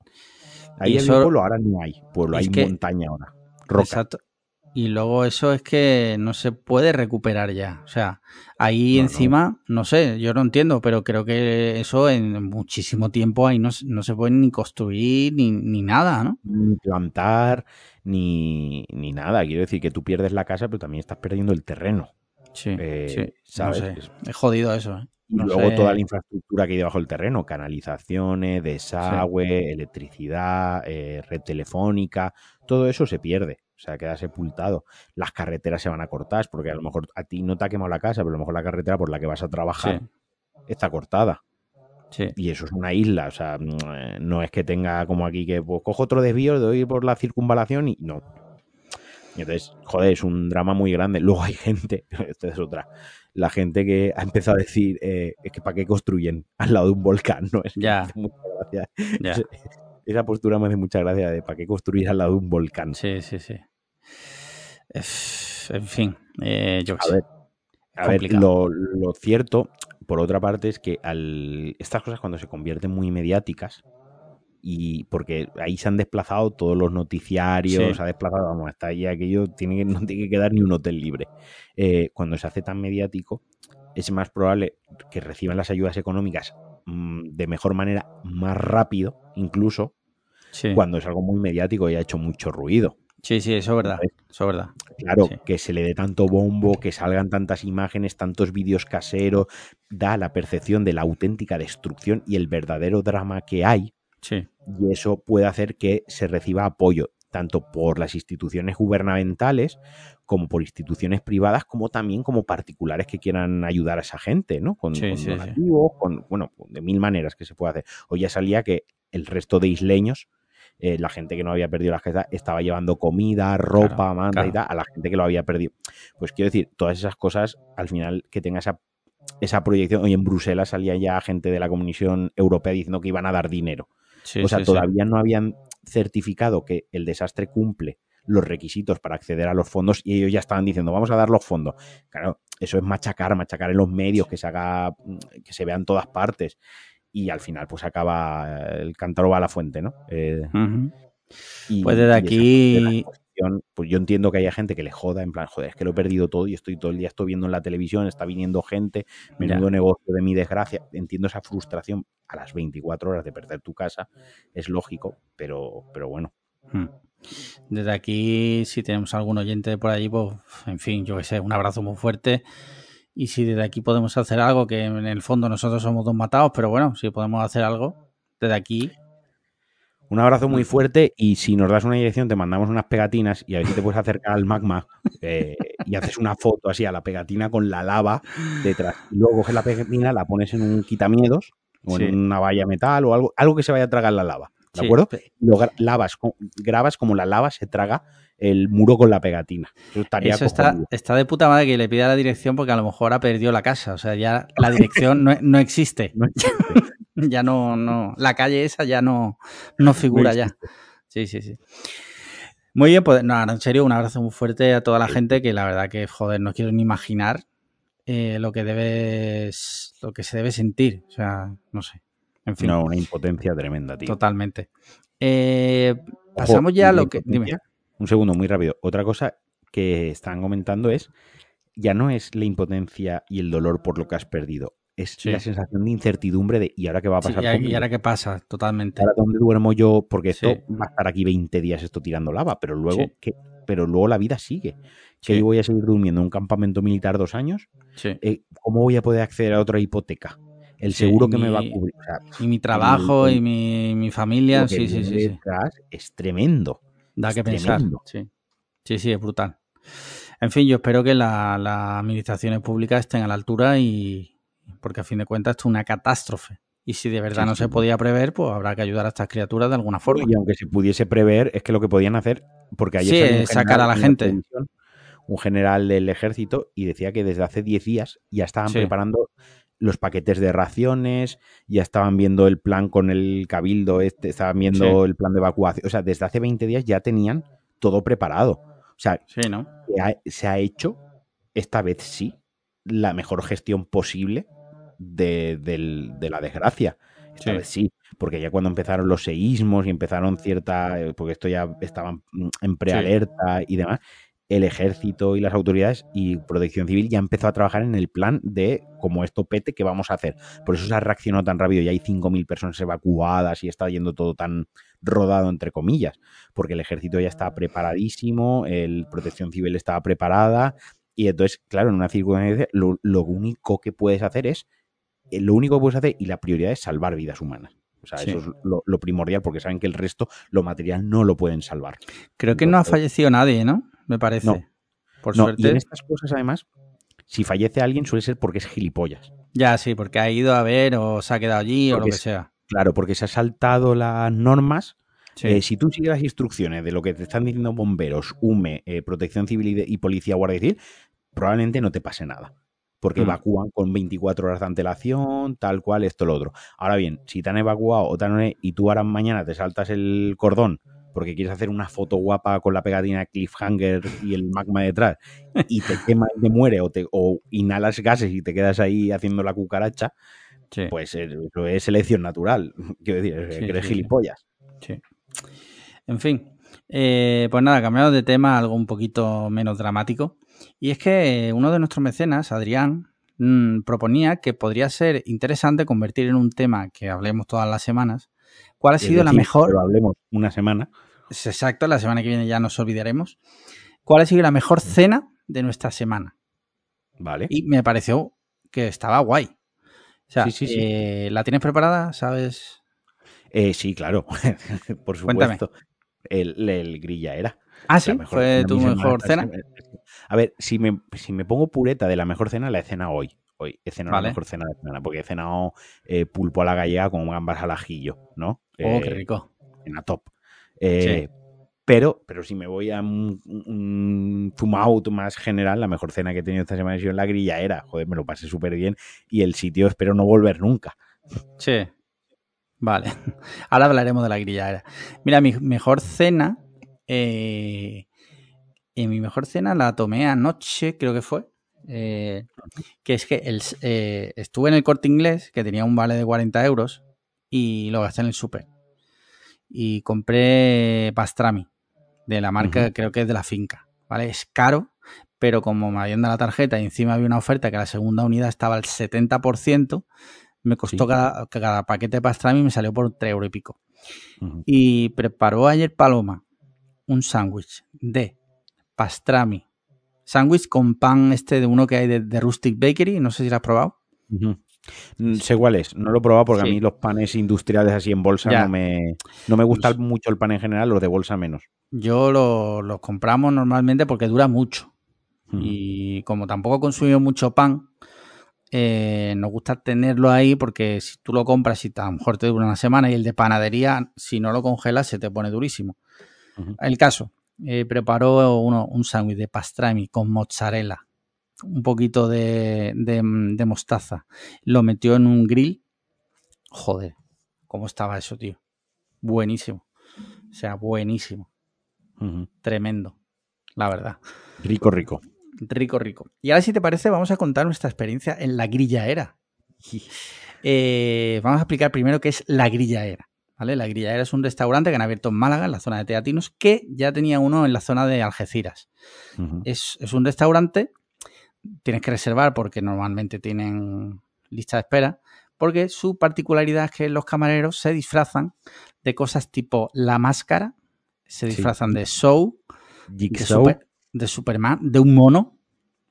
Ahí el pueblo, ahora no hay pueblo, hay montaña ahora. Exacto. Y luego eso es que no se puede recuperar ya. O sea, ahí encima, no. sé, yo no entiendo, pero creo que eso en muchísimo tiempo ahí no, se puede ni construir ni, nada, ¿no? Ni plantar, ni, ni, nada. Quiero decir que tú pierdes la casa, pero también estás perdiendo el terreno. Sí, eh, ¿sabes? Es jodido eso. ¿eh? Y luego toda la infraestructura que hay debajo del terreno, canalizaciones, desagüe, electricidad, eh, red telefónica, todo eso se pierde, o sea, queda sepultado. Las carreteras se van a cortar, porque a lo mejor a ti no te ha quemado la casa, pero a lo mejor la carretera por la que vas a trabajar está cortada. Y eso es una isla, o sea, mm, no es que tenga como aquí que pues, cojo otro desvío, doy por la circunvalación y no. Entonces, joder, es un drama muy grande. Luego hay gente, esto es otra, la gente que ha empezado a decir eh, es que para qué construyen al lado de un volcán, ¿no? Es ya. Esa postura me hace mucha gracia de para qué construir al lado de un volcán. Sí, sí, sí. en fin, eh, yo a ver, a ver lo, cierto, por otra parte, es que al, estas cosas cuando se convierten muy mediáticas, y porque ahí se han desplazado todos los noticiarios, se ha desplazado, vamos, hasta ahí aquello, tiene no tiene que quedar ni un hotel libre. Eh, cuando se hace tan mediático, es más probable que reciban las ayudas económicas mm, de mejor manera, más rápido, incluso, cuando es algo muy mediático y ha hecho mucho ruido. Sí, sí, eso es verdad. Eso es verdad. Claro, que se le dé tanto bombo, que salgan tantas imágenes, tantos vídeos caseros, da la percepción de la auténtica destrucción y el verdadero drama que hay y eso puede hacer que se reciba apoyo tanto por las instituciones gubernamentales como por instituciones privadas, como también como particulares que quieran ayudar a esa gente, ¿no? Con, donativos, con, bueno, de mil maneras que se puede hacer. Hoy ya salía que el resto de isleños, eh, la gente que no había perdido las casas, estaba llevando comida, ropa, manda y tal, a la gente que lo había perdido. Pues quiero decir, todas esas cosas, al final, que tenga esa, esa proyección. Hoy en Bruselas salía ya gente de la Comisión Europea diciendo que iban a dar dinero o sea, todavía no habían certificado que el desastre cumple los requisitos para acceder a los fondos y ellos ya estaban diciendo, vamos a dar los fondos. Claro, eso es machacar, machacar en los medios, que se haga, que se vea en todas partes. Y al final, pues acaba el cántaro va a la fuente, ¿no? Eh, y, pues desde aquí. Pues yo entiendo que haya gente que le joda, en plan, joder, es que lo he perdido todo y estoy todo el día estoy viendo en la televisión, está viniendo gente, menudo negocio de mi desgracia. Entiendo esa frustración a las 24 horas de perder tu casa, es lógico, pero, pero bueno. Hmm. Desde aquí, si tenemos algún oyente por allí, pues, en fin, yo que sé, un abrazo muy fuerte. Y si desde aquí podemos hacer algo, que en el fondo nosotros somos dos matados, pero bueno, si podemos hacer algo, desde aquí. Un abrazo muy fuerte y si nos das una dirección te mandamos unas pegatinas y a ver si te puedes acercar al magma eh, y haces una foto así a la pegatina con la lava detrás. Y luego coges la pegatina, la pones en un quitamiedos o en una valla metal o algo, algo que se vaya a tragar la lava. ¿De acuerdo? Lo grabas como la lava se traga el muro con la pegatina. Eso, estaría está, está, de puta madre que le pida la dirección porque a lo mejor ha perdido la casa. O sea, ya la dirección no, existe. ya no, no. La calle esa ya no, no figura ya. Sí, sí, sí. Muy bien, pues nada, en serio, un abrazo muy fuerte a toda la gente que la verdad que, joder, no quiero ni imaginar eh, lo que debes, lo que se debe sentir. O sea, no sé. En fin. No, una impotencia tremenda, tío. Totalmente. Eh, pasamos ya a lo que. Dime. Un segundo, muy rápido. Otra cosa que están comentando es, ya no es la impotencia y el dolor por lo que has perdido, es la sensación de incertidumbre de ¿y ahora qué va a pasar? y, ahora qué pasa, totalmente. ¿Ahora dónde duermo yo? Porque esto va a estar aquí 20 días esto tirando lava, pero luego, ¿qué? Pero luego la vida sigue. Que yo voy a seguir durmiendo en un campamento militar dos años. Eh, ¿Cómo voy a poder acceder a otra hipoteca? el seguro que me va a cubrir. y mi trabajo y mi, familia, sí, sí, sí, Es tremendo. Da que pensar. Sí. sí, sí, es brutal. En fin, yo espero que las administraciones públicas estén a la altura y porque a fin de cuentas esto es una catástrofe. Y si de verdad no se podía prever, pues habrá que ayudar a estas criaturas de alguna forma. Y aunque se pudiese prever, es que lo que podían hacer, porque ayer sí, sacar a la gente. Un general del ejército y decía que desde hace 10 días ya estaban preparando los paquetes de raciones, ya estaban viendo el plan con el cabildo, este, estaban viendo el plan de evacuación. O sea, desde hace 20 días ya tenían todo preparado. O sea, ¿no? se, ha, hecho, esta vez sí, la mejor gestión posible de, la desgracia. Esta vez sí, porque ya cuando empezaron los seísmos y empezaron cierta, eh, porque esto ya estaban en prealerta y demás, el ejército y las autoridades y protección civil ya empezó a trabajar en el plan de como esto pete, ¿qué vamos a hacer? Por eso se ha reaccionado tan rápido y hay 5.000 personas evacuadas y está yendo todo tan rodado, entre comillas, porque el ejército ya está preparadísimo, el protección civil estaba preparada y entonces, claro, en una circunstancia lo, único que puedes hacer es, eh, lo único que puedes hacer y la prioridad es salvar vidas humanas. O sea, eso es lo, primordial porque saben que el resto, lo material, no lo pueden salvar. Creo que no ha fallecido nadie, ¿no? Me parece. Por suerte. Y en estas cosas, además, si fallece alguien suele ser porque es gilipollas. Ya, sí, porque ha ido a ver o se ha quedado allí o lo que sea. Claro, porque se ha saltado las normas. Eh, si tú sigues las instrucciones de lo que te están diciendo bomberos, UME, eh, Protección Civil y, Policía Guardia Civil, probablemente no te pase nada. Porque mm. evacúan con 24 horas de antelación, tal cual, esto, lo otro. Ahora bien, si te han evacuado o te han, y tú ahora mañana te saltas el cordón porque quieres hacer una foto guapa con la pegatina cliffhanger y el magma detrás y te quema y te muere o, te, o inhalas gases y te quedas ahí haciendo la cucaracha, pues eso es selección natural. Quiero decir, que eres gilipollas. Sí. En fin, eh, pues nada, cambiamos de tema algo un poquito menos dramático. Y es que uno de nuestros mecenas, Adrián, mm, proponía que podría ser interesante convertir en un tema que hablemos todas las semanas ¿Cuál ha sido la mejor? Pero hablemos una semana. Es exacto, la semana que viene ya nos olvidaremos. ¿Cuál ha sido la mejor cena de nuestra semana? Vale. Y me pareció que estaba guay. O sea, sí, sí, sí. Eh, ¿la tienes preparada? ¿Sabes? Eh, sí, claro. Por supuesto. El, grilla era. Ah, sí, fue tu mejor cena. A ver, si me, si me pongo pureta de la mejor cena, la he cenado hoy hoy. He cenado la mejor cena de semana, porque he cenado eh, pulpo a la gallega con gambas al ajillo, ¿no? Oh, qué eh, rico. En la top. Eh, pero, pero si me voy a un, un out más general, la mejor cena que he tenido esta semana ha sido en la grilla era, joder, me lo pasé súper bien y el sitio espero no volver nunca. Sí. Vale, ahora hablaremos de la grilladera. Mira, mi mejor cena, eh, y mi mejor cena la tomé anoche, creo que fue, eh, que es que el, eh, estuve en el corte inglés, que tenía un vale de 40 euros, y lo gasté en el súper. Y compré pastrami, de la marca, creo que es de la finca, ¿vale? Es caro, pero como me habían dado la tarjeta y encima había una oferta que la segunda unidad estaba al 70%, me costó cada, cada, paquete de pastrami y me salió por 3 euros y pico. Y preparó ayer Paloma un sándwich de pastrami, sándwich con pan este de uno que hay de, Rustic Bakery, no sé si lo has probado. Mm, sé cuál es, no lo he probado porque a mí los panes industriales así en bolsa no me, no me gusta pues mucho el pan en general, los de bolsa menos. Yo los compramos normalmente porque dura mucho. Y como tampoco consumimos mucho pan, eh, nos gusta tenerlo ahí porque si tú lo compras y a lo mejor te dura una semana y el de panadería, si no lo congelas, se te pone durísimo. El caso, eh, preparó uno, un sándwich de pastrami con mozzarella, un poquito de, de, mostaza, lo metió en un grill. Joder, ¿cómo estaba eso, tío? Buenísimo. O sea, buenísimo. Tremendo, la verdad. Rico, rico. Rico, rico. Y ahora, si te parece, vamos a contar nuestra experiencia en la grillaera. Eh, vamos a explicar primero qué es la grillaera. ¿Vale? La grillaera es un restaurante que han abierto en Málaga, en la zona de Teatinos, que ya tenía uno en la zona de Algeciras. es, un restaurante, tienes que reservar porque normalmente tienen lista de espera, porque su particularidad es que los camareros se disfrazan de cosas tipo la máscara, se disfrazan de show, de, de Superman, de un mono,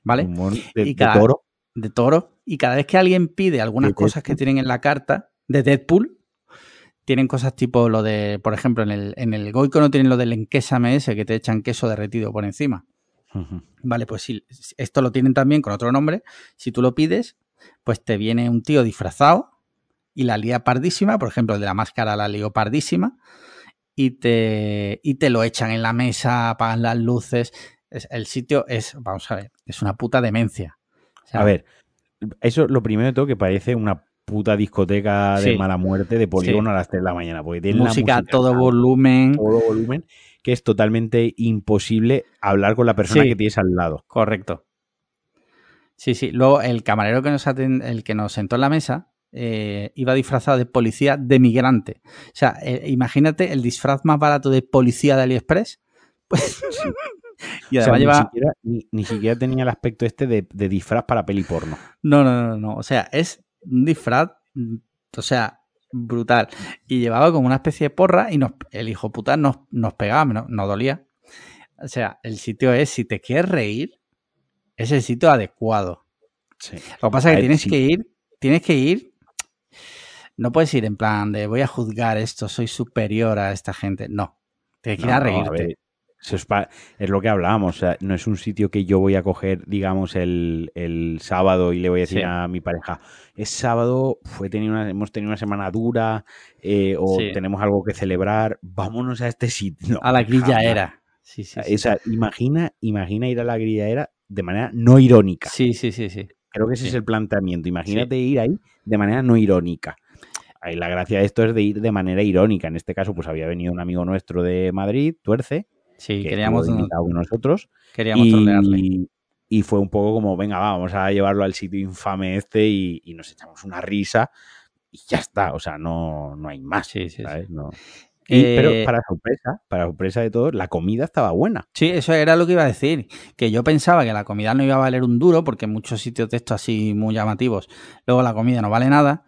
¿vale? de, toro. De toro. Y cada vez que alguien pide algunas cosas que tienen en la carta de Deadpool, tienen cosas tipo lo de, por ejemplo, en el, en el Goico no tienen lo del enquésame ese que te echan queso derretido por encima. Vale, pues sí, esto lo tienen también con otro nombre. Si tú lo pides, pues te viene un tío disfrazado y la lía pardísima, por ejemplo, el de la máscara la lió pardísima, y te, y te lo echan en la mesa, apagan las luces el sitio es, vamos a ver, es una puta demencia. a ver, eso lo primero de todo que parece una puta discoteca de mala muerte de polígono a las 3 de la mañana. Porque tiene música, música todo volumen. Todo volumen, que es totalmente imposible hablar con la persona que tienes al lado. Correcto. Sí, sí. Luego el camarero que nos el que nos sentó en la mesa eh, iba disfrazado de policía de migrante. O sea, eh, imagínate el disfraz más barato de policía de AliExpress. Pues y además ni, siquiera, tenía el aspecto este de, disfraz para peli porno. No, no, no, no. O sea, es un disfraz, o sea, brutal. Y llevaba como una especie de porra y nos, el hijo puta nos, nos pegaba, nos, nos dolía. O sea, el sitio es, si te quieres reír, es el sitio adecuado. Lo que pasa es que tienes que ir, tienes que ir, no puedes ir en plan de voy a juzgar esto, soy superior a esta gente. No, tienes que ir a reírte es, lo que hablábamos, o sea, no es un sitio que yo voy a coger, digamos, el, sábado y le voy a decir a mi pareja, es sábado, fue tenido hemos tenido una semana dura eh, o tenemos algo que celebrar, vámonos a este sitio. a la grillaera. Sí, sí, o sea, imagina, imagina ir a la grillaera de manera no irónica. Sí, sí, sí, sí. Creo que ese es el planteamiento. Imagínate ir ahí de manera no irónica. Ahí la gracia de esto es de ir de manera irónica. En este caso, pues había venido un amigo nuestro de Madrid, Tuerce, Sí, queríamos nosotros. Queríamos y, Y fue un poco como, venga, vamos a llevarlo al sitio infame este y, nos echamos una risa y ya está. O sea, no, no hay más. Sí, sí, pero eh, para sorpresa, para sorpresa de todos, la comida estaba buena. Sí, eso era lo que iba a decir. Que yo pensaba que la comida no iba a valer un duro, porque en muchos sitios de estos así muy llamativos, luego la comida no vale nada.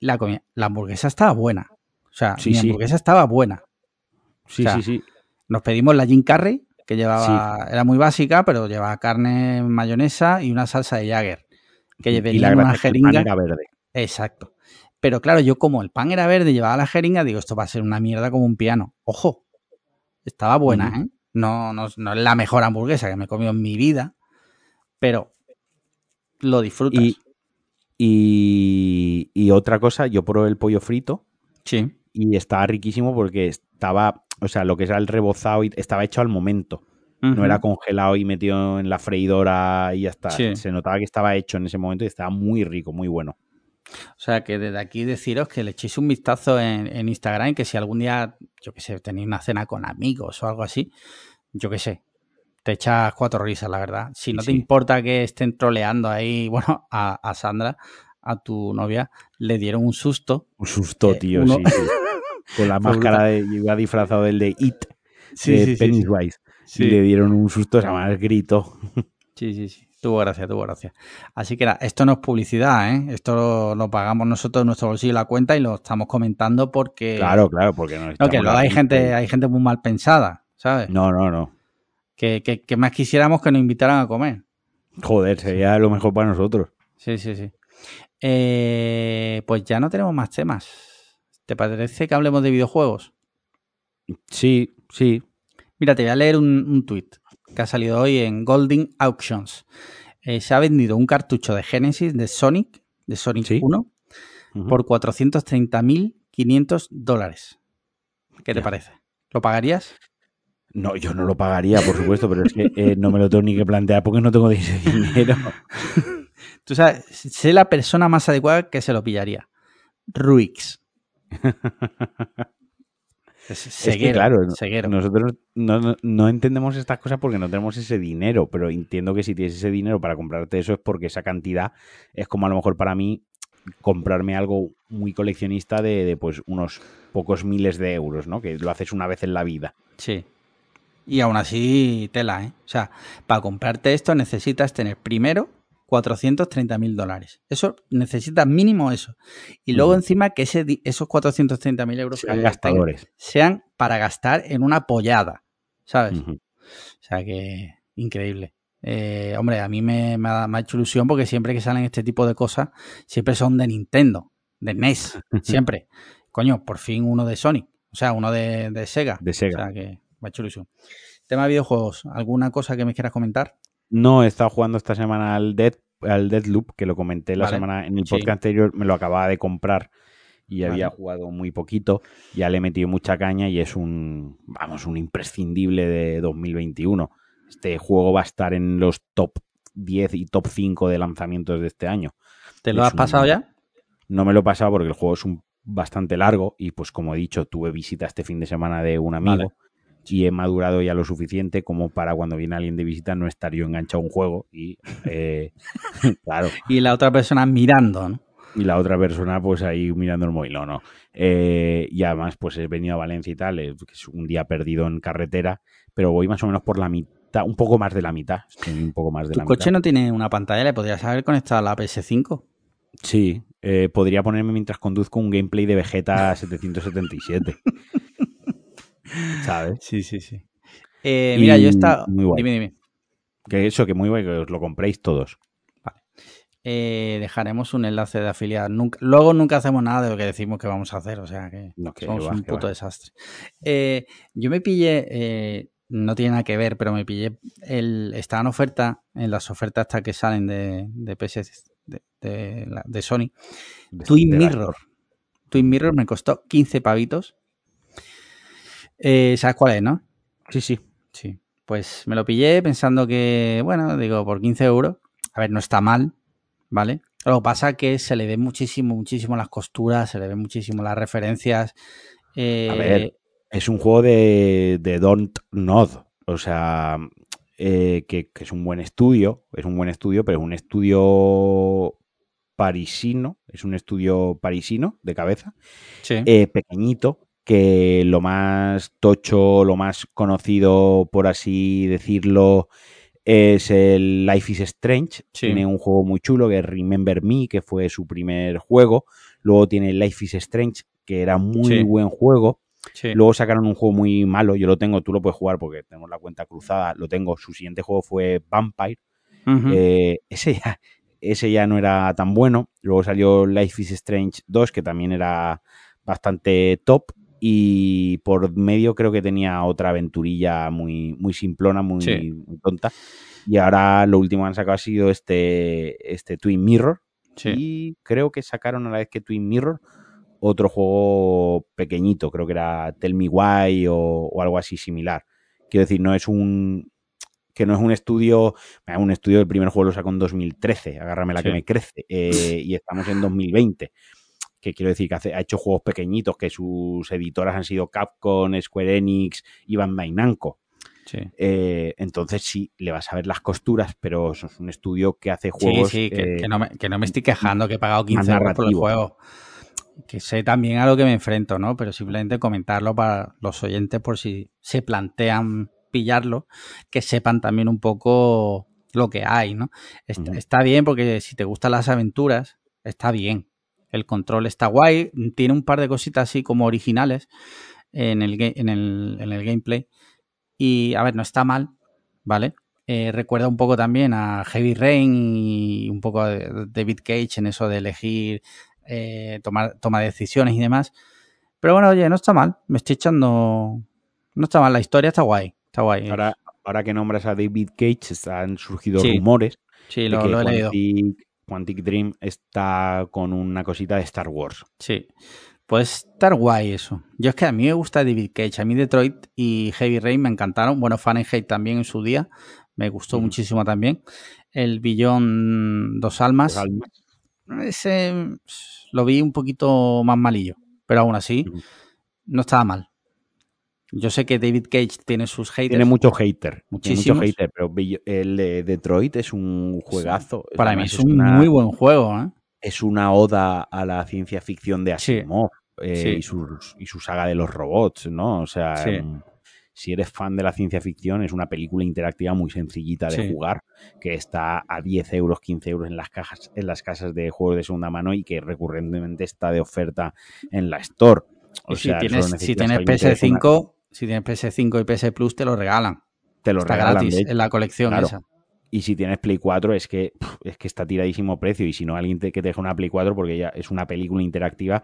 La, comida, la hamburguesa estaba buena. O sea, mi hamburguesa estaba buena. Sí, sí, sí. Nos pedimos la gin curry, que llevaba, era muy básica, pero llevaba carne, mayonesa y una salsa de Jagger. Que venía una jeringa. verde. Exacto. Pero claro, yo como el pan era verde, llevaba la jeringa, digo, esto va a ser una mierda como un piano. Ojo, estaba buena, ¿eh? No, no, es la mejor hamburguesa que me he comido en mi vida, pero lo disfrutas. Y, y, otra cosa, yo probé el pollo frito. Sí. Y estaba riquísimo porque estaba o sea, lo que era el rebozado estaba hecho al momento. No era congelado y metido en la freidora y ya está. Se notaba que estaba hecho en ese momento y estaba muy rico, muy bueno. O sea que desde aquí deciros que le echéis un vistazo en, en Instagram y que si algún día, yo que sé, tenéis una cena con amigos o algo así, yo que sé, te echas cuatro risas, la verdad. Si no te importa que estén troleando ahí, bueno, a, Sandra, a tu novia, le dieron un susto. Un susto, eh, tío, sí, sí. Con la máscara de, iba disfrazado del de It, de Pennywise. Y le dieron un susto, se llama el grito. Sí, sí, sí. Tuvo gracia, tuvo gracia. Así que nada, esto no es publicidad, ¿eh? Esto lo, pagamos nosotros en nuestro bolsillo la cuenta y lo estamos comentando porque. Claro, claro, porque no. No, que luego hay gente, hay gente muy mal pensada, ¿sabes? No, no, no. Que, que, más quisiéramos que nos invitaran a comer. Joder, sería lo mejor para nosotros. Sí, sí, sí. Eh, pues ya no tenemos más temas. ¿Te parece que hablemos de videojuegos? Sí, sí. Mira, te voy a leer un, un tweet que ha salido hoy en Golden Auctions. Eh, se ha vendido un cartucho de Genesis de Sonic, de Sonic 1, por 430.500 dólares. ¿Qué te parece? ¿Lo pagarías? No, yo no lo pagaría, por supuesto, pero es que eh, no me lo tengo ni que plantear porque no tengo ese dinero. Tú sabes, sé la persona más adecuada que se lo pillaría. Ruix. Es, que, claro, nosotros no, entendemos estas cosas porque no tenemos ese dinero, pero entiendo que si tienes ese dinero para comprarte eso es porque esa cantidad es como a lo mejor para mí comprarme algo muy coleccionista de, pues unos pocos miles de euros, ¿no? Que lo haces una vez en la vida. Sí. Y aún así, tela, ¿eh? O sea, para comprarte esto necesitas tener primero 430 mil dólares. Eso necesita mínimo eso. Y luego encima que ese, esos 430 mil euros sean gastadores. sean para gastar en una pollada, ¿sabes? O sea que increíble. Eh, hombre, a mí me, ha, hecho ilusión porque siempre que salen este tipo de cosas, siempre son de Nintendo, de NES, siempre. Coño, por fin uno de Sonic, o sea, uno de, de Sega. De Sega. O sea que me ha hecho ilusión. Tema de videojuegos, ¿alguna cosa que me quieras comentar? No, he estado jugando esta semana al Dead, al Deadloop, que lo comenté la semana en el podcast anterior, me lo acababa de comprar y había jugado muy poquito, ya le he metido mucha caña y es un, vamos, un imprescindible de 2021. Este juego va a estar en los top 10 y top 5 de lanzamientos de este año. ¿Te lo has pasado ya? No me lo he pasado porque el juego es un bastante largo y pues como he dicho, tuve visita este fin de semana de un amigo y he madurado ya lo suficiente como para cuando viene alguien de visita no estar yo enganchado a un juego y eh, claro. Y la otra persona mirando, ¿no? Y la otra persona pues ahí mirando el móvil, no, no. Eh, y además pues he venido a Valencia y tal, es un día perdido en carretera, pero voy más o menos por la mitad, un poco más de la mitad, un poco más de ¿Tu coche no tiene una pantalla? ¿Le podrías haber conectado a la PS5? Sí, eh, podría ponerme mientras conduzco un gameplay de Vegeta 777. ¿Sabes? Sí, sí, sí. Eh, mira, yo estaba. Muy Dime, dime. Que eso, que muy bueno, que os lo compréis todos. Vale. Eh, dejaremos un enlace de afiliado. Nunca, luego nunca hacemos nada de lo que decimos que vamos a hacer, o sea que, somos un puto desastre. Eh, yo me pillé, no tiene nada que ver, pero me pillé, el, estaba en oferta, en las ofertas hasta que salen de, de PS de, de, Sony. Twin Mirror. Twin Mirror me costó 15 pavitos eh, ¿Sabes cuál es, no? Sí, sí. Sí. Pues me lo pillé pensando que, bueno, digo, por 15 euros. A ver, no está mal, ¿vale? Lo que pasa es que se le ve muchísimo, muchísimo las costuras, se le ven muchísimo las referencias. A ver, eh, es un juego de, de Don't Nod. O sea, eh, que, es un buen estudio, es un buen estudio, pero es un estudio parisino, es un estudio parisino de cabeza, sí. pequeñito, que lo más tocho, lo más conocido, por así decirlo, es el Life is Strange. Tiene un juego muy chulo que es Remember Me, que fue su primer juego. Luego tiene Life is Strange, que era muy buen juego. Luego sacaron un juego muy malo, yo lo tengo, tú lo puedes jugar porque tenemos la cuenta cruzada, lo tengo. Su siguiente juego fue Vampire. Eh, ese, ya, ese ya no era tan bueno. Luego salió Life is Strange 2, que también era bastante top y por medio creo que tenía otra aventurilla muy, muy simplona, muy, tonta. Y ahora lo último que han sacado ha sido este, este Twin Mirror. Y creo que sacaron a la vez que Twin Mirror otro juego pequeñito, creo que era Tell Me Why o, algo así similar. Quiero decir, no es un que no es un estudio, un estudio del primer juego lo sacó en 2013, agárrame la que me crece, eh, y estamos en 2020 que quiero decir que ha hecho juegos pequeñitos, que sus editoras han sido Capcom, Square Enix y Bandai Namco. Eh, entonces sí, le vas a ver las costuras, pero es un estudio que hace juegos... Sí, sí, que, no me, estoy quejando, que he pagado 15 euros por el juego. Que sé también a lo que me enfrento, ¿no? Pero simplemente comentarlo para los oyentes por si se plantean pillarlo, que sepan también un poco lo que hay, ¿no? Está, bien porque si te gustan las aventuras, está bien. El control está guay, tiene un par de cositas así como originales en el, en el, en el gameplay y, a ver, no está mal, ¿vale? Eh, recuerda un poco también a Heavy Rain y un poco a David Cage en eso de elegir, eh, tomar toma decisiones y demás. Pero bueno, oye, no está mal. Me estoy echando. No está mal, la historia está guay. Está guay. Ahora, ahora que nombras a David Cage, han surgido rumores. Sí, lo, lo he leído. Quantic Dream está con una cosita de Star Wars. Sí. Puede estar guay eso. Yo es que a mí me gusta David Cage. A mí Detroit y Heavy Rain me encantaron. Bueno, Fahrenheit también en su día. Me gustó muchísimo también. El Billón Dos Almas. Ese lo vi un poquito más malillo. Pero aún así, no estaba mal. Yo sé que David Cage tiene sus haters. Tiene mucho hater. Muchísimo hater, pero el de Detroit es un juegazo. Para mí es un muy buen juego, ¿eh? es una oda a la ciencia ficción de Asimov eh, Y, su, y, su, saga de los robots, ¿no? O sea, em, si eres fan de la ciencia ficción, es una película interactiva muy sencillita de jugar, que está a 10 euros, 15 euros en las cajas, en las casas de juegos de segunda mano y que recurrentemente está de oferta en la Store. O sea, si tienes, si tienes PS5, si tienes PS5 y PS Plus, te lo regalan. Te lo regalan gratis en la colección esa. Y si tienes Play 4 es que, es que está tiradísimo precio. Y si no, alguien te, que te deja una Play 4 porque ya es una película interactiva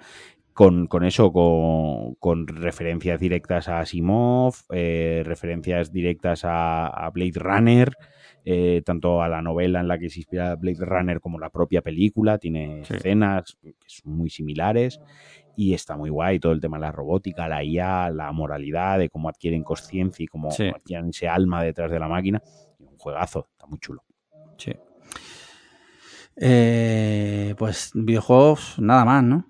con, eso, con, referencias directas a Asimov, eh, referencias directas a, Blade Runner, eh, tanto a la novela en la que se inspira Blade Runner como la propia película. Tiene escenas que son muy similares y está muy guay todo el tema de la robótica, la IA, la moralidad, de cómo adquieren conciencia y cómo adquieren ese alma detrás de la máquina juegazo, está muy chulo. Sí. Eh, pues videojuegos, nada más, ¿no?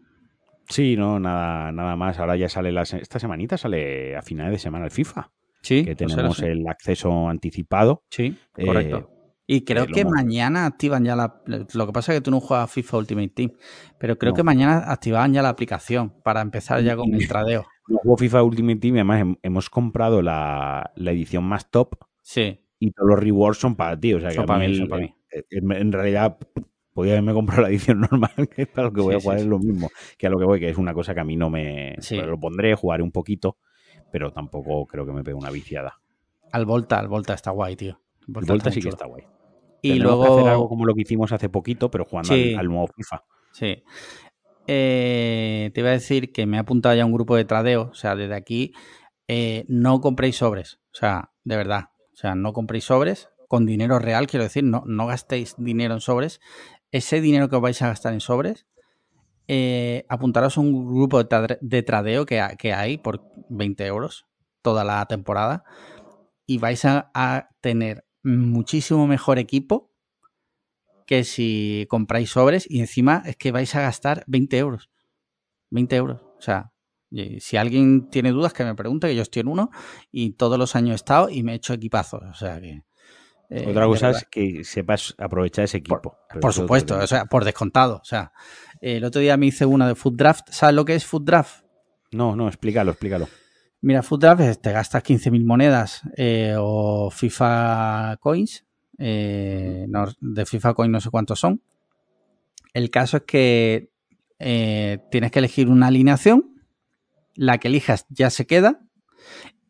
Sí, no, nada, nada más. Ahora ya sale la, esta semanita, sale a finales de semana el FIFA. Sí. Que tenemos el acceso anticipado. Sí, correcto. Eh, y creo que mañana activan ya la. Lo que pasa es que tú no juegas FIFA Ultimate Team, pero creo que mañana activaban ya la aplicación para empezar ya con el tradeo. No juego FIFA Ultimate Team, además hemos comprado la, la edición más top. Sí y todos los rewards son para ti. O sea, que para mí, para mí. En, realidad podía haberme comprado la edición normal, que para lo que voy a jugar es lo mismo, que a lo que voy, que es una cosa que a mí no me... lo pondré, jugaré un poquito, pero tampoco creo que me pegue una viciada. Al Volta, al Volta está guay, tío. Volta, Volta sí que está guay. Y luego... Que hacer algo como lo que hicimos hace poquito, pero jugando al, nuevo FIFA. Sí. Eh, te iba a decir que me he apuntado ya a un grupo de tradeo, o sea, desde aquí eh, no compréis sobres, o sea, de verdad, o sea, no compréis sobres con dinero real, quiero decir, no, no gastéis dinero en sobres. Ese dinero que os vais a gastar en sobres, eh, apuntaros a un grupo de, tradeo que, que, hay por 20 euros toda la temporada y vais a, a tener muchísimo mejor equipo que si compráis sobres y encima es que vais a gastar 20 euros. 20 euros. O sea, si alguien tiene dudas, que me pregunte, que yo estoy en uno y todos los años he estado y me he hecho equipazos. O sea que. Eh, Otra cosa es que sepas aprovechar ese equipo. Por, supuesto, o sea, por descontado. O sea, el otro día me hice una de Food Draft. ¿Sabes lo que es Food Draft? No, no, explícalo, explícalo. Mira, Food Draft es, te gastas 15.000 monedas eh, o FIFA Coins. Eh, de FIFA Coins no sé cuántos son. El caso es que tienes que elegir una alineación la que elijas ya se queda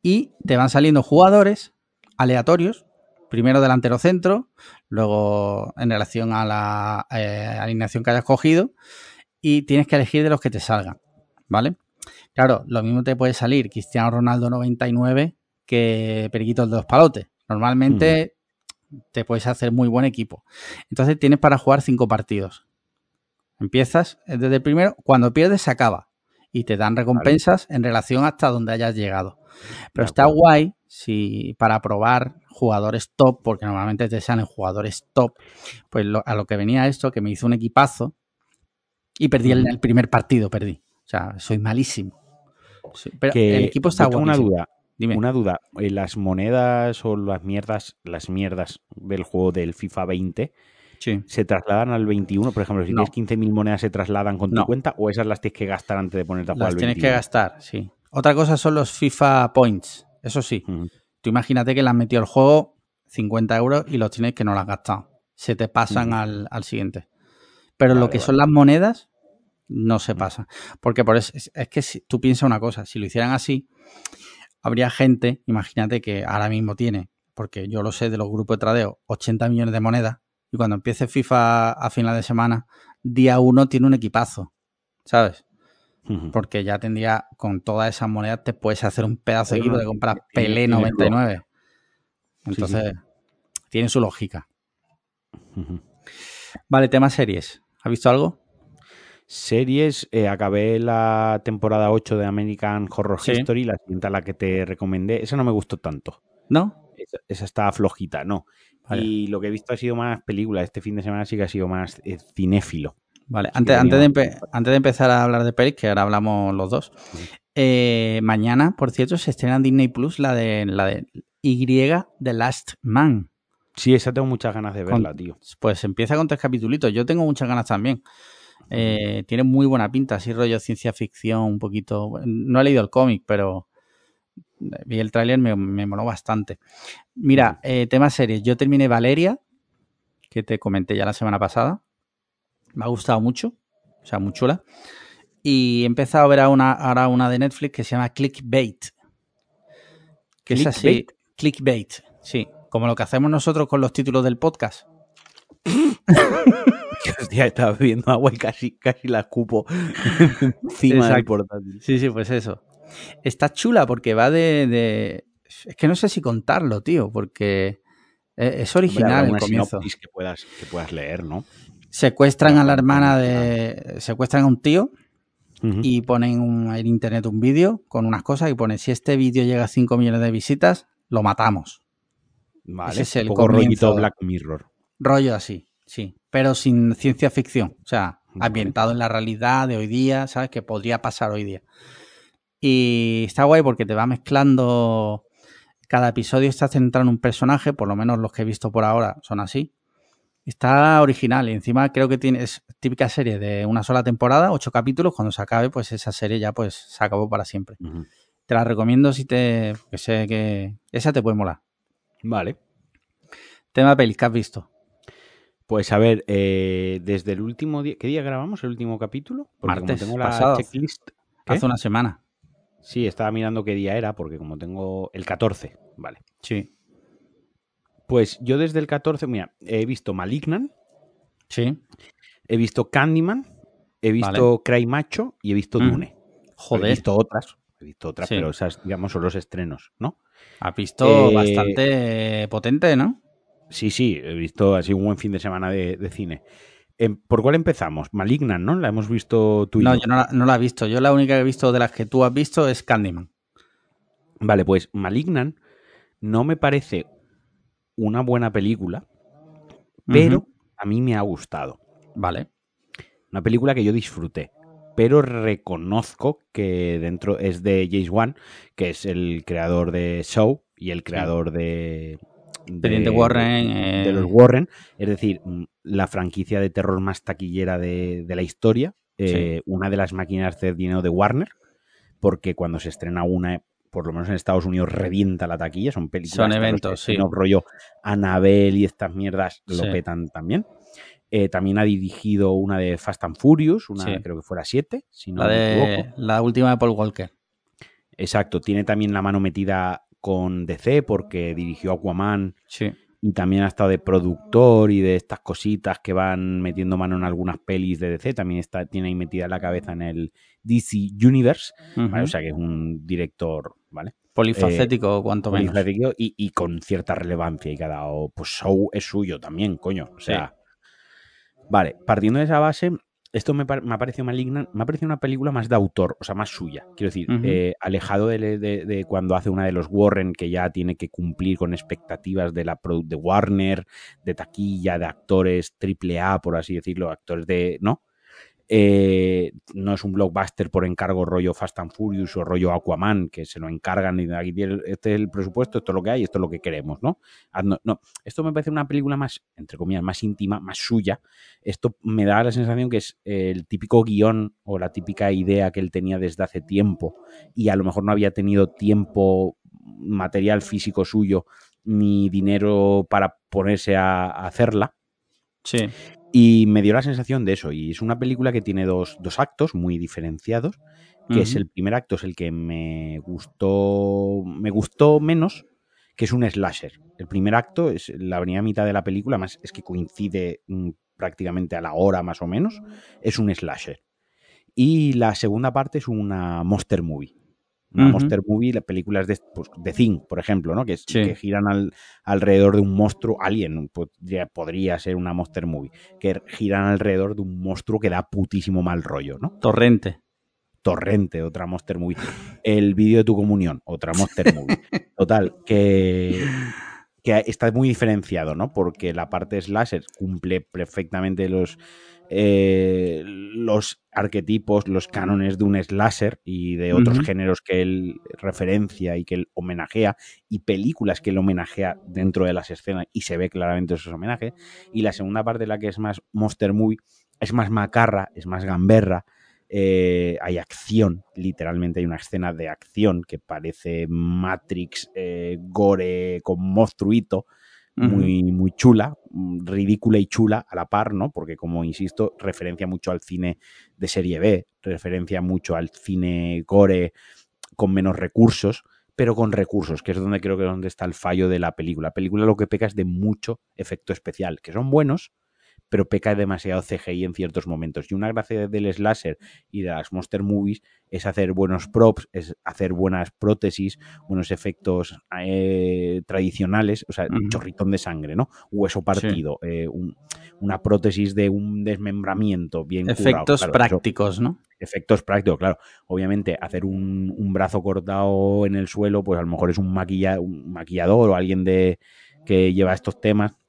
y te van saliendo jugadores aleatorios, primero delantero centro, luego en relación a la eh, alineación que hayas cogido y tienes que elegir de los que te salgan, ¿vale? Claro, lo mismo te puede salir Cristiano Ronaldo 99 que Periquito de los Palotes. Normalmente te puedes hacer muy buen equipo. Entonces tienes para jugar cinco partidos. Empiezas desde el primero, cuando pierdes se acaba y te dan recompensas en relación hasta donde hayas llegado. Pero está guay si para probar jugadores top, porque normalmente te salen jugadores top, pues a lo que venía esto, que me hizo un equipazo y perdí el, primer partido, perdí. Sea, soy malísimo. pero el equipo está guay. Una duda. Dime. Una duda, eh, las monedas o las mierdas, las mierdas del juego del FIFA 20 se trasladan al 21, por ejemplo, si tienes 15.000 monedas se trasladan con tu cuenta o esas las tienes que gastar antes de ponerte a jugar las tienes que gastar, sí. Otra cosa son los FIFA Points, eso sí. Tú imagínate que le has metido el juego 50 euros y los tienes que no las has gastado. Se te pasan al, siguiente. Pero lo que son las monedas no se pasa. Porque por eso, es, que si, tú piensas una cosa, si lo hicieran así, habría gente, imagínate que ahora mismo tiene, porque yo lo sé de los grupos de tradeo, 80 millones de monedas y cuando empiece FIFA a final de semana, día uno tiene un equipazo, ¿sabes? Porque ya tendría, con todas esas monedas, te puedes hacer un pedazo de equipo de comprar Pelé 99. Entonces, tiene su lógica. Vale, tema series. ¿Has visto algo? Series, eh, acabé la temporada 8 de American Horror History, la siguiente a la que te recomendé. Esa no me gustó tanto. ¿No? Esa, esa está flojita, no. Y lo que he visto ha sido más películas. Este fin de semana sí que ha sido más eh, cinéfilo. Vale, antes, antes, de antes de empezar a hablar de pelis, que ahora hablamos los dos, eh, mañana, por cierto, se estrena en Disney Plus la de, la de Y The Last Man. Sí, esa tengo muchas ganas de verla, tío. Pues empieza con tres capítulos. Yo tengo muchas ganas también. Eh, tiene muy buena pinta, así rollo ciencia ficción, un poquito. No he leído el cómic, pero vi el tráiler, me, me, moló bastante. Mira, eh, tema series. Yo terminé Valeria, que te comenté ya la semana pasada. Me ha gustado mucho, o sea, muy chula. Y he empezado a ver una, ahora una de Netflix que se llama Clickbait. Que es así. Clickbait, sí. Como lo que hacemos nosotros con los títulos del podcast. Hostia, estaba bebiendo agua y casi, casi la escupo encima del portátil. Sí, sí, pues eso. Está chula porque va de, Es que no sé si contarlo, tío, porque e, es original el comienzo. Que puedas, que puedas leer, ¿no? Secuestran a la hermana de... Secuestran a un tío y ponen en internet un vídeo con unas cosas y pone si este vídeo llega a 5 millones de visitas, lo matamos. Vale, Ese es el un Black Mirror. Rollo así, sí, pero sin ciencia ficción, o sea, ambientado en la realidad de hoy día, ¿sabes? Que podría pasar hoy día. Y está guay porque te va mezclando. Cada episodio está centrado en un personaje, por lo menos los que he visto por ahora son así. Está original y encima creo que tiene, es típica serie de una sola temporada, ocho capítulos. Cuando se acabe, pues esa serie ya pues se acabó para siempre. Te la recomiendo si te. que sé que. Esa te puede molar. Vale. Tema pelis que has visto. Pues a ver, eh, desde el último día. ¿Qué día grabamos el último capítulo? Porque Martes. tengo la checklist. Hace una semana. Sí, estaba mirando qué día era, porque como tengo el 14, vale. Sí. Pues yo desde el 14, mira, he visto Malignan. Sí. He visto Candyman. He visto Cry Macho y he visto mm. Dune. Joder. He visto otras. He visto otras, pero esas, digamos, son los estrenos, ¿no? Ha visto eh, bastante potente, ¿no? Sí, sí, he visto así un buen fin de semana de cine. Em, ¿Por cuál empezamos? Malignan, ¿no? La hemos visto tú y No, yo, no, la, no la he visto. Yo la única que he visto de las que tú has visto es Candyman. Vale, pues Malignan no me parece una buena película, pero a mí me ha gustado. Vale. Una película que yo disfruté, pero reconozco que dentro es de James Wan, que es el creador de Show y el creador de de, Warren. De, los eh, Warren. Es decir, mm, la franquicia de terror más taquillera de, la historia. Eh, una de las máquinas de dinero de Warner. Porque cuando se estrena una, por lo menos en Estados Unidos, revienta la taquilla. Son películas. Son eventos, sí. No rollo Anabel y estas mierdas lo petan también. Eh, también ha dirigido una de Fast and Furious, una creo que fuera 7, si no la, de, la última de Paul Walker. Exacto, tiene también la mano metida con DC porque dirigió Aquaman. Sí. Y también ha estado de productor y de estas cositas que van metiendo mano en algunas pelis de DC. También está, tiene ahí metida la cabeza en el DC Universe. O sea que es un director, ¿vale? Polifacético, eh, cuanto menos. Polifacético y, con cierta relevancia. Y cada pues show es suyo también, coño. O sea. Vale, partiendo de esa base, esto me, me, ha parecido maligna, me ha parecido una película más de autor, o sea, más suya. Quiero decir, uh -huh. eh, alejado de, de, de, cuando hace una de los Warren, que ya tiene que cumplir con expectativas de la de Warner, de taquilla, de actores triple A, por así decirlo, actores de. ¿No? Eh, no es un blockbuster por encargo rollo Fast and Furious o rollo Aquaman, que se lo encargan y aquí este es el presupuesto, esto es lo que hay, esto es lo que queremos, ¿no? No. Esto me parece una película más, entre comillas, más íntima, más suya. Esto me da la sensación que es el típico guion o la típica idea que él tenía desde hace tiempo y a lo mejor no había tenido tiempo material físico suyo ni dinero para ponerse a, a hacerla. Sí. Y me dio la sensación de eso. Y es una película que tiene dos, dos actos muy diferenciados. Que uh -huh. es el primer acto, es el que me gustó. Me gustó menos, que es un slasher. El primer acto es la primera mitad de la película, más es que coincide mmm, prácticamente a la hora más o menos. Es un slasher. Y la segunda parte es una monster movie. Una uh -huh. monster movie, las películas de, pues, de Thing, por ejemplo, ¿no? Que, sí. que giran al, alrededor de un monstruo, alien, podría, podría, ser una monster movie, que giran alrededor de un monstruo que da putísimo mal rollo, ¿no? Torrente. Torrente, otra monster movie. El vídeo de tu comunión, otra monster movie. Total, que, que está muy diferenciado, ¿no? Porque la parte slasher cumple perfectamente los eh, los arquetipos, los cánones de un slasher y de otros uh -huh. géneros que él referencia y que él homenajea y películas que él homenajea dentro de las escenas y se ve claramente esos homenajes. Y la segunda parte, la que es más monster movie, es más macarra, es más gamberra. Eh, hay acción, literalmente hay una escena de acción que parece Matrix, eh, gore con monstruito muy, muy chula, ridícula y chula a la par, ¿no? Porque, como insisto, referencia mucho al cine de serie B, referencia mucho al cine gore con menos recursos, pero con recursos, que es donde creo que es donde está el fallo de la película. La película lo que peca es de mucho efecto especial, que son buenos, pero peca demasiado CGI en ciertos momentos. Y una gracia del slasher y de las monster movies es hacer buenos props, es hacer buenas prótesis, buenos efectos eh, tradicionales, o sea, uh -huh. chorritón de sangre, ¿no? Hueso partido, sí. eh, un, una prótesis de un desmembramiento bien Efectos curado, claro, prácticos, eso, ¿no? Efectos prácticos, claro. Obviamente, hacer un, un, brazo cortado en el suelo, pues a lo mejor es un, maquilla, un maquillador o alguien de que lleva estos temas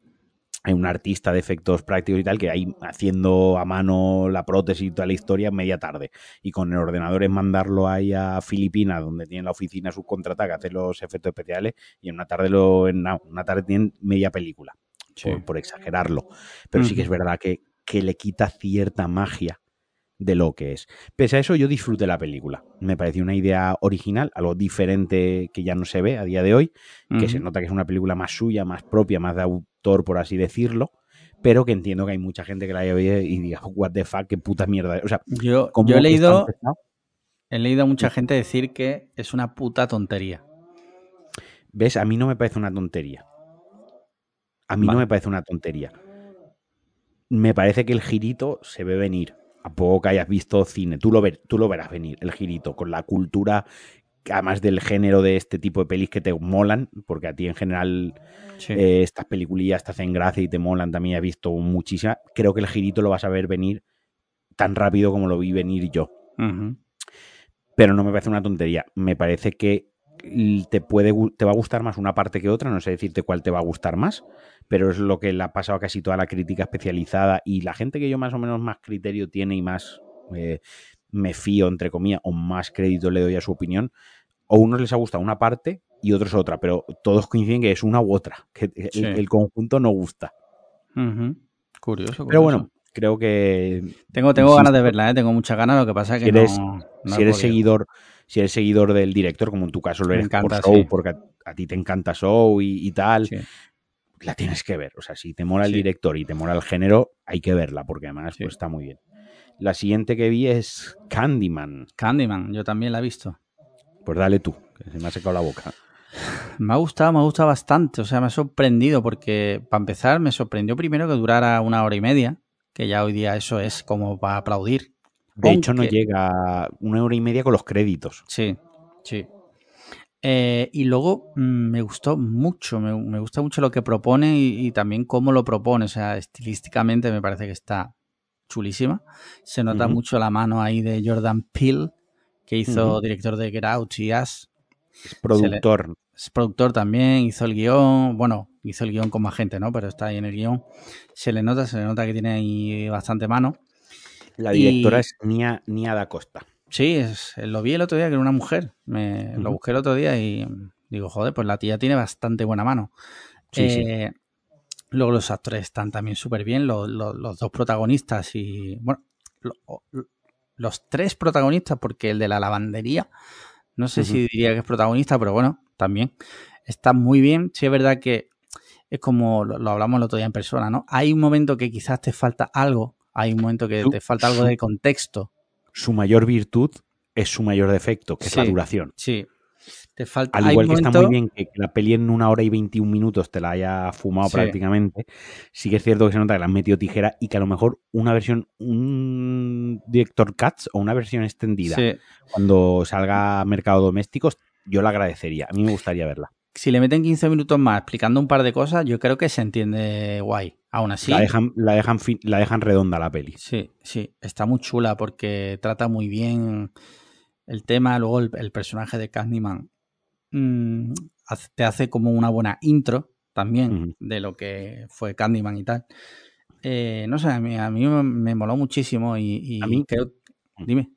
hay un artista de efectos prácticos y tal que ahí haciendo a mano la prótesis y toda la historia media tarde. Y con el ordenador es mandarlo ahí a Filipinas, donde tienen la oficina subcontrata que hace los efectos especiales, y en una tarde lo, en una tarde tienen media película, sí. por, por, exagerarlo. Pero sí que es verdad que, que le quita cierta magia de lo que es. Pese a eso, yo disfruté la película. Me pareció una idea original, algo diferente que ya no se ve a día de hoy, que uh -huh. se nota que es una película más suya, más propia, más de autor, por así decirlo, pero que entiendo que hay mucha gente que la haya oído y diga, what the fuck, qué puta mierda. O sea, yo, yo he leído, he leído a mucha gente decir que es una puta tontería. ¿Ves? A mí no me parece una tontería. A mí vale. no me parece una tontería. Me parece que el girito se ve venir a poco que hayas visto cine, tú lo, ver, tú lo verás venir, el girito, con la cultura, además del género de este tipo de pelis que te molan, porque a ti en general sí. eh, estas peliculillas te hacen gracia y te molan, también he visto muchísimas, creo que el girito lo vas a ver venir tan rápido como lo vi venir yo. Uh -huh. Pero no me parece una tontería, me parece que te puede te va a gustar más una parte que otra, no sé decirte cuál te va a gustar más, pero es lo que le ha pasado a casi toda la crítica especializada y la gente que yo más o menos más criterio tiene y más eh, me fío, entre comillas, o más crédito le doy a su opinión, o unos les ha gustado una parte y otros otra, pero todos coinciden que es una u otra, que sí. el, el, conjunto no gusta. Uh -huh. curioso, curioso, Pero bueno, creo que... Tengo, tengo ganas de verla, ¿eh? tengo muchas ganas, lo que pasa es que si eres, no, no si eres seguidor si eres seguidor del director, como en tu caso lo eres encanta, por Show, sí. porque a, a, ti te encanta Show y, y tal, sí. la tienes que ver. O sea, si te mola el director y te mola el género, hay que verla, porque además pues, está muy bien. La siguiente que vi es Candyman. Candyman, yo también la he visto. Pues dale tú, que se me ha secado la boca. Me ha gustado, me ha gustado bastante. O sea, me ha sorprendido porque, para empezar, me sorprendió primero que durara una hora y media, que ya hoy día eso es como para aplaudir. De Aunque... hecho, no llega una hora y media con los créditos. Sí, sí. Eh, y luego mmm, me gustó mucho, me, me, gusta mucho lo que propone y, y, también cómo lo propone. O sea, estilísticamente me parece que está chulísima. Se nota mucho la mano ahí de Jordan Peele, que hizo director de Get Out y Us. Es productor. Es productor también, hizo el guion. Bueno, hizo el guion con más gente, ¿no? Pero está ahí en el guion. Se le nota, se le nota que tiene ahí bastante mano. La directora Y- es Nia, Nia da Costa. Sí, es- lo vi el otro día que era una mujer. Me, Lo busqué el otro día y digo, joder, pues la tía tiene bastante buena mano. Sí, sí. Luego los actores están también súper bien. Los, los- los dos protagonistas y. Bueno, lo- lo- los tres protagonistas, porque el de la lavandería, no sé si diría que es protagonista, pero bueno, también. Está muy bien. Sí, es verdad que es como lo, lo hablamos el otro día en persona, ¿no? Hay un momento que quizás te falta algo. Hay un momento que Su- te falta algo su- de contexto. Su mayor virtud es su mayor defecto, que es la duración. Sí. Te falta. Al igual que está muy bien que la peli en una hora y 21 minutos te la haya fumado Sí. prácticamente, sí que es cierto que se nota que le han metido tijera y que a lo mejor una versión, un director cuts o una versión extendida, Sí. cuando salga a mercado domésticos, yo la agradecería. A mí me gustaría verla. Si le meten 15 minutos más explicando un par de cosas, yo creo que se entiende guay. Aún así. La, dejan, la, dejan la dejan redonda la peli. Sí, sí, está muy chula porque trata muy bien el tema. Luego el, el personaje de Candyman mm, te hace como una buena intro también de lo que fue Candyman y tal. Eh, no sé, a mí, a mí me, moló muchísimo y, y A mí- creo... Dime.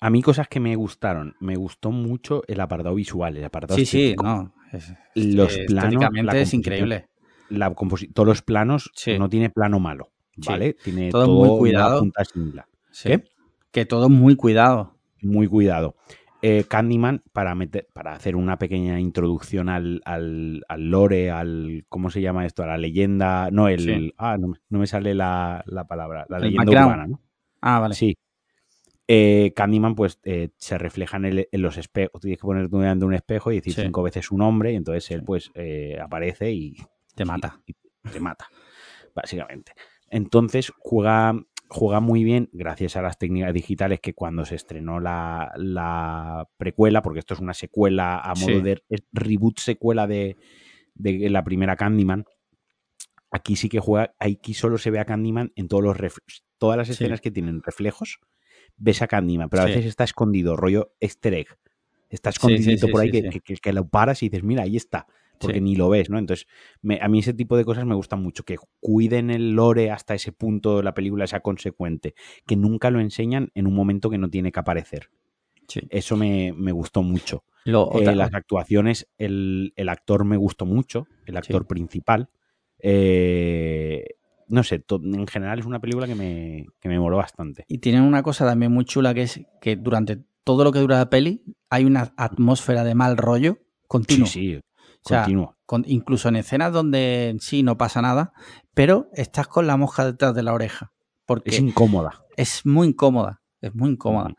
A mí cosas que me gustaron. Me gustó mucho el apartado visual, el apartado Sí, sí, no. es- Los eh, planos, es increíble. La todos los planos Sí. no tiene plano malo, Sí. ¿vale? Tiene Todo todo, muy una cuidado. punta simple. Sí. Que todo muy cuidado. Muy cuidado. Eh, Candyman, para, meter, para hacer una pequeña introducción al, al, al lore, al. ¿Cómo se llama esto? A la leyenda. No, el. Sí. Ah, no, me- no me sale la, la palabra. La El leyenda background. urbana, ¿no? Ah, vale. Sí. Eh, Candyman, pues, eh, se refleja en, el- en los espejos. Tienes que ponerte delante de un espejo y decir Sí. cinco veces su nombre, y entonces él, pues, aparece y Te mata. y te mata, básicamente. Entonces juega, juega muy bien gracias a las técnicas digitales que cuando se estrenó la, la precuela, porque esto es una secuela a modo Sí. de reboot secuela de, de la primera Candyman. Aquí sí que juega, aquí solo se ve a Candyman en todos los todas las Sí. escenas que tienen reflejos, ves a Candyman, pero a Sí. veces está escondido, rollo easter egg. Está sí, por ahí que- que lo paras y dices, mira, ahí está porque Sí. ni lo ves, ¿no? Entonces, me- a mí ese tipo de cosas me gustan mucho, que cuiden el lore hasta ese punto de la película sea consecuente, que nunca lo enseñan en un momento que no tiene que aparecer. Sí. Eso me, me gustó mucho. Lo- Eh, las actuaciones, el, el actor me gustó mucho, el actor principal. Eh, no sé, en general es una película que me, que me moló bastante. Y tienen una cosa también muy chula que es que durante todo lo que dura la peli hay una atmósfera de mal rollo continua. Sí, sí, O sea, continuo. con- incluso en escenas donde en sí no pasa nada, pero estás con la mosca detrás de la oreja. Porque Es es, incómoda. muy incómoda. Es muy incómoda.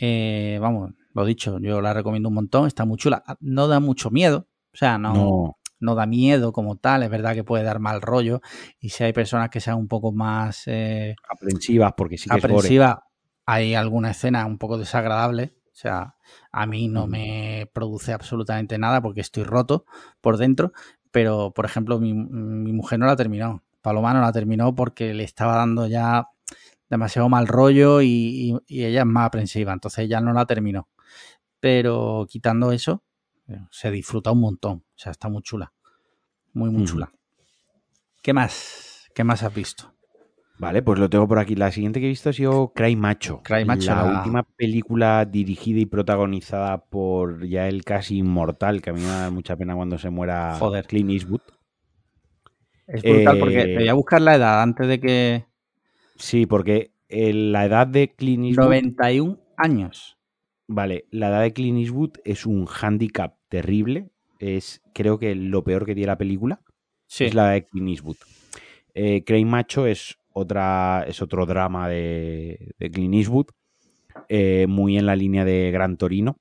Eh, vamos, lo dicho, yo la recomiendo un montón, está muy chula. No da mucho miedo. O sea, no, no. No, da miedo como tal. Es verdad que puede dar mal rollo. Y si hay personas que sean un poco más eh, aprensivas porque sí que es gore. aprensiva, hay alguna escena un poco desagradable. O sea, a mí no me produce absolutamente nada porque estoy roto por dentro. Pero, por ejemplo, mi, mi mujer no la terminó. Paloma no la terminó porque le estaba dando ya demasiado mal rollo y, y- y ella es más aprensiva. Entonces ella no la terminó. Pero quitando eso, eh, se disfruta un montón. O sea, está muy chula. Muy, muy chula. ¿Qué más? ¿Qué más has visto? Vale, pues lo tengo por aquí. La siguiente que he visto ha sido Cry Macho. Cry Macho, La la- última película dirigida y protagonizada por ya el casi inmortal, que a mí me da mucha pena cuando se muera Joder. Clint Eastwood. Es brutal porque Eh, te voy a buscar la edad antes de que. Sí, porque eh, la edad de Clint Eastwood... 91 años. Vale, la edad de Clint Eastwood es un hándicap terrible. Es, creo que lo peor que tiene la película Sí. es la edad de Clint Eastwood. Eh, Cray Macho es, otra, es otro drama de, de Clint Eastwood, eh, muy en la línea de Gran Torino.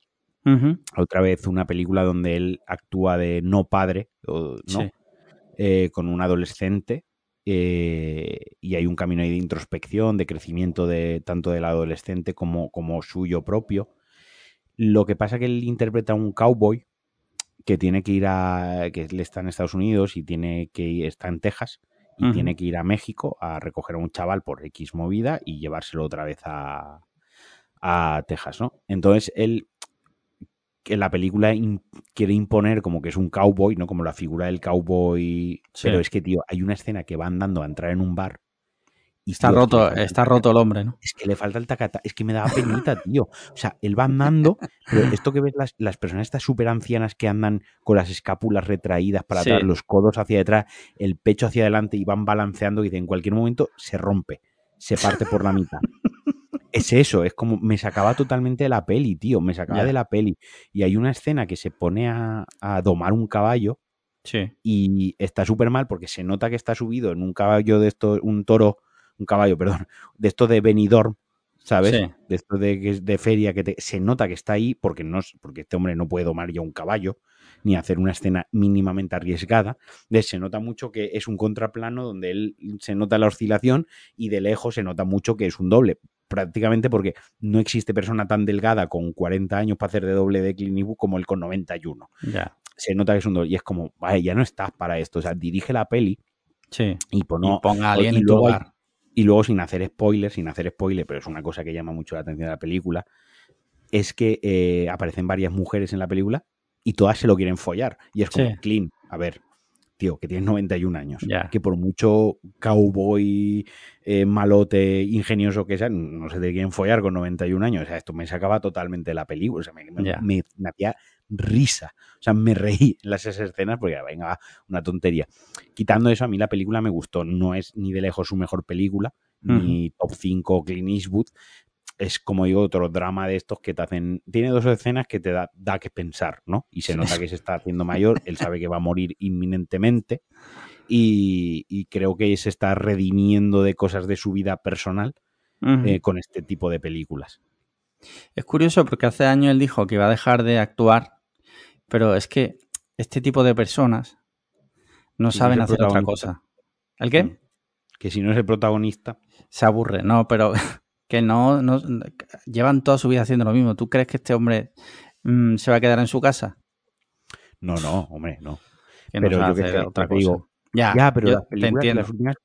Otra vez una película donde él actúa de no padre, o- ¿no? Sí. Eh, con un adolescente. eh, y hay un camino ahí de introspección, de crecimiento de tanto del adolescente como, como suyo propio. Lo que pasa que él interpreta a un cowboy que tiene que ir a. que él está en Estados Unidos y tiene que ir, está en Texas y tiene que ir a México a recoger a un chaval por X movida y llevárselo otra vez a, a Texas, ¿no? Entonces él que la película quiere imponer como que es un cowboy, ¿no? Como la figura del cowboy. Pero es que, tío, hay una escena que va andando a entrar en un bar. Y, está roto, está roto el hombre, ¿no? Es que le falta el tacata. Es que me da penita, tío. O sea, él va andando, pero esto que ves las, las personas estas súper ancianas que andan con las escápulas retraídas para atrás, los codos hacia detrás, el pecho hacia adelante y van balanceando y en cualquier momento se rompe, se parte por la mitad es eso, es como me sacaba totalmente de la peli, tío, me sacaba de la peli. Y hay una escena que se pone a, domar un caballo sí. y está súper mal porque se nota que está subido en un caballo de esto, un toro, un caballo, perdón, de esto de Benidorm, ¿sabes? De esto de, de feria que se nota que está ahí porque, no, porque este hombre no puede domar ya un caballo ni hacer una escena mínimamente arriesgada. De, se nota mucho que es un contraplano donde él se nota la oscilación y de lejos se nota mucho que es un doble prácticamente porque no existe persona tan delgada con 40 años para hacer de doble de Clint como el con 91. Ya. Se nota que es un doble. Y es como, vaya, ya no estás para esto. O sea, dirige la peli sí. y, ponga a alguien en luego, Y luego, sin hacer spoilers, sin hacer spoiler, pero es una cosa que llama mucho la atención de la película, es que eh, aparecen varias mujeres en la película y todas se lo quieren follar. Y es como, clean, a ver, tío, que tienes 91 años, que por mucho cowboy, eh, malote, ingenioso que sea, no se te quieren follar con 91 años. O sea, esto me sacaba totalmente la película, o sea, me, hacía risa. O sea, me reí en las escenas porque, venga, una tontería. Quitando eso, a mí la película me gustó. No es ni de lejos su mejor película, ni top 5 Clint Eastwood, es como digo, otro drama de estos que te hacen. Tiene dos escenas que te da, da que pensar, ¿no? Y se nota que se está haciendo mayor, él sabe que va a morir inminentemente y, creo que se está redimiendo de cosas de su vida personal eh, con este tipo de películas. Es curioso porque hace años él dijo que iba a dejar de actuar, pero es que este tipo de personas no saben hacer otra cosa. ¿El qué? Mm. Que si no es el protagonista. Se aburre, no, pero que no, no, llevan toda su vida haciendo lo mismo. ¿Tú crees que este hombre mm, se va a quedar en su casa? No, no, hombre, no. pero yo que otra cosa. Digo, ya, pero yo, las últimas,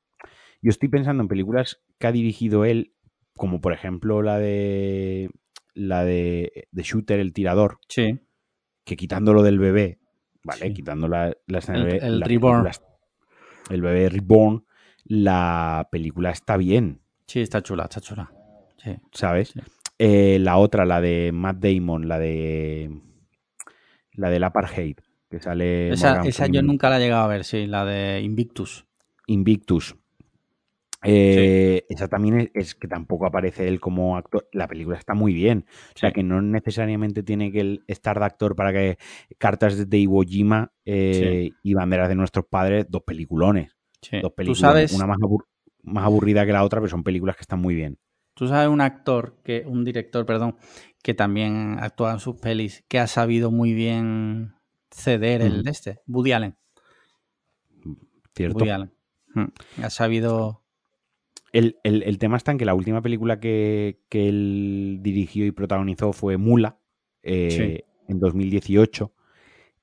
yo estoy pensando en películas que ha dirigido él, como por ejemplo la de la de, de Shooter, el tirador. Sí. Que quitándolo del bebé, ¿vale? Quitando la, la el, bebé, el Reborn. el bebé Reborn, la película está bien. Sí, está chula, está chula. ¿Sabes? Eh, la otra, la de Matt Damon, la de. La del Apartheid, que sale. Esa, esa yo nunca la he llegado a ver, sí, la de Invictus. Invictus. Eh, esa también es, que tampoco aparece él como actor. La película está muy bien. O sea que no necesariamente tiene que estar de actor para que cartas de Iwo Jima eh, y banderas de nuestros padres, dos peliculones. Dos películas. sabes? Una más, más aburrida que la otra, pero son películas que están muy bien. Tú sabes un actor, que, un director, perdón, que también actúa en sus pelis, que ha sabido muy bien ceder el de este, Woody Allen. Cierto. Woody Allen. Ha sabido. El, tema está en que la última película que, él dirigió y protagonizó fue Mula, eh, en 2018.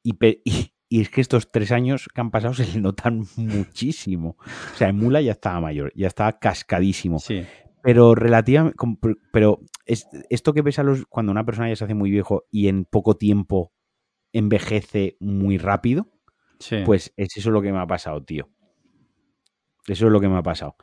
Y, y, y, es que estos tres años que han pasado se le notan muchísimo. O sea, en Mula ya estaba mayor, ya estaba cascadísimo. Sí. Pero relativamente, pero esto que ves a los, cuando una persona ya se hace muy viejo y en poco tiempo envejece muy rápido, pues es eso lo que me ha pasado, tío. Eso es lo que me ha pasado.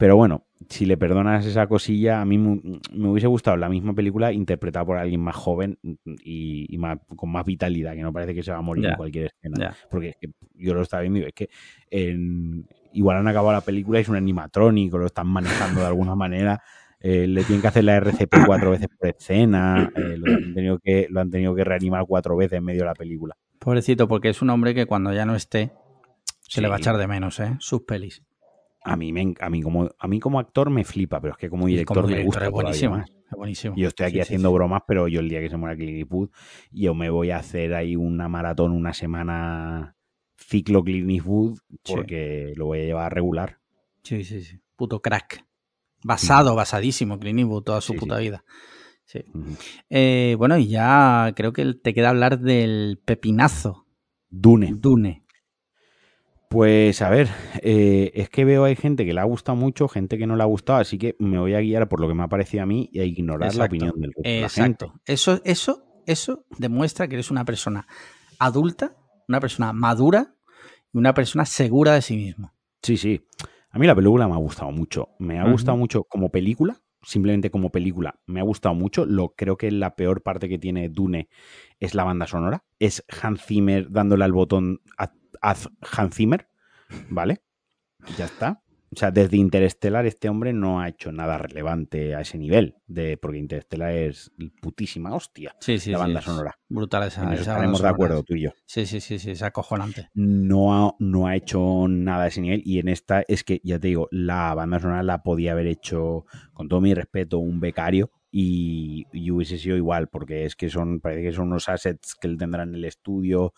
Pero bueno, si le perdonas esa cosilla, a mí me, hubiese gustado la misma película interpretada por alguien más joven y, con más vitalidad, que no parece que se va a morir en cualquier escena. Porque es que yo lo estaba viendo y es que en, igual han acabado la película y es un animatrónico, lo están manejando de alguna manera. Eh, le tienen que hacer la RCP cuatro veces por escena, eh, lo, han tenido que, lo han tenido que reanimar cuatro veces en medio de la película. Pobrecito, porque es un hombre que cuando ya no esté, se le va a echar de menos, ¿eh? Sus pelis. A mí, me, a, mí como, a mí como actor me flipa, pero es que como director, me gusta. Es buenísimo, es buenísimo. Yo estoy aquí haciendo bromas, pero yo el día que se muera Clint Eastwood, yo me voy a hacer ahí una maratón una semana ciclo Clint Eastwood porque lo voy a llevar a regular. Sí, sí, sí. Puto crack. Basado, basadísimo Clint Eastwood toda su puta vida. Sí. Eh, bueno, y ya creo que te queda hablar del pepinazo. Dune. Dune. Pues a ver, eh, es que veo hay gente que le ha gustado mucho, gente que no le ha gustado, así que me voy a guiar por lo que me ha parecido a mí y a ignorar la opinión del resto de la gente. Exacto. Eso, eso, eso demuestra que eres una persona adulta, una persona madura y una persona segura de sí mismo. Sí, sí. A mí la película me ha gustado mucho. Me ha gustado mucho como película, simplemente como película. Me ha gustado mucho. Lo creo que la peor parte que tiene Dune es la banda sonora. Es Hans Zimmer dándole al botón a, a Hans Zimmer, ¿vale? Ya está. O sea, desde Interstellar este hombre no ha hecho nada relevante a ese nivel, de, porque Interstellar es putísima hostia, Sí, sí, la banda sonora. Brutal esa, En eso esa estaremos de acuerdo tú y yo. Sí, sí, sí, sí, es acojonante. no ha, no ha hecho nada a ese nivel y en esta es que, ya te digo, la banda sonora la podía haber hecho, con todo mi respeto, un becario y, y hubiese sido igual, porque es que son, parece que son unos assets que él tendrá en el estudio,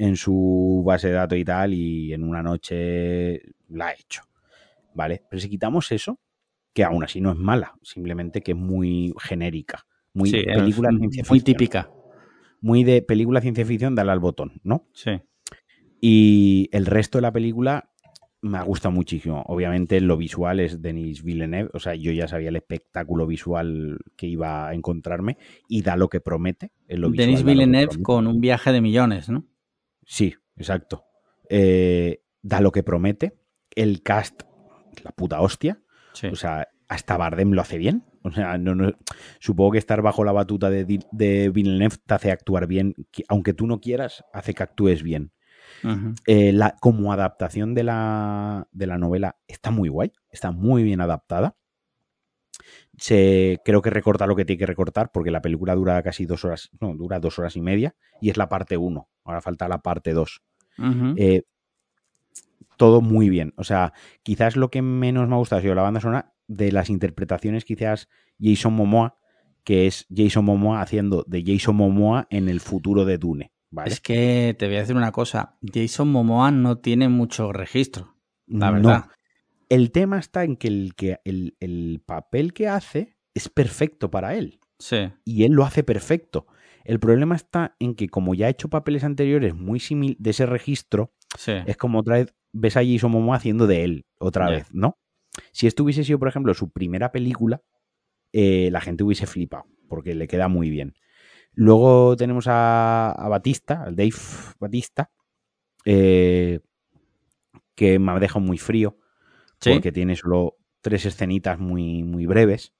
en su base de datos y tal, y en una noche la ha hecho, ¿vale? Pero si quitamos eso, que aún así no es mala, simplemente que es muy genérica, muy sí, es película muy ciencia ficción, típica. muy de película ciencia ficción, dale al botón, ¿no? Sí. Y el resto de la película me ha gustado muchísimo. Obviamente lo visual es Denis Villeneuve, o sea, yo ya sabía el espectáculo visual que iba a encontrarme y da lo que promete. En lo visual Denis Villeneuve con un viaje de millones, ¿no? Sí, exacto. Eh, da lo que promete. El cast, la puta hostia. Sí. O sea, hasta Bardem lo hace bien. O sea, no, no- supongo que estar bajo la batuta de, de Villeneuve te hace actuar bien. que- Aunque tú no quieras, hace que actúes bien. Eh, la, como adaptación de la, de la novela está muy guay, está muy bien adaptada. Se, creo que recorta lo que tiene que recortar porque la película dura casi dos horas, no, dura dos horas y media y es la parte uno. Ahora falta la parte dos. Ujú. Eh, todo muy bien. O sea, quizás lo que menos me ha gustado ha sido la banda sonora de las interpretaciones, quizás Jason Momoa, que es Jason Momoa haciendo de Jason Momoa en el futuro de Dune. ¿vale? Es que te voy a decir una cosa. Jason Momoa no tiene mucho registro. La No. verdad. El tema está en que el, que el, el papel que hace es perfecto para él. Sí. Y él lo hace perfecto. El problema está en que como ya ha hecho papeles anteriores muy similares de ese registro, Sí. es como otra vez ves a Jason Momoa haciendo de él otra vez, ¿no? Si esto hubiese sido, por ejemplo, su primera película, eh, la gente hubiese flipado, porque le queda muy bien. Luego tenemos a, a Batista, al Dave Batista, eh, que me ha dejado muy frío, Sí. porque tiene solo tres escenitas muy, muy breves,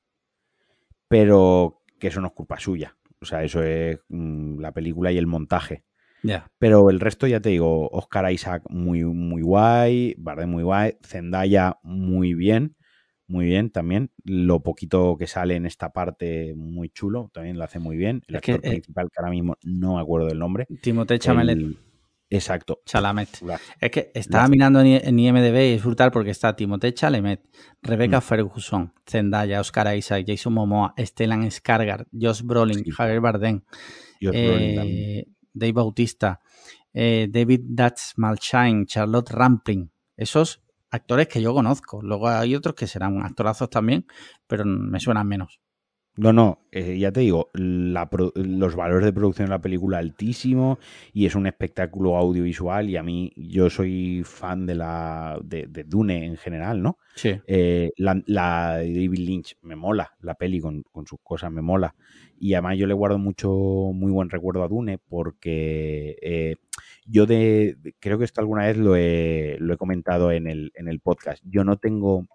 pero que eso no es culpa suya. O sea, eso es mm, la película y el montaje. Ya. Pero el resto, ya te digo, Oscar Isaac muy, muy guay, Bardem muy guay, Zendaya muy bien, muy bien también. Lo poquito que sale en esta parte, muy chulo, también lo hace muy bien. El Es que, actor eh, principal, que ahora mismo no me acuerdo del nombre. Timothée Chalamet. Exacto. Chalamet. La- Es que estaba mirando en IMDB y es brutal porque está Timothée Chalamet, Rebecca Mm. Ferguson, Zendaya, Oscar Isaac, Jason Momoa, Stellan Skarsgård, Josh Brolin, Sí. Javier Bardem, Josh Brolin también. eh, Dave Bautista, eh, David Dutch Malshine, Charlotte Rampling. Esos actores que yo conozco. Luego hay otros que serán actorazos también, pero me suenan menos. No, no, eh, ya te digo, la pro- los valores de producción de la película altísimo y es un espectáculo audiovisual y a mí yo soy fan de la de, de Dune en general, ¿no? Sí. Eh, la, la de David Lynch me mola, la peli con, con sus cosas me mola. Y además yo le guardo mucho, muy buen recuerdo a Dune porque eh, yo de, de- creo que esto alguna vez lo he, lo he comentado en el, en el podcast. Yo no tengo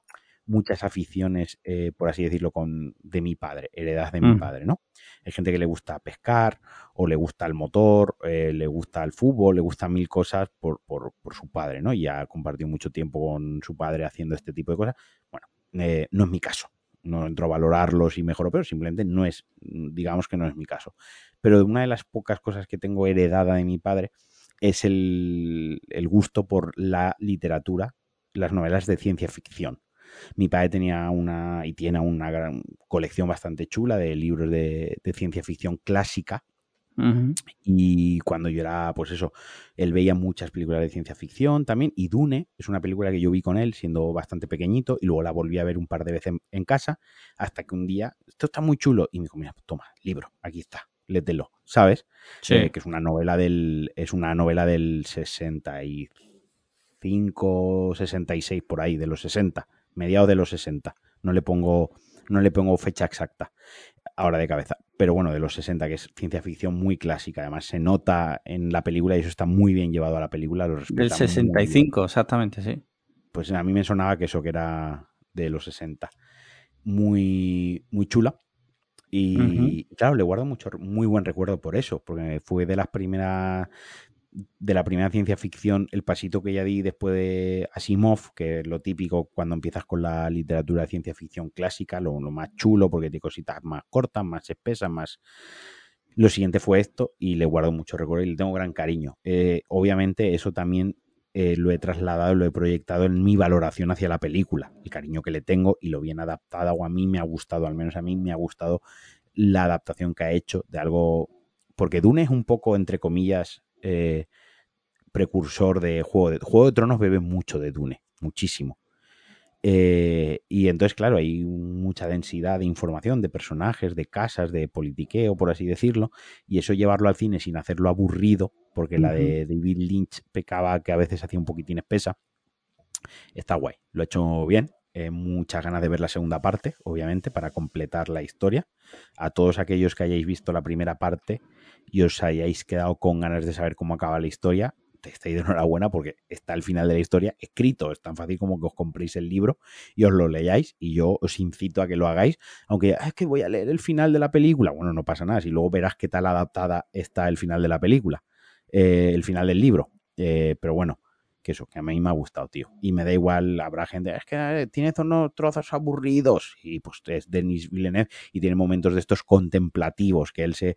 muchas aficiones, eh, por así decirlo, con, de mi padre, heredadas de mi Mm. padre, ¿no? Hay gente que le gusta pescar o le gusta el motor, eh, le gusta el fútbol, le gustan mil cosas por, por, por su padre, ¿no? Y ha compartido mucho tiempo con su padre haciendo este tipo de cosas. Bueno, eh, no es mi caso. No entro a valorarlos y mejor o peor, simplemente no es, digamos que no es mi caso. Pero una de las pocas cosas que tengo heredada de mi padre es el, el gusto por la literatura, las novelas de ciencia ficción. Mi padre tenía una y tiene una gran colección bastante chula de libros de, de ciencia ficción clásica. Y cuando yo era, pues eso, él veía muchas películas de ciencia ficción también. Y Dune es una película que yo vi con él siendo bastante pequeñito y luego la volví a ver un par de veces en, en casa hasta que un día, esto está muy chulo. Y me dijo, mira, toma, libro, aquí está, lételo, ¿sabes? Sí. Eh, que es una novela del, es una novela del 65 65, 66 por ahí, de los 60, mediados de los 60. No le pongo, no le pongo fecha exacta ahora de cabeza. Pero bueno, de los 60, que es ciencia ficción muy clásica. Además, se nota en la película y eso está muy bien llevado a la película. Lo Del 65, exactamente, sí. Pues a mí me sonaba que eso, que era de los 60. Muy, muy chula. Y claro, le guardo mucho, muy buen recuerdo por eso, porque fue de las primeras de la primera ciencia ficción, el pasito que ya di después de Asimov, que es lo típico cuando empiezas con la literatura de ciencia ficción clásica, lo, más chulo, porque tiene cositas más cortas, más espesas, más... Lo siguiente fue esto y le guardo mucho recuerdo y le tengo gran cariño. Eh, obviamente eso también eh, lo he trasladado, lo he proyectado en mi valoración hacia la película, el cariño que le tengo y lo bien adaptada o a mí me ha gustado, al menos a mí me ha gustado la adaptación que ha hecho de algo, porque Dune es un poco, entre comillas, eh, precursor de Juego de Juego de Tronos bebe mucho de Dune, muchísimo. Eh, y entonces, claro, hay mucha densidad de información, de personajes, de casas, de politiqueo, por así decirlo, y eso llevarlo al cine sin hacerlo aburrido, porque la de David Lynch pecaba que a veces hacía un poquitín espesa, está guay. Lo he hecho bien, eh, muchas ganas de ver la segunda parte, obviamente, para completar la historia. A todos aquellos que hayáis visto la primera parte y os hayáis quedado con ganas de saber cómo acaba la historia, estáis de enhorabuena porque está el final de la historia escrito. Es tan fácil como que os compréis el libro y os lo leáis. Y yo os incito a que lo hagáis. Aunque ah, es que voy a leer el final de la película. Bueno, no pasa nada. Si luego verás qué tal adaptada está el final de la película. Eh, el final del libro. Eh, pero bueno, que eso, que a mí me ha gustado, tío. Y me da igual, habrá gente, es que eh, tiene unos trozos aburridos. Y pues es Denis Villeneuve y tiene momentos de estos contemplativos, que él se...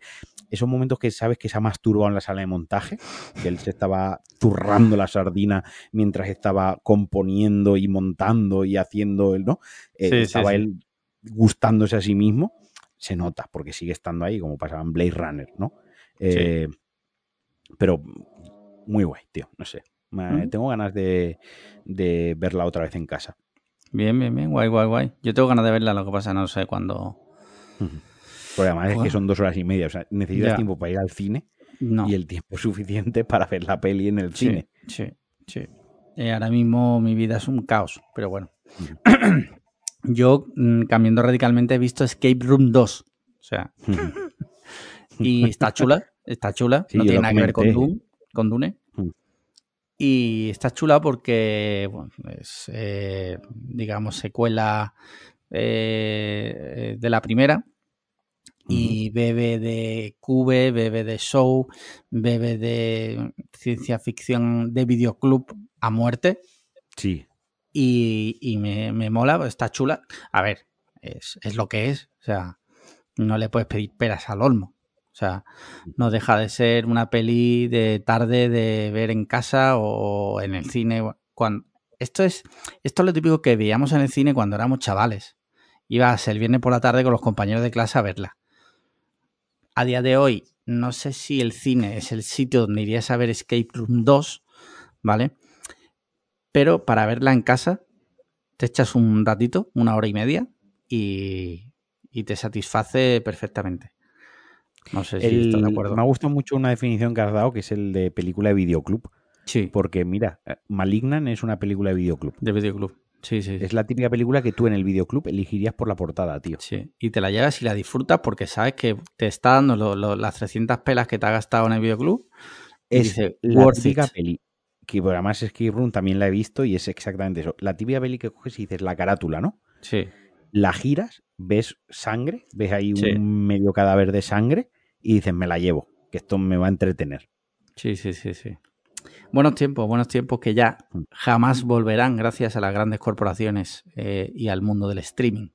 Esos momentos que sabes que se ha masturbado en la sala de montaje, que él se estaba zurrando la sardina mientras estaba componiendo y montando y haciendo, el ¿no? Eh, estaba él gustándose a sí mismo. Se nota, porque sigue estando ahí, como pasaba en Blade Runner, ¿no? Eh, pero muy guay, tío, no sé. Tengo ganas de, verla otra vez en casa. Bien, bien, bien, guay, guay, guay. Yo tengo ganas de verla, lo que pasa no sé cuándo. Porque además es que son dos horas y media, o sea, necesitas tiempo para ir al cine y el tiempo suficiente para ver la peli en el cine. Sí, sí. Eh, ahora mismo mi vida es un caos, pero bueno. Yo, mm, cambiando radicalmente, he visto Escape Room 2. O sea. y está chula, está chula. no tiene nada que ver con Dune, con Dune. Y está chula porque es, eh, digamos, secuela eh, de la primera. Y bebe de Cube, bebe de Show, bebe de ciencia ficción de videoclub a muerte. Sí. Y, me, mola, está chula. A ver, es, es lo que es. O sea, no le puedes pedir peras al olmo. O sea, no deja de ser una peli de tarde de ver en casa o en el cine. Cuando, esto, es, esto es lo típico que veíamos en el cine cuando éramos chavales. Ibas el viernes por la tarde con los compañeros de clase a verla. A día de hoy, no sé si el cine es el sitio donde irías a ver Escape Room 2, ¿vale? Pero para verla en casa, te echas un ratito, una hora y media, y, y te satisface perfectamente. No sé si estás de acuerdo. Me ha gustado mucho una definición que has dado, que es el de película de videoclub. Sí. Porque, mira, eh, Malignan es una película de videoclub. De videoclub. Sí, sí, Es la típica película que tú en el videoclub elegirías por la portada, tío. Sí. Y te la llevas y la disfrutas porque sabes que te está dando las 300 pelas que te ha gastado en el videoclub. Es la típica peli. Que además Skip Room también la he visto y es exactamente eso. La típica peli que coges y dices la carátula, ¿no? Sí. La giras, ves sangre, ves ahí un medio cadáver de sangre y dices, me la llevo, que esto me va a entretener. Sí, sí, sí, sí. Buenos tiempos, buenos tiempos que ya mm. jamás volverán gracias a las grandes corporaciones eh, y al mundo del streaming.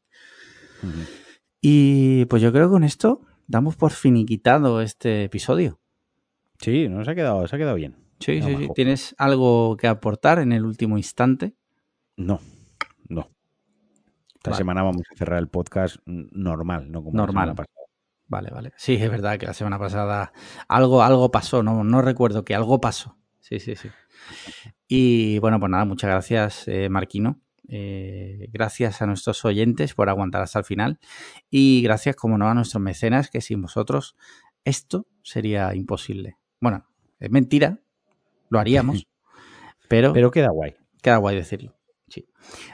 Y pues yo creo que con esto damos por finiquitado este episodio. Sí, nos ha quedado, se ha quedado bien. Sí, sí, sí. ¿Tienes algo que aportar en el último instante? No, no. Esta semana vamos a cerrar el podcast normal, no como normal. Vale, vale. Sí, es verdad que la semana pasada algo, algo pasó, no, no recuerdo que algo pasó. Sí, sí, sí. Y bueno, pues nada, muchas gracias, eh, Marquino. Eh, gracias a nuestros oyentes por aguantar hasta el final. Y gracias, como no, a nuestros mecenas, que sin vosotros esto sería imposible. Bueno, es mentira, lo haríamos. Pero, Pero queda guay. queda guay decirlo. Sí.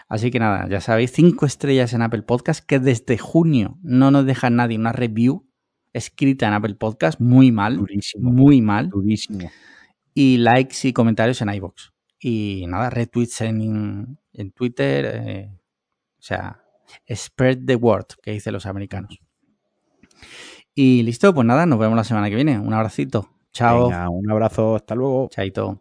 Así que nada, ya sabéis, cinco estrellas en Apple Podcast, que desde junio no nos deja nadie una review escrita en Apple Podcast, muy mal, Durísimo. muy mal. Durísimo. Y likes y comentarios en iBox. Y nada, retweets en, en Twitter. eh, o sea, spread the word, que dicen los americanos. Y listo, pues nada, nos vemos la semana que viene. Un abracito. Chao. Venga, un abrazo. Hasta luego. Chaito.